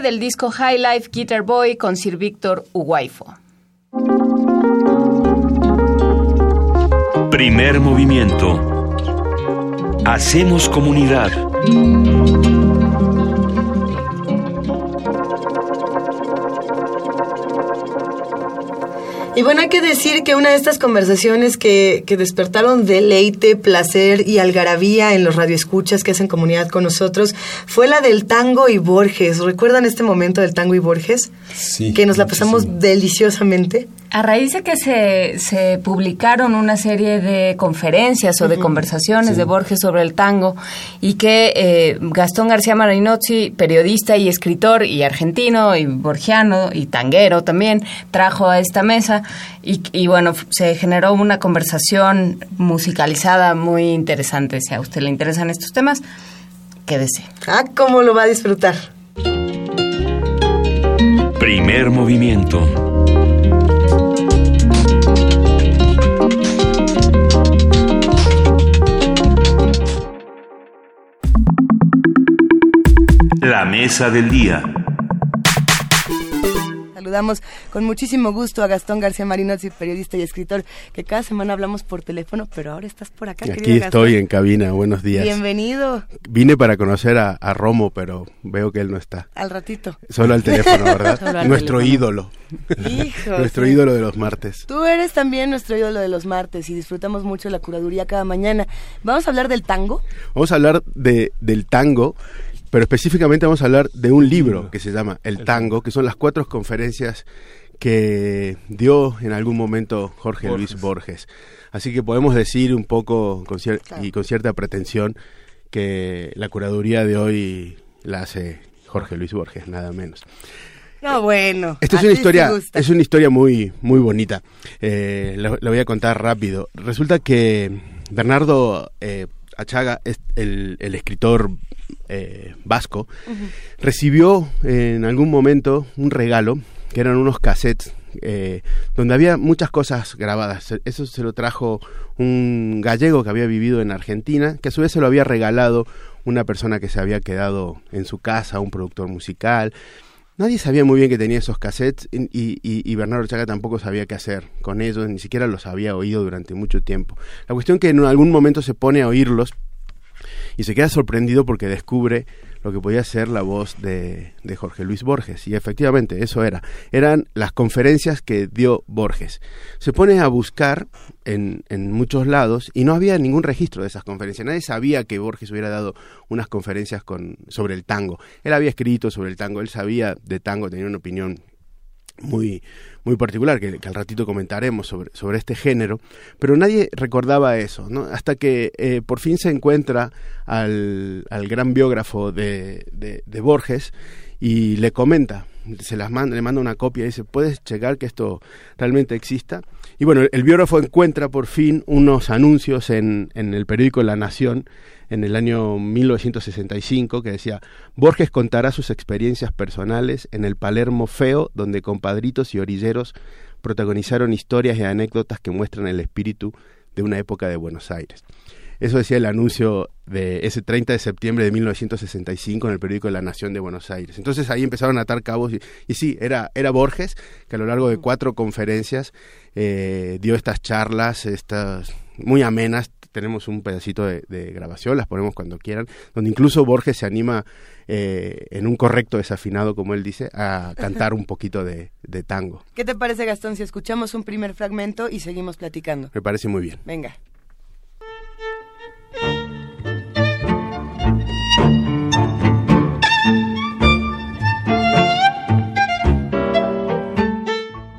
Del disco High Life Guitar Boy con Sir Víctor Uguaifo. Primer movimiento. Hacemos comunidad. Bueno, hay que decir que una de estas conversaciones que, que despertaron deleite, placer y algarabía en los radioescuchas que hacen comunidad con nosotros fue la del tango y Borges. ¿Recuerdan este momento del tango y Borges? Sí. Que nos la pasamos deliciosamente. A raíz de que se, se publicaron una serie de conferencias o de conversaciones de Borges sobre el tango y que eh, Gastón García Marinozzi, periodista y escritor y argentino y borgiano y tanguero también, trajo a esta mesa y, y bueno, se generó una conversación musicalizada muy interesante. Si a usted le interesan estos temas, quédese. Ah, cómo lo va a disfrutar. Primer movimiento. La mesa del día. Saludamos con muchísimo gusto a Gastón García Marinozzi, periodista y escritor, que cada semana hablamos por teléfono, pero ahora estás por acá. Aquí estoy Gastón. en cabina, buenos días. Bienvenido Vine para conocer a, a Romo, pero veo que él no está. al ratito. Solo al teléfono, ¿verdad? Solo al Nuestro teléfono. ídolo. Hijo, Nuestro sí. ídolo de los martes. Tú eres también nuestro ídolo de los martes y disfrutamos mucho la curaduría cada mañana. Vamos a hablar del tango. Vamos a hablar de, del tango, pero específicamente vamos a hablar de un libro que se llama El Tango, que son las cuatro conferencias que dio en algún momento Jorge Luis Borges. Así que podemos decir un poco con cier- y con cierta pretensión que la curaduría de hoy la hace Jorge Luis Borges, nada menos. No, bueno. Esta es una historia, es una historia muy, muy bonita. Eh, la, la voy a contar rápido. Resulta que Bernardo eh, Achaga, es el, el escritor eh, vasco, recibió en algún momento un regalo que eran unos cassettes eh, donde había muchas cosas grabadas. Eso se lo trajo un gallego que había vivido en Argentina, que a su vez se lo había regalado una persona que se había quedado en su casa, un productor musical. Nadie sabía muy bien que tenía esos cassettes y, y- y Bernardo Chaga tampoco sabía qué hacer con ellos, ni siquiera los había oído durante mucho tiempo. La cuestión que en algún momento se pone a oírlos y se queda sorprendido porque descubre lo que podía ser la voz de, de Jorge Luis Borges. Y efectivamente, eso era. Eran las conferencias que dio Borges. Se pone a buscar en, en muchos lados y no había ningún registro de esas conferencias. Nadie sabía que Borges hubiera dado unas conferencias con, sobre el tango. Él había escrito sobre el tango, él sabía de tango, tenía una opinión muy, muy particular, que, al ratito comentaremos sobre, sobre este género, pero nadie recordaba eso, hasta que eh, por fin se encuentra al, al gran biógrafo de, de, de Borges y le comenta, se las manda, le manda una copia y dice, ¿puedes checar que esto realmente exista? Y bueno, el biógrafo encuentra por fin unos anuncios en, en el periódico La Nación en el año 1965 que decía, Borges contará sus experiencias personales en el Palermo feo, donde compadritos y orilleros protagonizaron historias y anécdotas que muestran el espíritu de una época de Buenos Aires. Eso decía el anuncio de ese 30 de septiembre de 1965 en el periódico La Nación de Buenos Aires. Entonces ahí empezaron a atar cabos y, sí, era, era Borges que a lo largo de cuatro conferencias eh, dio estas charlas, estas muy amenas. Tenemos un pedacito de, de grabación, las ponemos cuando quieran, donde incluso Borges se anima eh, en un correcto desafinado, como él dice, a cantar un poquito de, de tango. ¿Qué te parece, Gastón, si escuchamos un primer fragmento y seguimos platicando? Me parece muy bien. Venga.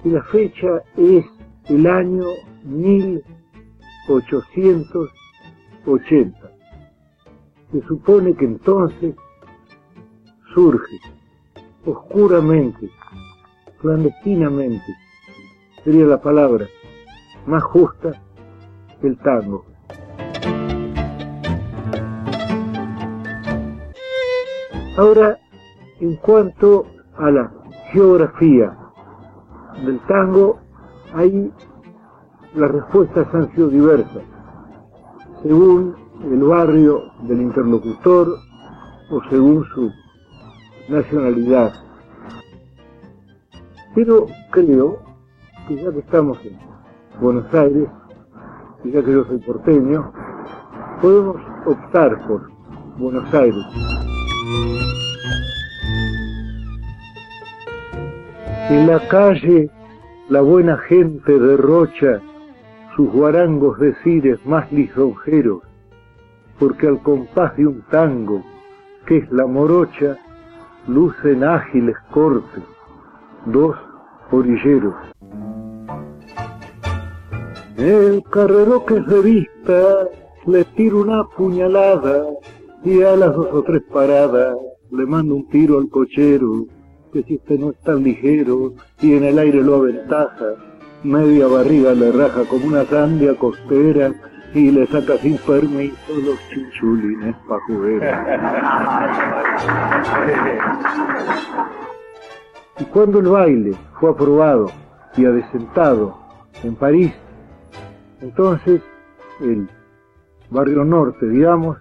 y la fecha es el año 1880. Se supone que entonces surge oscuramente, clandestinamente, sería la palabra más justa, el tango. Ahora, en cuanto a la geografía del tango, ahí las respuestas han sido diversas, según el barrio del interlocutor o según su nacionalidad. Pero creo que ya que estamos en Buenos Aires, y ya que yo soy porteño, podemos optar por Buenos Aires. En la calle la buena gente derrocha sus guarangos decires más lisonjeros, porque al compás de un tango, que es la morocha, lucen ágiles cortes, dos orilleros. El carrero que es revista le tiro una puñalada y a las dos o tres paradas le mando un tiro al cochero, que si este no es tan ligero y en el aire lo aventaja, media barriga le raja como una sandia costera y le saca sin permiso los chinchulines pa' Y cuando el baile fue aprobado y adesentado en París, entonces el barrio norte, digamos,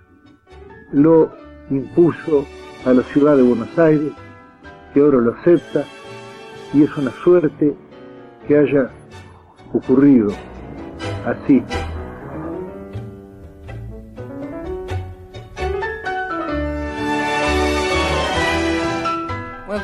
lo impuso a la ciudad de Buenos Aires, que ahora lo acepta, y es una suerte que haya ocurrido así.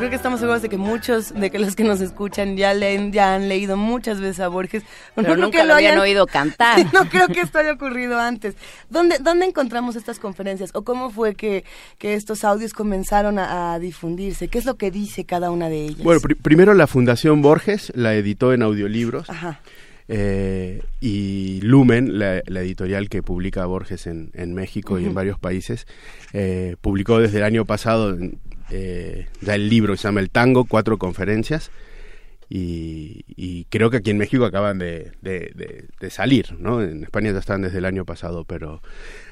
Creo que estamos seguros de que muchos de que los que nos escuchan ya leen, ya han leído muchas veces a Borges. Pero no creo nunca que lo habían hayan- oído cantar. Sí, no creo que esto haya ocurrido antes. ¿Dónde, dónde encontramos estas conferencias? ¿O cómo fue que, que estos audios comenzaron a, a difundirse? ¿Qué es lo que dice cada una de ellas? Bueno, pri- primero la Fundación Borges la editó en audiolibros. Ajá. eh, y Lumen, la, la editorial que publica Borges en, en México y en varios países, eh, publicó desde el año pasado eh, ya el libro se llama El Tango, cuatro conferencias. Y, creo que aquí en México acaban de, salir, ¿no? En España ya están desde el año pasado, pero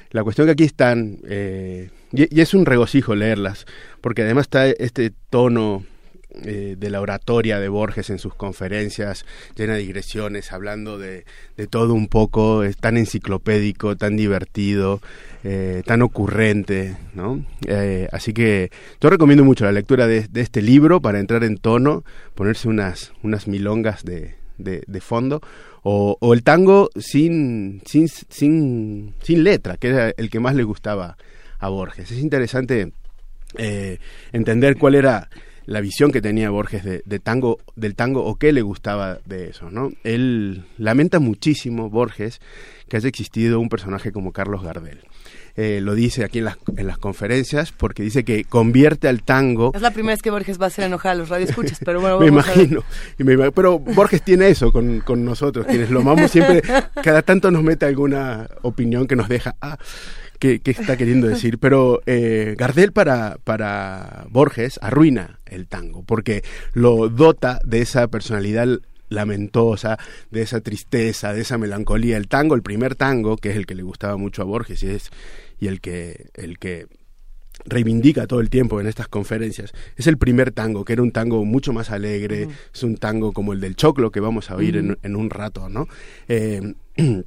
la cuestión que aquí están, eh, y es un regocijo leerlas, porque además está este tono eh, de la oratoria de Borges en sus conferencias, llena de digresiones, hablando de, de todo un poco, es tan enciclopédico, tan divertido, eh, tan ocurrente, ¿no? Eh, así que yo recomiendo mucho la lectura de, de este libro para entrar en tono, ponerse unas, unas milongas de, de, fondo, o, el tango sin, sin, sin, sin letra, que era el que más le gustaba a Borges. Es interesante entender cuál era la visión que tenía Borges de, de tango, del tango o qué le gustaba de eso, ¿no? Él lamenta muchísimo, Borges, que haya existido un personaje como Carlos Gardel. Eh, lo dice aquí en las, en las conferencias porque dice que convierte al tango Es la primera vez que Borges va a hacer enojar a los radioescuchas, pero bueno, me vamos a ver. imagino, y me pero Borges tiene eso con, con nosotros, quienes lo amamos siempre, cada tanto nos mete alguna opinión que nos deja, ah, ¿qué, qué está queriendo decir? Pero eh, Gardel para, para Borges arruina el tango, porque lo dota de esa personalidad lamentosa, de esa tristeza, de esa melancolía. El tango, el primer tango, que es el que le gustaba mucho a Borges y es y el que el que reivindica todo el tiempo en estas conferencias es el primer tango, que era un tango mucho más alegre, es un tango como el del choclo que vamos a oír en, en un rato, ¿no? Eh,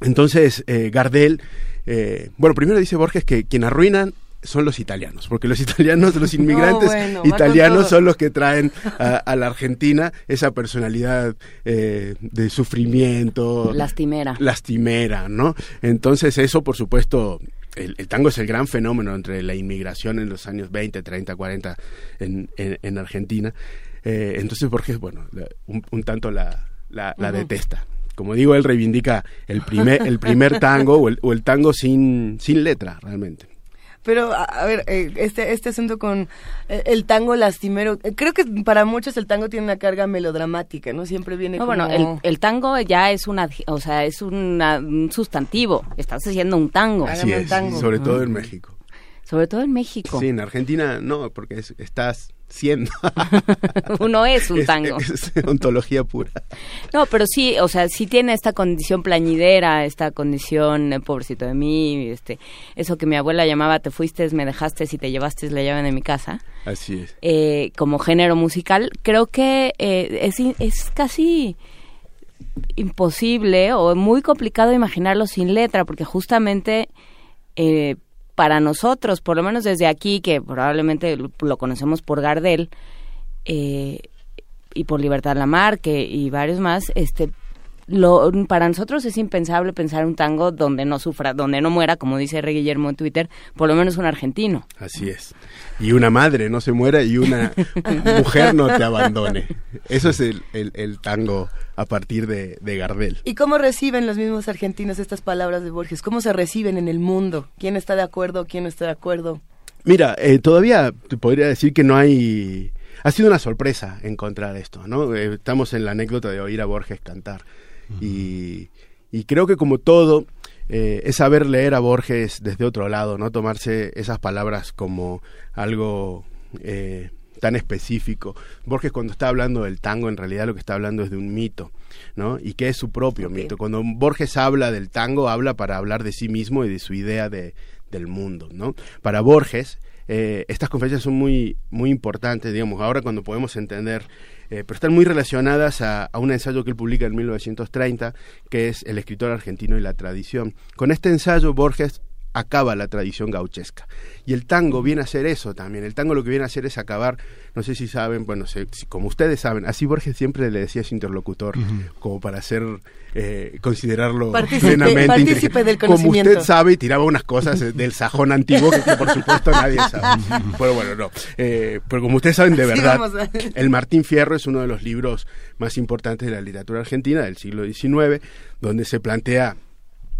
entonces, eh, Gardel, eh, bueno, primero dice Borges que quien arruinan son los italianos, porque los italianos, los inmigrantes bueno, italianos son los que traen a, a la Argentina esa personalidad eh, de sufrimiento, Lastimera. lastimera, ¿no? Entonces eso, por supuesto, el, el tango es el gran fenómeno entre la inmigración en los años 20, 30, 40 en, en, en Argentina. Eh, entonces Borges, bueno, un, un tanto la, la, la Ujú. detesta. Como digo, él reivindica el primer, el primer tango o el, o el tango sin, sin letra, realmente. Pero, a, a ver, eh, este, este asunto con eh, el tango lastimero, eh, creo que para muchos el tango tiene una carga melodramática, ¿no? Siempre viene No, como... bueno, el, el tango ya es una, o sea, es una- un sustantivo. Estás haciendo un tango. Así es, sobre todo en México. Sobre todo en México. Sí, en Argentina no, porque es- estás siendo. Uno es un tango. Es, ontología pura. No, pero sí, o sea, sí tiene esta condición plañidera, esta condición, eh, pobrecito de mí, este, eso que mi abuela llamaba te fuiste, me dejaste, si te llevaste la llave de mi casa, Así es. eh, como género musical, creo que eh, es, es casi imposible o muy complicado imaginarlo sin letra, porque justamente eh, para nosotros, por lo menos desde aquí, que probablemente lo, conocemos por Gardel eh, y por Libertad Lamarque y varios más, este lo, para nosotros es impensable pensar un tango donde no sufra, donde no muera, como dice Rey Guillermo en Twitter, por lo menos un argentino. Así es. Y una madre no se muera y una mujer no te abandone. Eso es el, el- el tango a partir de, de Gardel. ¿Y cómo reciben los mismos argentinos estas palabras de Borges? ¿Cómo se reciben en el mundo? ¿Quién está de acuerdo? ¿Quién no está de acuerdo? Mira, eh, todavía te podría decir que no hay... Ha sido una sorpresa encontrar esto, ¿no? Eh, estamos en la anécdota de oír a Borges cantar. Y, y creo que como todo, eh, es saber leer a Borges desde otro lado, ¿no? Tomarse esas palabras como algo eh, tan específico. Borges cuando está hablando del tango, en realidad lo que está hablando es de un mito, ¿no? Y que es su propio mito. Cuando Borges habla del tango, habla para hablar de sí mismo y de su idea de, del mundo, ¿no? Para Borges, eh, estas conferencias son muy, muy importantes, digamos, ahora cuando podemos entender, eh, pero están muy relacionadas a, a un ensayo que él publica en 1930, que es El escritor argentino y la tradición. Con este ensayo, Borges acaba la tradición gauchesca. Y el tango viene a hacer eso también. El tango lo que viene a hacer es acabar, no sé si saben, bueno, se- si- como ustedes saben, así Borges siempre le decía a su interlocutor, como para hacer, eh, considerarlo Partícipe- plenamente partícipe del Como conocimiento. usted sabe, y tiraba unas cosas eh, del sajón antiguo que, que por supuesto nadie sabe. Pero bueno, no. Eh, pero como ustedes saben, de verdad, El Martín Fierro es uno de los libros más importantes de la literatura argentina del siglo XIX, donde se plantea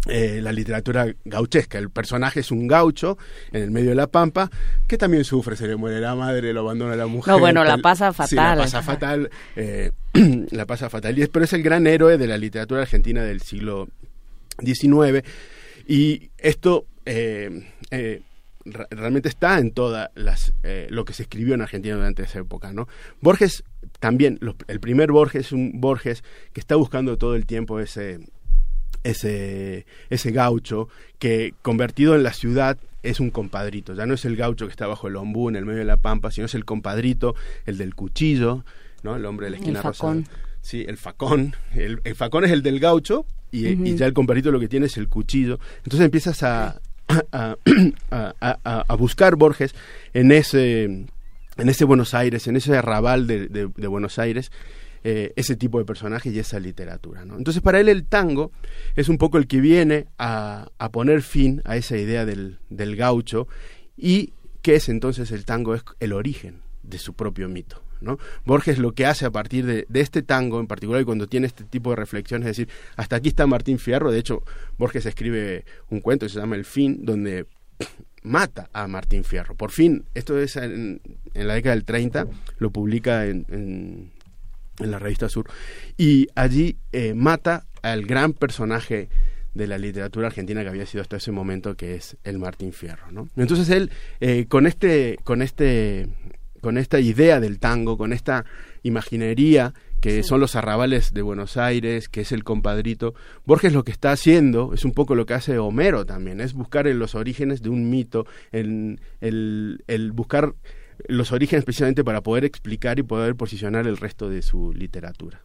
eh, la literatura gauchesca. El personaje es un gaucho en el medio de la pampa que también sufre, se le muere la madre, lo abandona la mujer. No, bueno, la pasa Sí, la fatal. pasa fatal. eh, la pasa fatal. Y es, pero es el gran héroe de la literatura argentina del siglo XIX. Y esto eh, realmente está en toda las, lo que se escribió en Argentina durante esa época. ¿no? Borges también, los- el primer Borges es un Borges que está buscando todo el tiempo ese ese, ese gaucho que convertido en la ciudad es un compadrito, ya no es el gaucho que está bajo el ombú en el medio de la pampa, sino es el compadrito, el del cuchillo, ¿no? El hombre de la El esquina facón. rosada. Sí, el facón. El, el facón es el del gaucho y, ya el compadrito lo que tiene es el cuchillo. Entonces empiezas a, a, a- a- a buscar Borges en ese, en ese Buenos Aires, en ese arrabal de, de- de Buenos Aires, eh, ese tipo de personajes y esa literatura. Entonces para él el tango es un poco el que viene a, poner fin a esa idea del, gaucho y que es entonces el tango, es el origen de su propio mito. Borges lo que hace a partir de, este tango en particular y cuando tiene este tipo de reflexiones, es decir, hasta aquí está Martín Fierro, de hecho Borges escribe un cuento que se llama El fin, donde mata a Martín Fierro. Por fin, esto es en, la década del 30, lo publica en- en la revista Sur, y allí eh, mata al gran personaje de la literatura argentina que había sido hasta ese momento, que es el Martín Fierro. ¿no? Entonces él, eh, con este, con este, con esta idea del tango, con esta imaginería que son los arrabales de Buenos Aires, que es el compadrito. Borges lo que está haciendo es un poco lo que hace Homero también, es buscar en los orígenes de un mito, el, el, el buscar los orígenes precisamente para poder explicar y poder posicionar el resto de su literatura.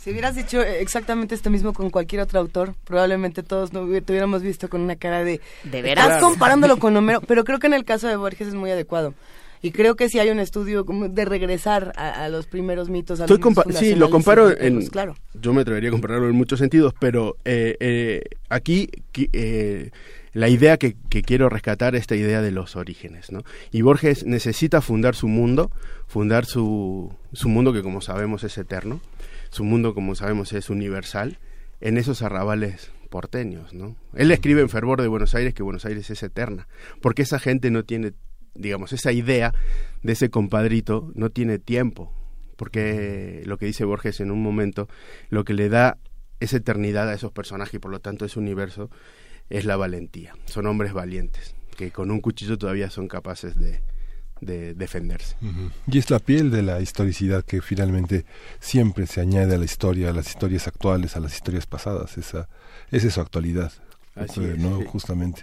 Si hubieras dicho exactamente esto mismo con cualquier otro autor, probablemente todos no te hubiéramos visto con una cara de... ¿De veras? Estás comparándolo con Homero, pero creo que en el caso de Borges es muy adecuado. Y creo que sí hay un estudio como de regresar a, a los primeros mitos. A los Estoy mitos sí, lo comparo en... Claro. Yo me atrevería a compararlo en muchos sentidos, pero eh, eh, aquí eh, la idea que, que quiero rescatar es esta idea de los orígenes, ¿no? Y Borges necesita fundar su mundo, fundar su, su mundo que como sabemos es eterno, su mundo como sabemos es universal, en esos arrabales porteños, ¿no? Él escribe en Fervor de Buenos Aires que Buenos Aires es eterna, porque esa gente no tiene, digamos, esa idea de ese compadrito no tiene tiempo, porque lo que dice Borges en un momento, lo que le da esa eternidad a esos personajes y por lo tanto ese universo es la valentía. Son hombres valientes que con un cuchillo todavía son capaces de, de defenderse. Y es la piel de la historicidad que finalmente siempre se añade a la historia, a las historias actuales, a las historias pasadas. Esa es su actualidad. Así es, ¿no? sí. Justamente.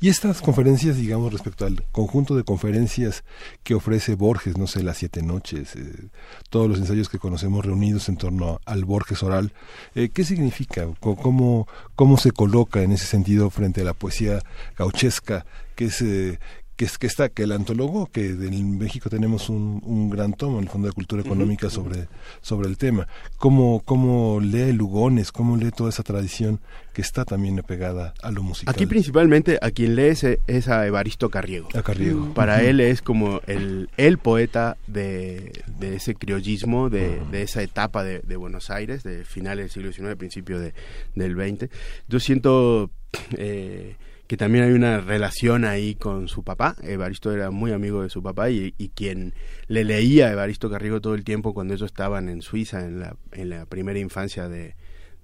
Y estas conferencias, digamos, respecto al conjunto de conferencias que ofrece Borges, no sé, las siete noches, eh, todos los ensayos que conocemos reunidos en torno al Borges oral, eh, ¿qué significa? ¿Cómo, ¿Cómo se coloca en ese sentido frente a la poesía gauchesca? ¿Qué es, eh, que es que está que el antólogo que en México tenemos un, un gran tomo en el Fondo de Cultura Económica sobre sobre el tema cómo cómo lee Lugones cómo lee toda esa tradición que está también pegada a lo musical Aquí principalmente a quien lee es, es a Evaristo Carriego. A Carriego. Para Ujú. él es como el, el poeta de, de ese criollismo, de, de esa etapa de, de Buenos Aires, de finales del siglo XIX, principio de, del XX. Yo siento eh, también hay una relación ahí con su papá. Evaristo era muy amigo de su papá y, quien le leía a Evaristo Carriego todo el tiempo cuando ellos estaban en Suiza, en la, en la primera infancia de,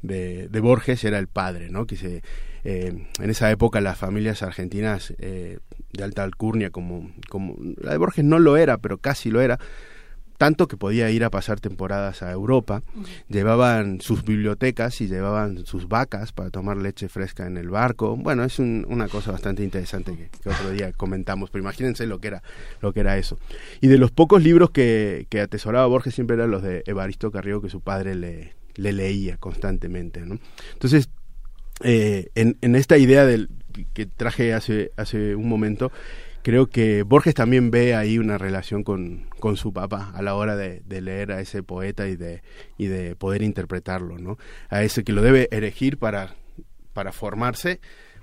de, de Borges era el padre, ¿no? Que se, eh, en esa época las familias argentinas eh, de alta alcurnia, como, como la de Borges no lo era, pero casi lo era, tanto que podía ir a pasar temporadas a Europa, llevaban sus bibliotecas y llevaban sus vacas para tomar leche fresca en el barco. Bueno, es un- una cosa bastante interesante que, que otro día comentamos, pero imagínense lo que era, lo que era eso. Y de los pocos libros que, que atesoraba Borges siempre eran los de Evaristo Carriego que su padre le, le leía constantemente. ¿no? Entonces, eh, en, en esta idea del, que traje hace, hace un momento, creo que Borges también ve ahí una relación con, con su papá a la hora de, de leer a ese poeta y de, y de poder interpretarlo, ¿no? A ese que lo debe elegir para, para formarse,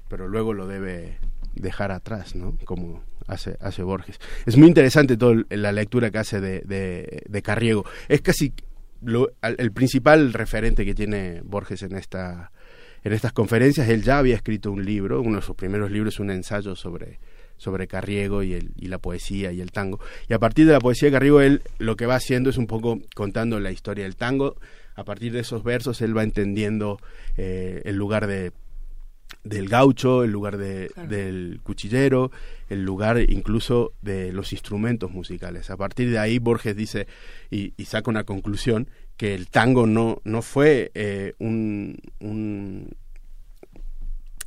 pero luego lo debe dejar atrás, ¿no? Como hace, hace Borges. Es muy interesante toda la lectura que hace de, de, de Carriego. Es casi lo- el principal referente que tiene Borges en esta en estas conferencias él ya había escrito un libro, uno de sus primeros libros un ensayo sobre sobre Carriego y, el, y la poesía y el tango. Y a partir de la poesía de Carriego, él lo que va haciendo es un poco contando la historia del tango. A partir de esos versos, él va entendiendo eh, el lugar de del gaucho, el lugar de, Claro. del cuchillero, el lugar incluso de los instrumentos musicales. A partir de ahí Borges dice y, y saca una conclusión que el tango no, no fue eh, un, un,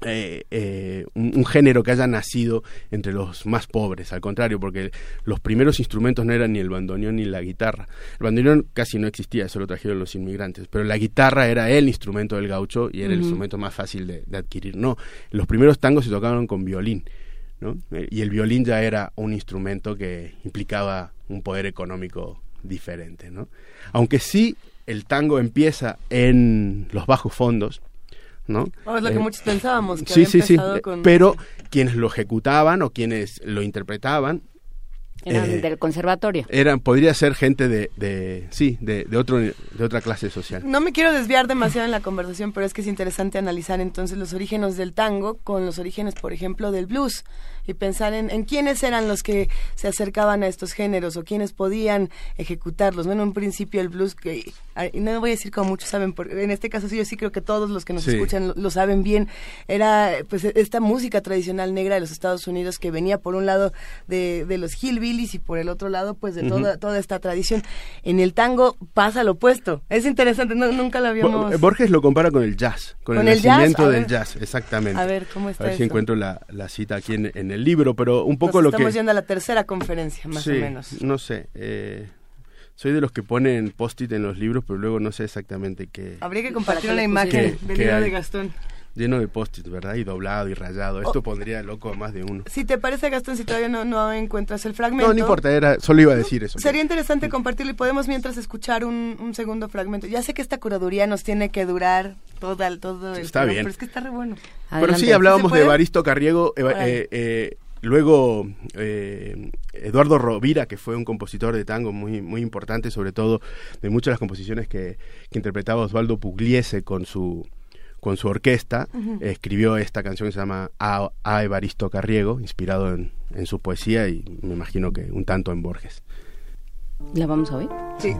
eh, eh, un, un género que haya nacido entre los más pobres, al contrario, porque los primeros instrumentos no eran ni el bandoneón ni la guitarra. El bandoneón casi no existía, eso lo trajeron los inmigrantes, pero la guitarra era el instrumento del gaucho y era el instrumento más fácil de, de adquirir. No, los primeros tangos se tocaban con violín. ¿no? Eh, Y el violín ya era un instrumento que implicaba un poder económico diferente. ¿no? Aunque sí el tango empieza en los bajos fondos, ¿no? Oh, es lo que Eh, muchos pensábamos, que sí, había sí, sí, con- pero quienes lo ejecutaban o quienes lo interpretaban Eran eh, del conservatorio. eran podría ser gente de, de sí de, de otro de otra clase social No me quiero desviar demasiado en la conversación, pero es que es interesante analizar entonces los orígenes del tango con los orígenes, por ejemplo, del blues y pensar en, en quiénes eran los que se acercaban a estos géneros o quiénes podían ejecutarlos. ¿no? En un principio el blues, que no voy a decir como muchos saben, porque en este caso sí, yo sí creo que todos los que nos Sí. escuchan lo, lo saben bien, era pues esta música tradicional negra de los Estados Unidos que venía por un lado de, de los hillbillies y por el otro lado pues de toda, toda esta tradición. En el tango pasa lo opuesto. Es interesante, no- nunca lo habíamos... Bo- Borges lo compara con el jazz con, ¿Con el, el jazz? nacimiento del jazz exactamente A ver, ¿cómo está a ver si encuentro la, la cita aquí en, en el libro pero un poco Nos lo estamos que yendo a la tercera conferencia, más Sí, o menos. no sé eh, soy de los que ponen post-it en los libros pero luego no sé exactamente qué Habría que compartir lo imagen ¿Qué- del libro de Gastón. Lleno de post-it verdad y doblado y rayado esto Oh. pondría loco a más de uno Si te parece, Gastón, si todavía no, no encuentras el fragmento... no no importa era solo iba a decir eso Sería interesante compartirlo y podemos mientras escuchar un, un segundo fragmento. Ya sé que esta curaduría nos tiene que durar todo el, todo el Está bien. pero es que está re bueno. Pero sí, hablábamos ¿Se de? Evaristo Carriego. Eh, eh, luego, eh, Eduardo Rovira, que fue un compositor de tango muy, muy importante, sobre todo de muchas de las composiciones que, que interpretaba Osvaldo Pugliese con su, con su orquesta, escribió esta canción que se llama A, A Evaristo Carriego, inspirado en, en su poesía y me imagino que un tanto en Borges. ¿La vamos a oír? Sí.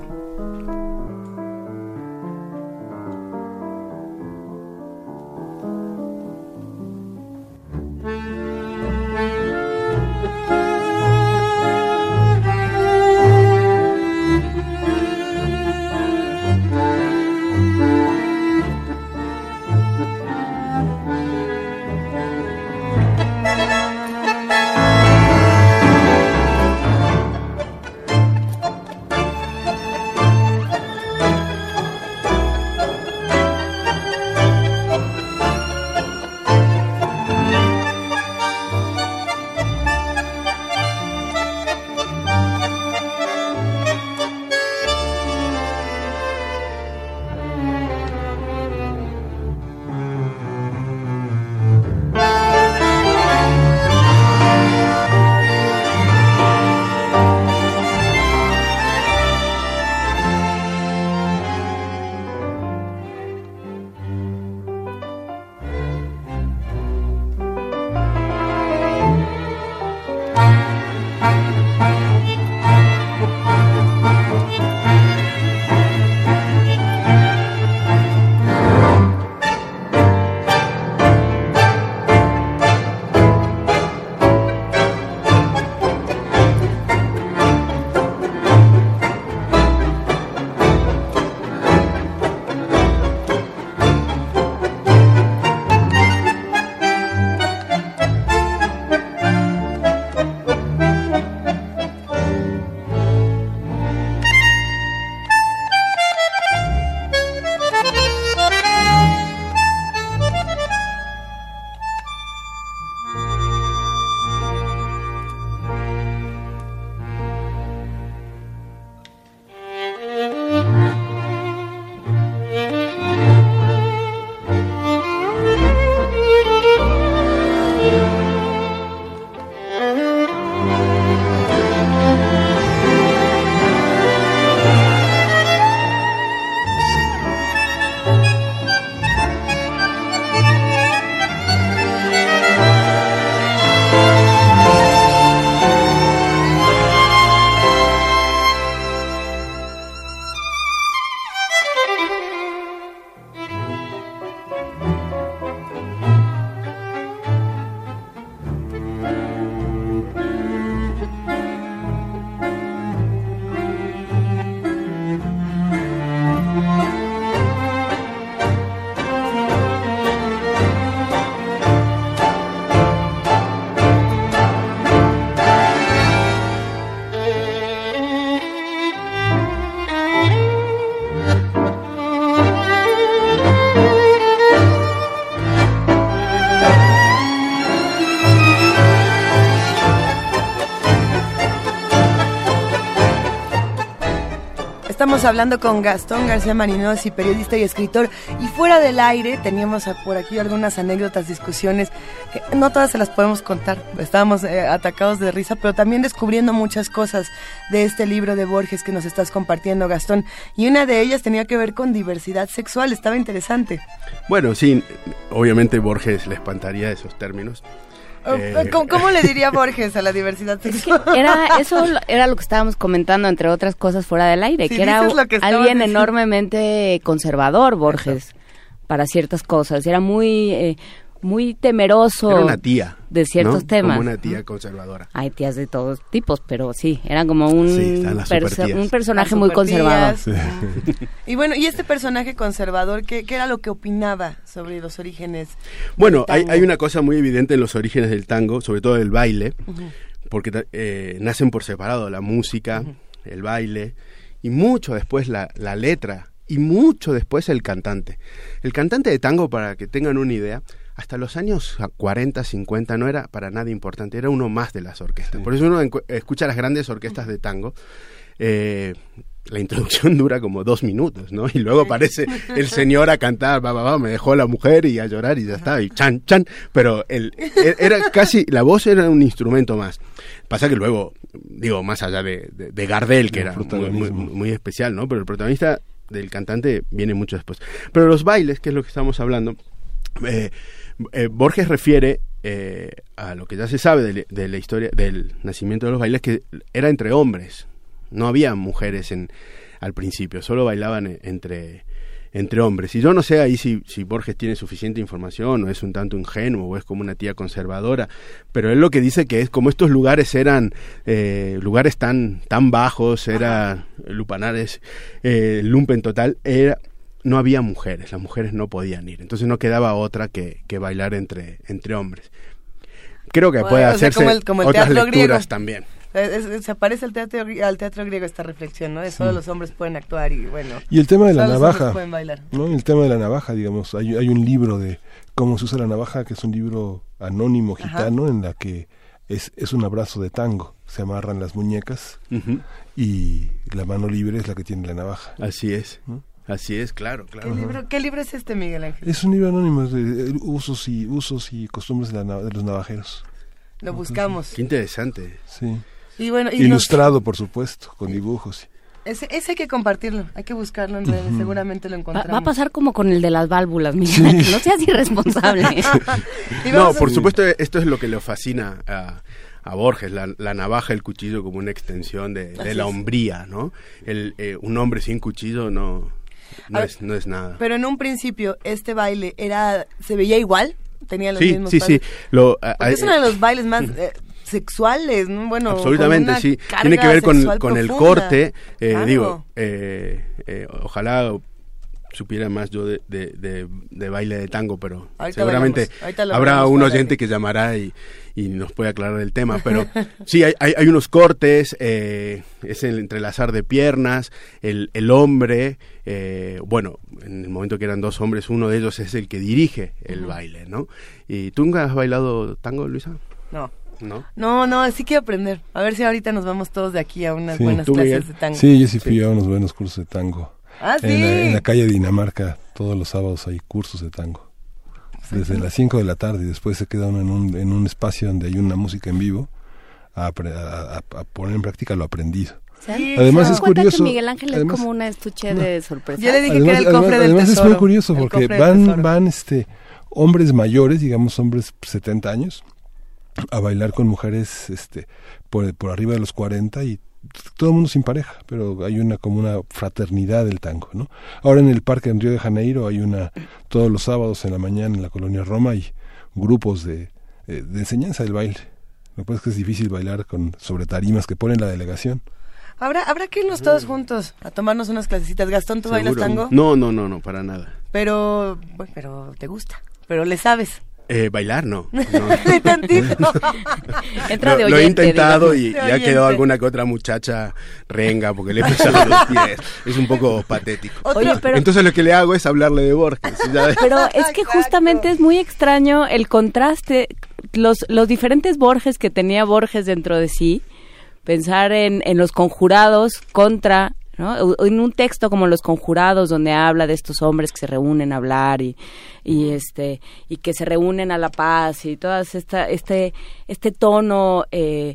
Estamos hablando con Gastón García Marinosi, periodista y escritor. Y fuera del aire teníamos por aquí algunas anécdotas, discusiones, que no todas se las podemos contar. Estábamos eh, atacados de risa, pero también descubriendo muchas cosas de este libro de Borges que nos estás compartiendo, Gastón. Y una de ellas tenía que ver con diversidad sexual. Estaba interesante. Bueno, sí, obviamente Borges le espantaría esos términos. Eh, ¿Cómo, cómo le diría Borges a la diversidad sexual? Era eso era lo que estábamos comentando entre otras cosas fuera del aire, Si que era que alguien diciendo. enormemente conservador Borges para ciertas cosas, era muy eh, muy temeroso Era una tía. de ciertos ¿no? temas. Como una tía conservadora. Hay tías de todos tipos, pero sí, eran como un, Sí, perso- un personaje muy conservador. Y bueno, ¿y este personaje conservador qué, qué era lo que opinaba sobre los orígenes? Bueno, del hay, tango? hay una cosa muy evidente en los orígenes del tango, sobre todo del baile, porque eh, nacen por separado la música, el baile, y mucho después la, la letra, y mucho después el cantante. El cantante de tango, para que tengan una idea, hasta los años 40, 50 no era para nada importante, era uno más de las orquestas. Por eso uno escucha las grandes orquestas de tango. eh, la introducción dura como dos minutos, ¿no? Y luego aparece el señor a cantar, va, va, va, me dejó la mujer y a llorar y ya está, y chan, chan. Pero el, e- era casi, la voz era un instrumento más. Pasa que luego, digo, más allá de, de- de Gardel, que era muy- muy especial, ¿no? Pero el protagonista del cantante viene mucho después. Pero los bailes, que es lo que estamos hablando, eh, eh, Borges refiere eh, a lo que ya se sabe de, de la historia del nacimiento de los bailes, que era entre hombres, no había mujeres en, al principio, solo bailaban e- entre, entre hombres. Y yo no sé ahí si, si Borges tiene suficiente información o es un tanto ingenuo o es como una tía conservadora, pero él lo que dice que es como estos lugares eran eh, lugares tan, tan bajos, era lupanares, eh, lumpen total, era no había mujeres, las mujeres no podían ir, entonces no quedaba otra que, que bailar entre, entre hombres. Creo que Bueno, puede o sea, hacerse como el- como el otras teatro lecturas griego. también. Eh, es- es- se parece al teatro, al teatro griego esta reflexión, ¿no? De solo los hombres pueden actuar y bueno. Y el tema de la navaja, pueden bailar. ¿no? El tema de la navaja, digamos, hay, hay un libro de cómo se usa la navaja, que es un libro anónimo Ajá. gitano, en la que es, es un abrazo de tango, se amarran las muñecas y la mano libre es la que tiene la navaja. Así es, así es, claro, claro. ¿Qué libro, ¿Qué libro es este, Miguel Ángel? Es un libro anónimo de usos y usos y costumbres de, la de los navajeros. Lo buscamos. Qué interesante. Sí. Y bueno, y nos- Ilustrado, por supuesto, con dibujos. ese, ese hay que compartirlo, hay que buscarlo en redes, Ujú. seguramente lo Va, encontramos. va a pasar como con el de las válvulas, Miguel Ángel, no seas irresponsable. No, vamos a- por supuesto, esto es lo que le fascina a, a Borges, la, la navaja, el cuchillo como una extensión de, de la hombría, ¿no? El, eh, un hombre sin cuchillo no, no, es, no es nada. Pero en un principio, este baile era se veía igual, tenía los Sí, mismos sí, sí. pasos? Lo, a- Porque a- es uno de los bailes más eh, sexuales, ¿no? Bueno, Absolutamente, sí. Tiene que ver con, con el corte. eh, Claro. Digo, eh, eh, ojalá supiera más yo de, de, de- de baile de tango, pero Ahorita seguramente habrá un oyente que llamará y, y nos puede aclarar el tema. Pero sí, hay, hay, hay unos cortes, eh, es el entrelazar de piernas, el, el hombre, eh, bueno, en el momento que eran dos hombres, uno de ellos es el que dirige el baile, ¿no? ¿Y tú nunca has bailado tango, Luisa? No. ¿No? No, no, sí quiero aprender. A ver si ahorita nos vamos todos de aquí a unas Sí. buenas ¿Tú, clases Miguel? de tango. Sí, yo sí fui a unos buenos cursos de tango. Ah, En la, sí. en la calle Dinamarca, todos los sábados hay cursos de tango. Desde las 5 de la tarde y después se queda uno en un, en un espacio donde hay una música en vivo a, poner en práctica lo aprendido. Sí, Además ¿se dan es curioso. que Miguel Ángel además- es como una estuche de sorpresa. Yo le dije además, que era el cofre además- del además es tesoro. muy curioso porque van, tesoro. van este, hombres mayores, digamos hombres 70 años, a bailar con mujeres este, por, por arriba de los 40 y todo el mundo sin pareja, pero hay una como una fraternidad del tango, ¿no? Ahora en el parque en Río de Janeiro hay una, todos los sábados en la mañana en la colonia Roma hay grupos de, eh, de enseñanza del baile. Lo que pasa es que es difícil bailar con, sobre tarimas que ponen la delegación. Habrá, habrá que irnos todos juntos a tomarnos unas clasecitas. Gastón, ¿tú bailas tango? No, no, no, no, para nada. Pero, bueno, pero te gusta. Pero le sabes. Eh, bailar no. no. De tantito. Entra de lo, lo he oyente, intentado digamos. y ya oyente. quedó alguna que otra muchacha renga porque le he pesado los pies. Es un poco patético. Oye, pero, Entonces lo que le hago es hablarle de Borges. pero es que justamente es muy extraño el contraste, los, los diferentes Borges que tenía Borges dentro de sí, pensar en, en los conjurados contra ¿no? O- En un texto como Los Conjurados, donde habla de estos hombres que se reúnen a hablar y, y este y que se reúnen a la paz y esta este este tono eh,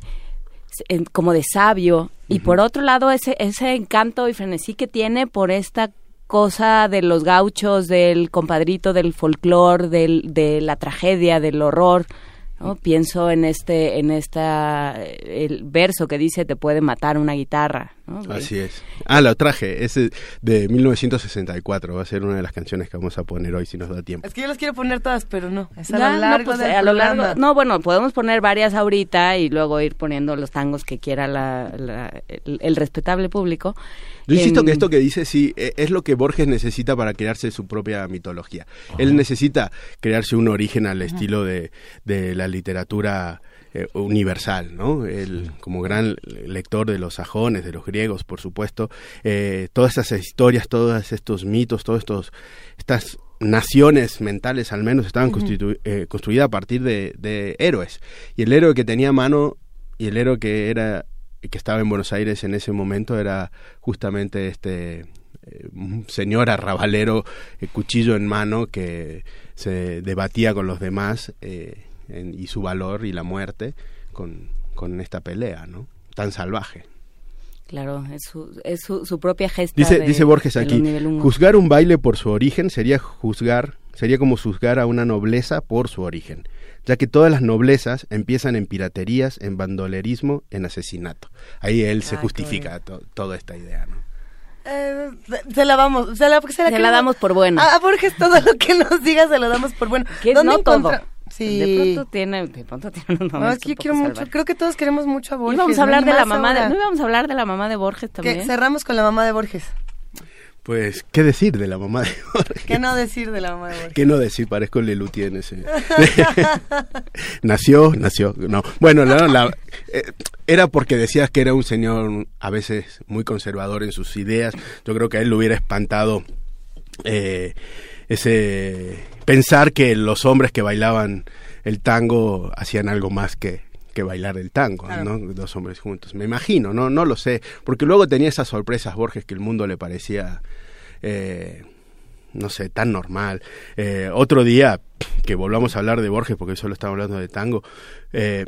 en- como de sabio. Y por otro lado ese ese encanto y frenesí que tiene por esta cosa de los gauchos del compadrito del folclore del de la tragedia del horror ¿no? pienso en este en esta el verso que dice te puede matar una guitarra ¿no? Así es. Ah, lo traje, ese de 1964, va a ser una de las canciones que vamos a poner hoy si nos da tiempo. Es que yo las quiero poner todas, pero no. Es a Ya, lo no, largo pues, del a lo largo- programa. no, bueno, podemos poner varias ahorita y luego ir poniendo los tangos que quiera la, la- el, el respetable público. Yo insisto Em, que esto que dice sí e- es lo que Borges necesita para crearse su propia mitología. Él necesita crearse un origen al estilo de, de la literatura eh, universal, ¿no? Él, como gran lector de los sajones, de los griegos, por supuesto, eh, todas estas historias, todos estos mitos, todos estos estas naciones mentales al menos estaban eh, construidas a partir de, de héroes. Y el héroe que tenía a mano y el héroe que era que estaba en Buenos Aires en ese momento era justamente este eh, señor arrabalero eh, cuchillo en mano que se debatía con los demás eh, en- y su valor y la muerte con, con esta pelea no tan salvaje. Claro, es su, es su, su propia gesta. Dice, de- dice Borges aquí, juzgar un baile por su origen sería juzgar, sería como juzgar a una nobleza por su origen, ya que todas las noblezas empiezan en piraterías, en bandolerismo, en asesinato. Ahí él se Ay, qué justifica to- toda esta idea, ¿no? Eh, se la vamos, se la, se la, Se la damos por buena. A, a Borges todo lo que nos diga se lo damos por bueno. ¿Dónde no todo. Sí. De pronto tiene, de pronto tiene unos No, es que yo quiero mucho, creo que todos queremos mucho a Borges. Íbamos a no hablar hay de la mamá de, no íbamos a hablar de la mamá de Borges también. cerramos con la mamá de Borges. Pues, ¿qué decir de la mamá de Borges? ¿Qué no decir de la mamá de Borges? ¿Qué no decir? Parezco Lelutier en ese. nació, nació. No. Bueno, la- la- eh, era porque decías que era un señor a veces muy conservador en sus ideas. Yo creo que a él le hubiera espantado eh, ese pensar que los hombres que bailaban el tango hacían algo más que que bailar el tango, Claro. ¿no? Dos hombres juntos. Me imagino, no no lo sé, porque luego tenía esas sorpresas Borges que el mundo le parecía eh, no sé, tan normal. Eh, otro día, que volvamos a hablar de Borges, porque solo estamos hablando de tango, eh,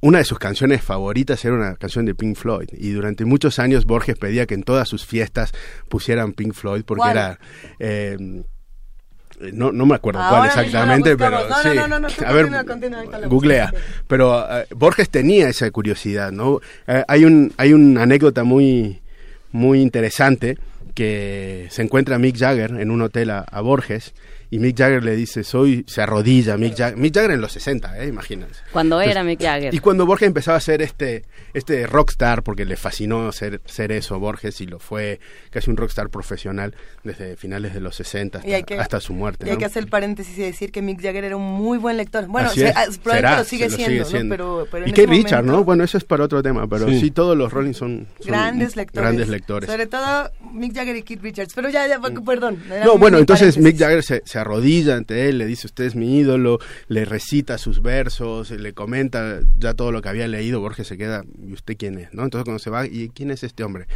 una de sus canciones favoritas era una canción de Pink Floyd, y durante muchos años Borges pedía que en todas sus fiestas pusieran Pink Floyd, porque ¿Cuál? era... no, no me acuerdo Ahora cuál exactamente, pero. No, sí. no, no, no, a ver, continúa, googlea. Pero eh, Borges tenía esa curiosidad, ¿no? Eh, hay un hay una anécdota muy muy interesante que se encuentra Mick Jagger en un hotel a, a Borges y Mick Jagger le dice, soy, se arrodilla, Mick Jagger, Mick Jagger en los 60, ¿eh? imagínense. Cuando Entonces, era Mick Jagger. Y cuando Borges empezaba a ser este, este rockstar, porque le fascinó ser, ser eso Borges y lo fue casi un rockstar profesional desde finales de los 60 hasta, que- su muerte. Y hay ¿no? que hacer el paréntesis y decir que Mick Jagger era un muy buen lector. Bueno, Así se- es. ah, probablemente Será, lo sigue se siendo, ¿no? Pero, pero y que ese Richard, momento, ¿no? Bueno, eso es para otro tema, pero sí, Sí. todos los Rolling son, son Grandes lectores. Grandes lectores. Sobre todo Mick Jagger y Keith Richards. Pero ya, ya, perdón. era No, bueno, entonces paréntesis. Mick Jagger se, se arrodilla ante él, le dice usted es mi ídolo, le recita sus versos, le comenta ya todo lo que había leído, Borges se queda, ¿y usted quién es? ¿no? Entonces cuando se va, ¿y quién es este hombre?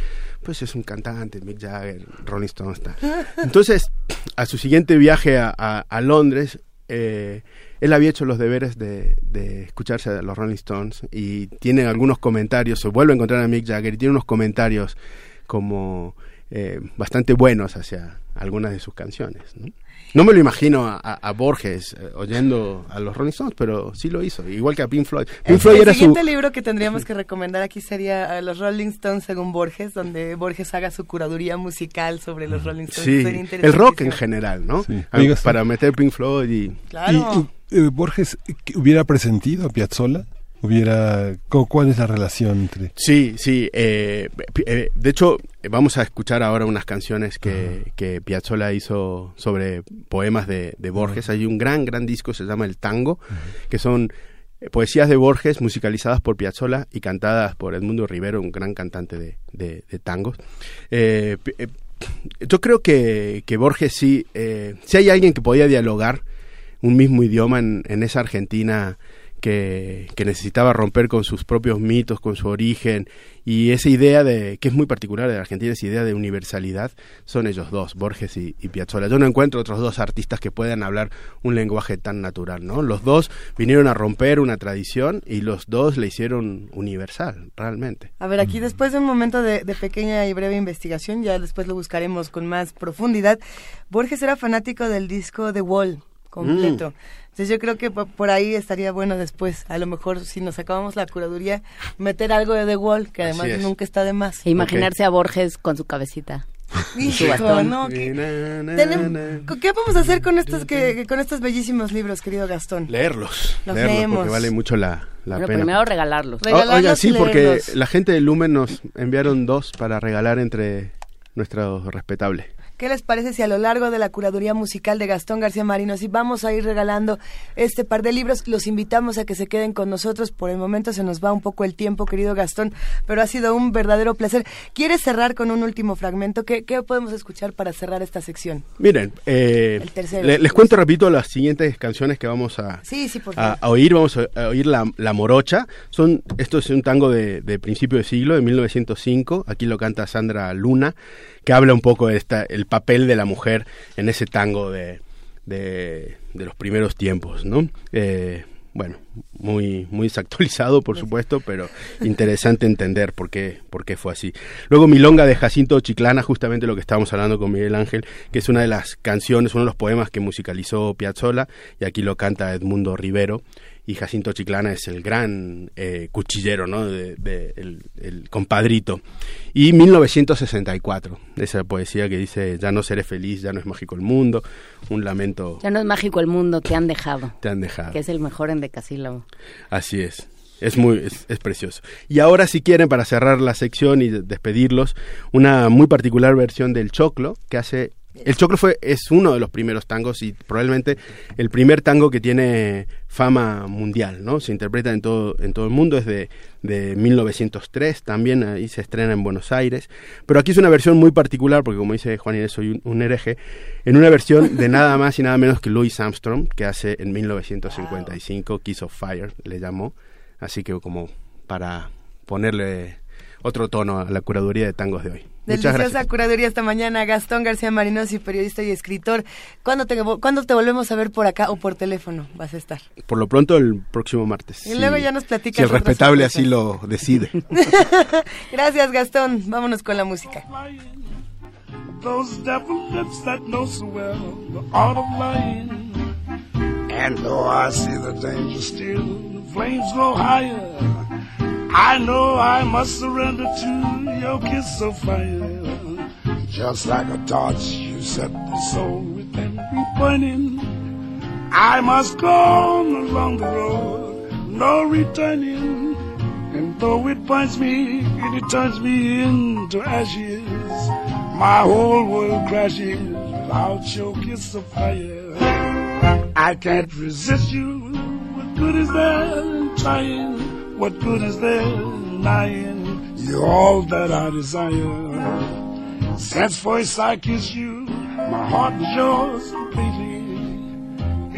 Pues es un cantante, Mick Jagger, Rolling Stone está. Entonces, a su siguiente viaje a, a- a Londres, eh, él había hecho los deberes de, de escucharse a los Rolling Stones y tiene algunos comentarios, se vuelve a encontrar a Mick Jagger y tiene unos comentarios como eh, bastante buenos hacia algunas de sus canciones. ¿no? No me lo imagino a, a- a Borges eh, oyendo a los Rolling Stones, pero sí lo hizo, igual que a Pink Floyd. Pink El, Floyd el era su... siguiente libro que tendríamos que recomendar aquí sería eh, Los Rolling Stones según Borges, donde Borges haga su curaduría musical sobre los Rolling Stones. Sí, el rock en general, ¿no? Sí. Para meter Pink Floyd y... Claro. ¿Y, eh, Borges ¿qué- hubiera presentido a Piazzolla? Hubiera, ¿cu- ¿Cuál es la relación entre...? Sí, sí. eh, eh, de hecho, vamos a escuchar ahora unas canciones que, que Piazzolla hizo sobre poemas de, de Borges. Hay un gran, gran disco, se llama El Tango, que son eh, poesías de Borges musicalizadas por Piazzolla y cantadas por Edmundo Rivero, un gran cantante de, de- de tangos. Eh, yo creo que, que Borges sí, eh, si hay alguien que podía dialogar un mismo idioma en, en esa Argentina que, que necesitaba romper con sus propios mitos, con su origen, y esa idea de, que es muy particular de la Argentina, esa idea de universalidad, son ellos dos, Borges y, y Piazzolla. Yo no encuentro otros dos artistas que puedan hablar un lenguaje tan natural, ¿no? Los dos vinieron a romper una tradición y los dos le hicieron universal, realmente. A ver, aquí después de un momento de, de pequeña y breve investigación, ya después lo buscaremos con más profundidad, Borges era fanático del disco The Wall completo. Entonces yo creo que po- por ahí estaría bueno después, a lo mejor si nos acabamos la curaduría, meter algo de The Wall, que además es. nunca está de más. E imaginarse a Borges con su cabecita. Hijo, bastón. no, ¿qué, tenem- ¿qué vamos a hacer con estos, que, con estos bellísimos libros, querido Gastón? Leerlos, Los leerlos leemos. porque vale mucho la, la Pero pena. primero regalarlos. O- Oiga, sí, porque la gente de Lumen nos enviaron dos para regalar entre nuestros respetables. ¿Qué les parece si a lo largo de la curaduría musical de Gastón García Marino, si vamos a ir regalando este par de libros, los invitamos a que se queden con nosotros. Por el momento se nos va un poco el tiempo, querido Gastón, pero ha sido un verdadero placer. ¿Quieres cerrar con un último fragmento? ¿Qué, qué podemos escuchar para cerrar esta sección? Miren, eh, El tercero, le- si les cuento rapidito las siguientes canciones que vamos a, Sí, sí, por a, favor. a oír. Vamos a, a oír la, la Morocha. Son, esto es un tango de, de principio de siglo, de 1905. Aquí lo canta Sandra Luna, que habla un poco de esta, el papel de la mujer en ese tango de, de, de los primeros tiempos, ¿no? Eh, bueno, muy, muy desactualizado, por supuesto, pero interesante entender por qué, por qué fue así. Luego Milonga de Jacinto Chiclana, justamente lo que estábamos hablando con Miguel Ángel, que es una de las canciones, uno de los poemas que musicalizó Piazzolla, y aquí lo canta Edmundo Rivero, y Jacinto Chiclana es el gran eh, cuchillero, ¿no? De, de- el, el compadrito. Y 1964, esa poesía que dice, ya no seré feliz, ya no es mágico el mundo, un lamento Ya no es mágico el mundo, te han dejado. te han dejado. Que es el mejor endecasílabo. Así es. Es muy, es, es precioso. Y ahora si quieren, para cerrar la sección y de- despedirlos, una muy particular versión del Choclo, que hace... El Choclo fue, es uno de los primeros tangos y probablemente el primer tango que tiene fama mundial, ¿no? Se interpreta en todo, en todo el mundo, es de, de 1903, también ahí se estrena en Buenos Aires, pero aquí es una versión muy particular, porque como dice Juan Inés, soy un, un hereje, en una versión de nada más y nada menos que Louis Armstrong, que hace en 1955 Kiss of Fire, le llamó, así que como para ponerle otro tono a la curaduría de tangos de hoy. Deliciosa curaduría esta mañana. Gastón García Marinosi, periodista y escritor. ¿Cuándo te, ¿Cuándo te volvemos a ver por acá o por teléfono? Vas a estar. Por lo pronto el próximo martes. Y si- luego ya nos platicas Si el respetable así lo decide. Gracias, Gastón. Vámonos con la música. Those devil lips that know so well the art of lying. And though I see the danger still, the flames grow higher. I know I must surrender to your kiss of fire. Just like a torch, you set the soul within me burning. I must go on along the road, no returning. And though it burns me and it turns me into ashes, my whole world crashes without your kiss of fire. I can't resist you. What good is there in trying? What good is there in lying? You're all that I desire. Since first I kissed you, my heart was yours completely.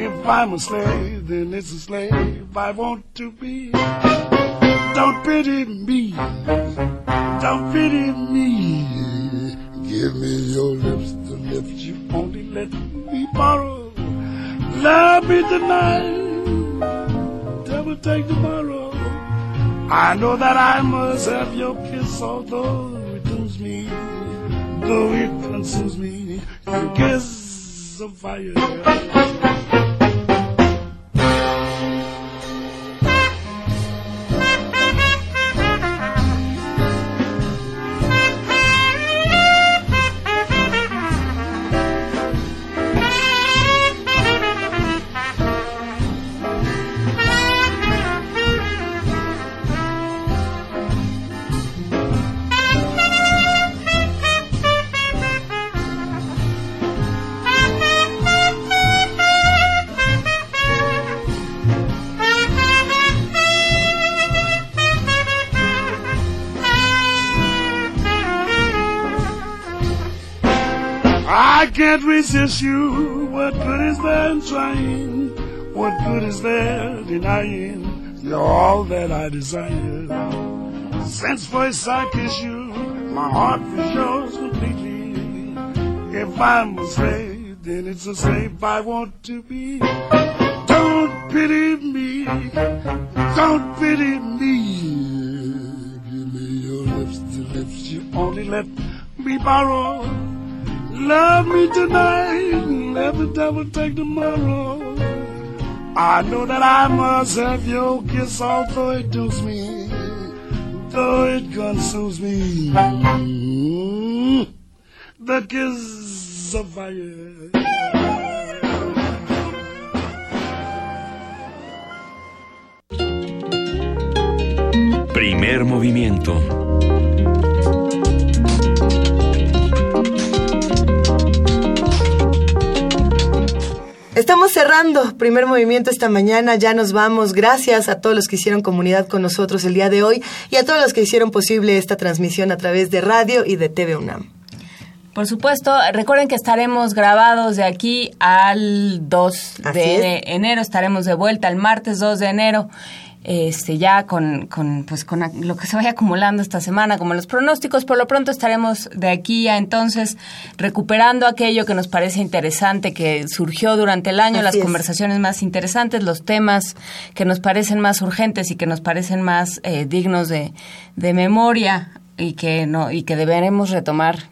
If I'm a slave, then it's a slave I want to be. Don't pity me. Don't pity me. Give me your lips, the lips you only let me borrow. Love me tonight. Devil take tomorrow. I know that I must have your kiss, although it dooms me, though it consumes me. Your kiss of fire. Can't resist you. What good is there in trying? What good is there denying you're all that I desire? Since first I kiss you, my heart yours completely. If I'm afraid, then it's a slave I want to be. Don't pity me, don't pity me. Give me your lips, the lips you only let me borrow. Love me tonight, let the devil take tomorrow. I know that I must have your kiss, although it dooms me, though it consumes me. The kiss of fire. Primer movimiento. Estamos cerrando primer movimiento esta mañana, ya nos vamos. Gracias a todos los que hicieron comunidad con nosotros el día de hoy y a todos los que hicieron posible esta transmisión a través de radio y de TV UNAM. Por supuesto, recuerden que estaremos grabados de aquí al 2 Así de es. enero, estaremos de vuelta el martes 2 de enero. Este, ya con, con, pues, con lo que se vaya acumulando esta semana, como los pronósticos, por lo pronto estaremos de aquí a entonces recuperando aquello que nos parece interesante, que surgió durante el año, Así las es. conversaciones más interesantes, los temas que nos parecen más urgentes y que nos parecen más eh, dignos de, de memoria y que no y que deberemos retomar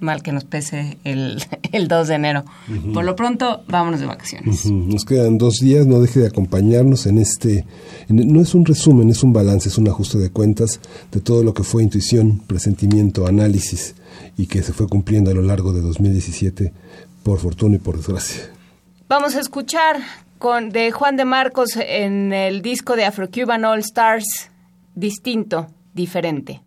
mal que nos pese el, el 2 de enero. Por lo pronto, vámonos de vacaciones. Nos quedan dos días, no deje de acompañarnos en este, en- no es un resumen, es un balance, es un ajuste de cuentas de todo lo que fue intuición, presentimiento, análisis y que se fue cumpliendo a lo largo de 2017, por fortuna y por desgracia. Vamos a escuchar con de Juan de Marcos en el disco de Afro-Cuban All Stars, distinto, diferente.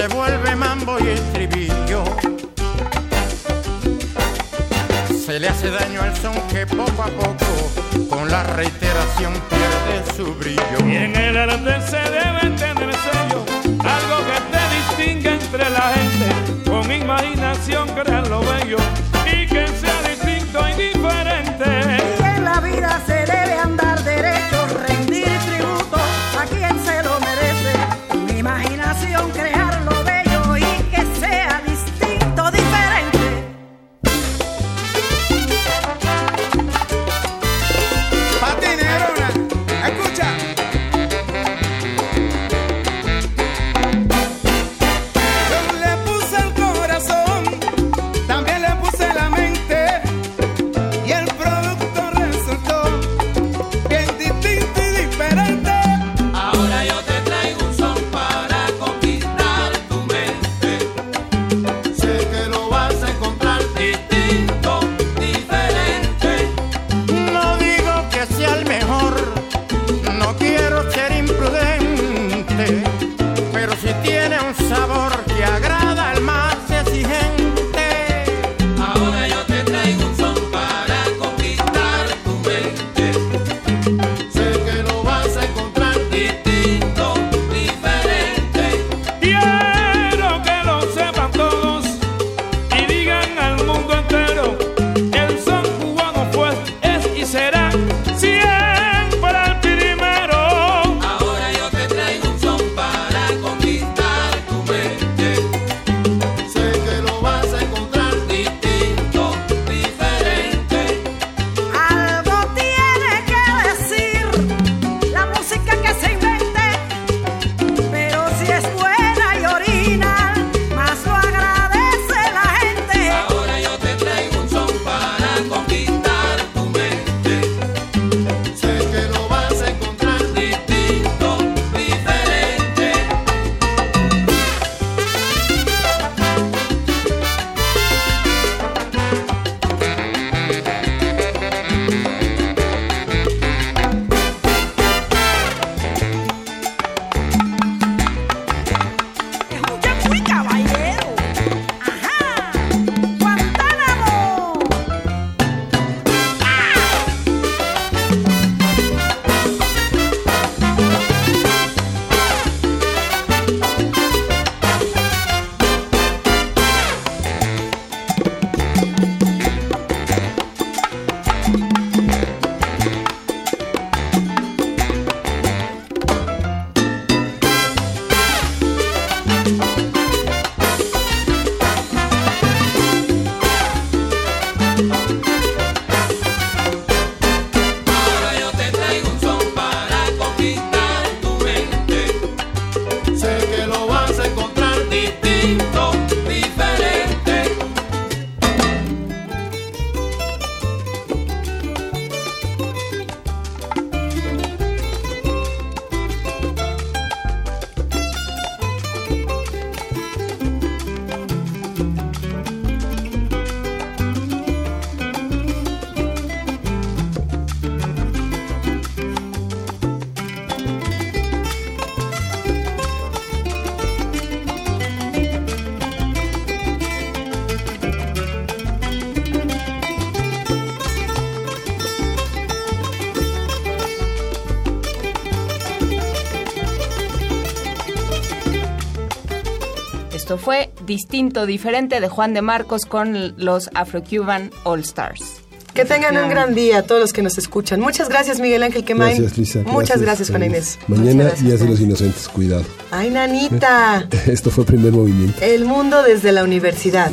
Se vuelve mambo y estribillo. Se le hace daño al son que poco a poco, con la reiteración pierde su brillo. Y en el arte se debe tener sello, algo que te distinga entre la gente, con imaginación crear lo bello Distinto, Diferente de Juan de Marcos con los Afro-Cuban All Stars. Que tengan un gran día todos los que nos escuchan. Muchas gracias, Miguel Ángel Quemain. Gracias, Lisa. Muchas gracias, Juana Inés. Mañana Día de los Inocentes, cuidado. Ay, nanita. Esto fue Primer Movimiento. El mundo desde la universidad.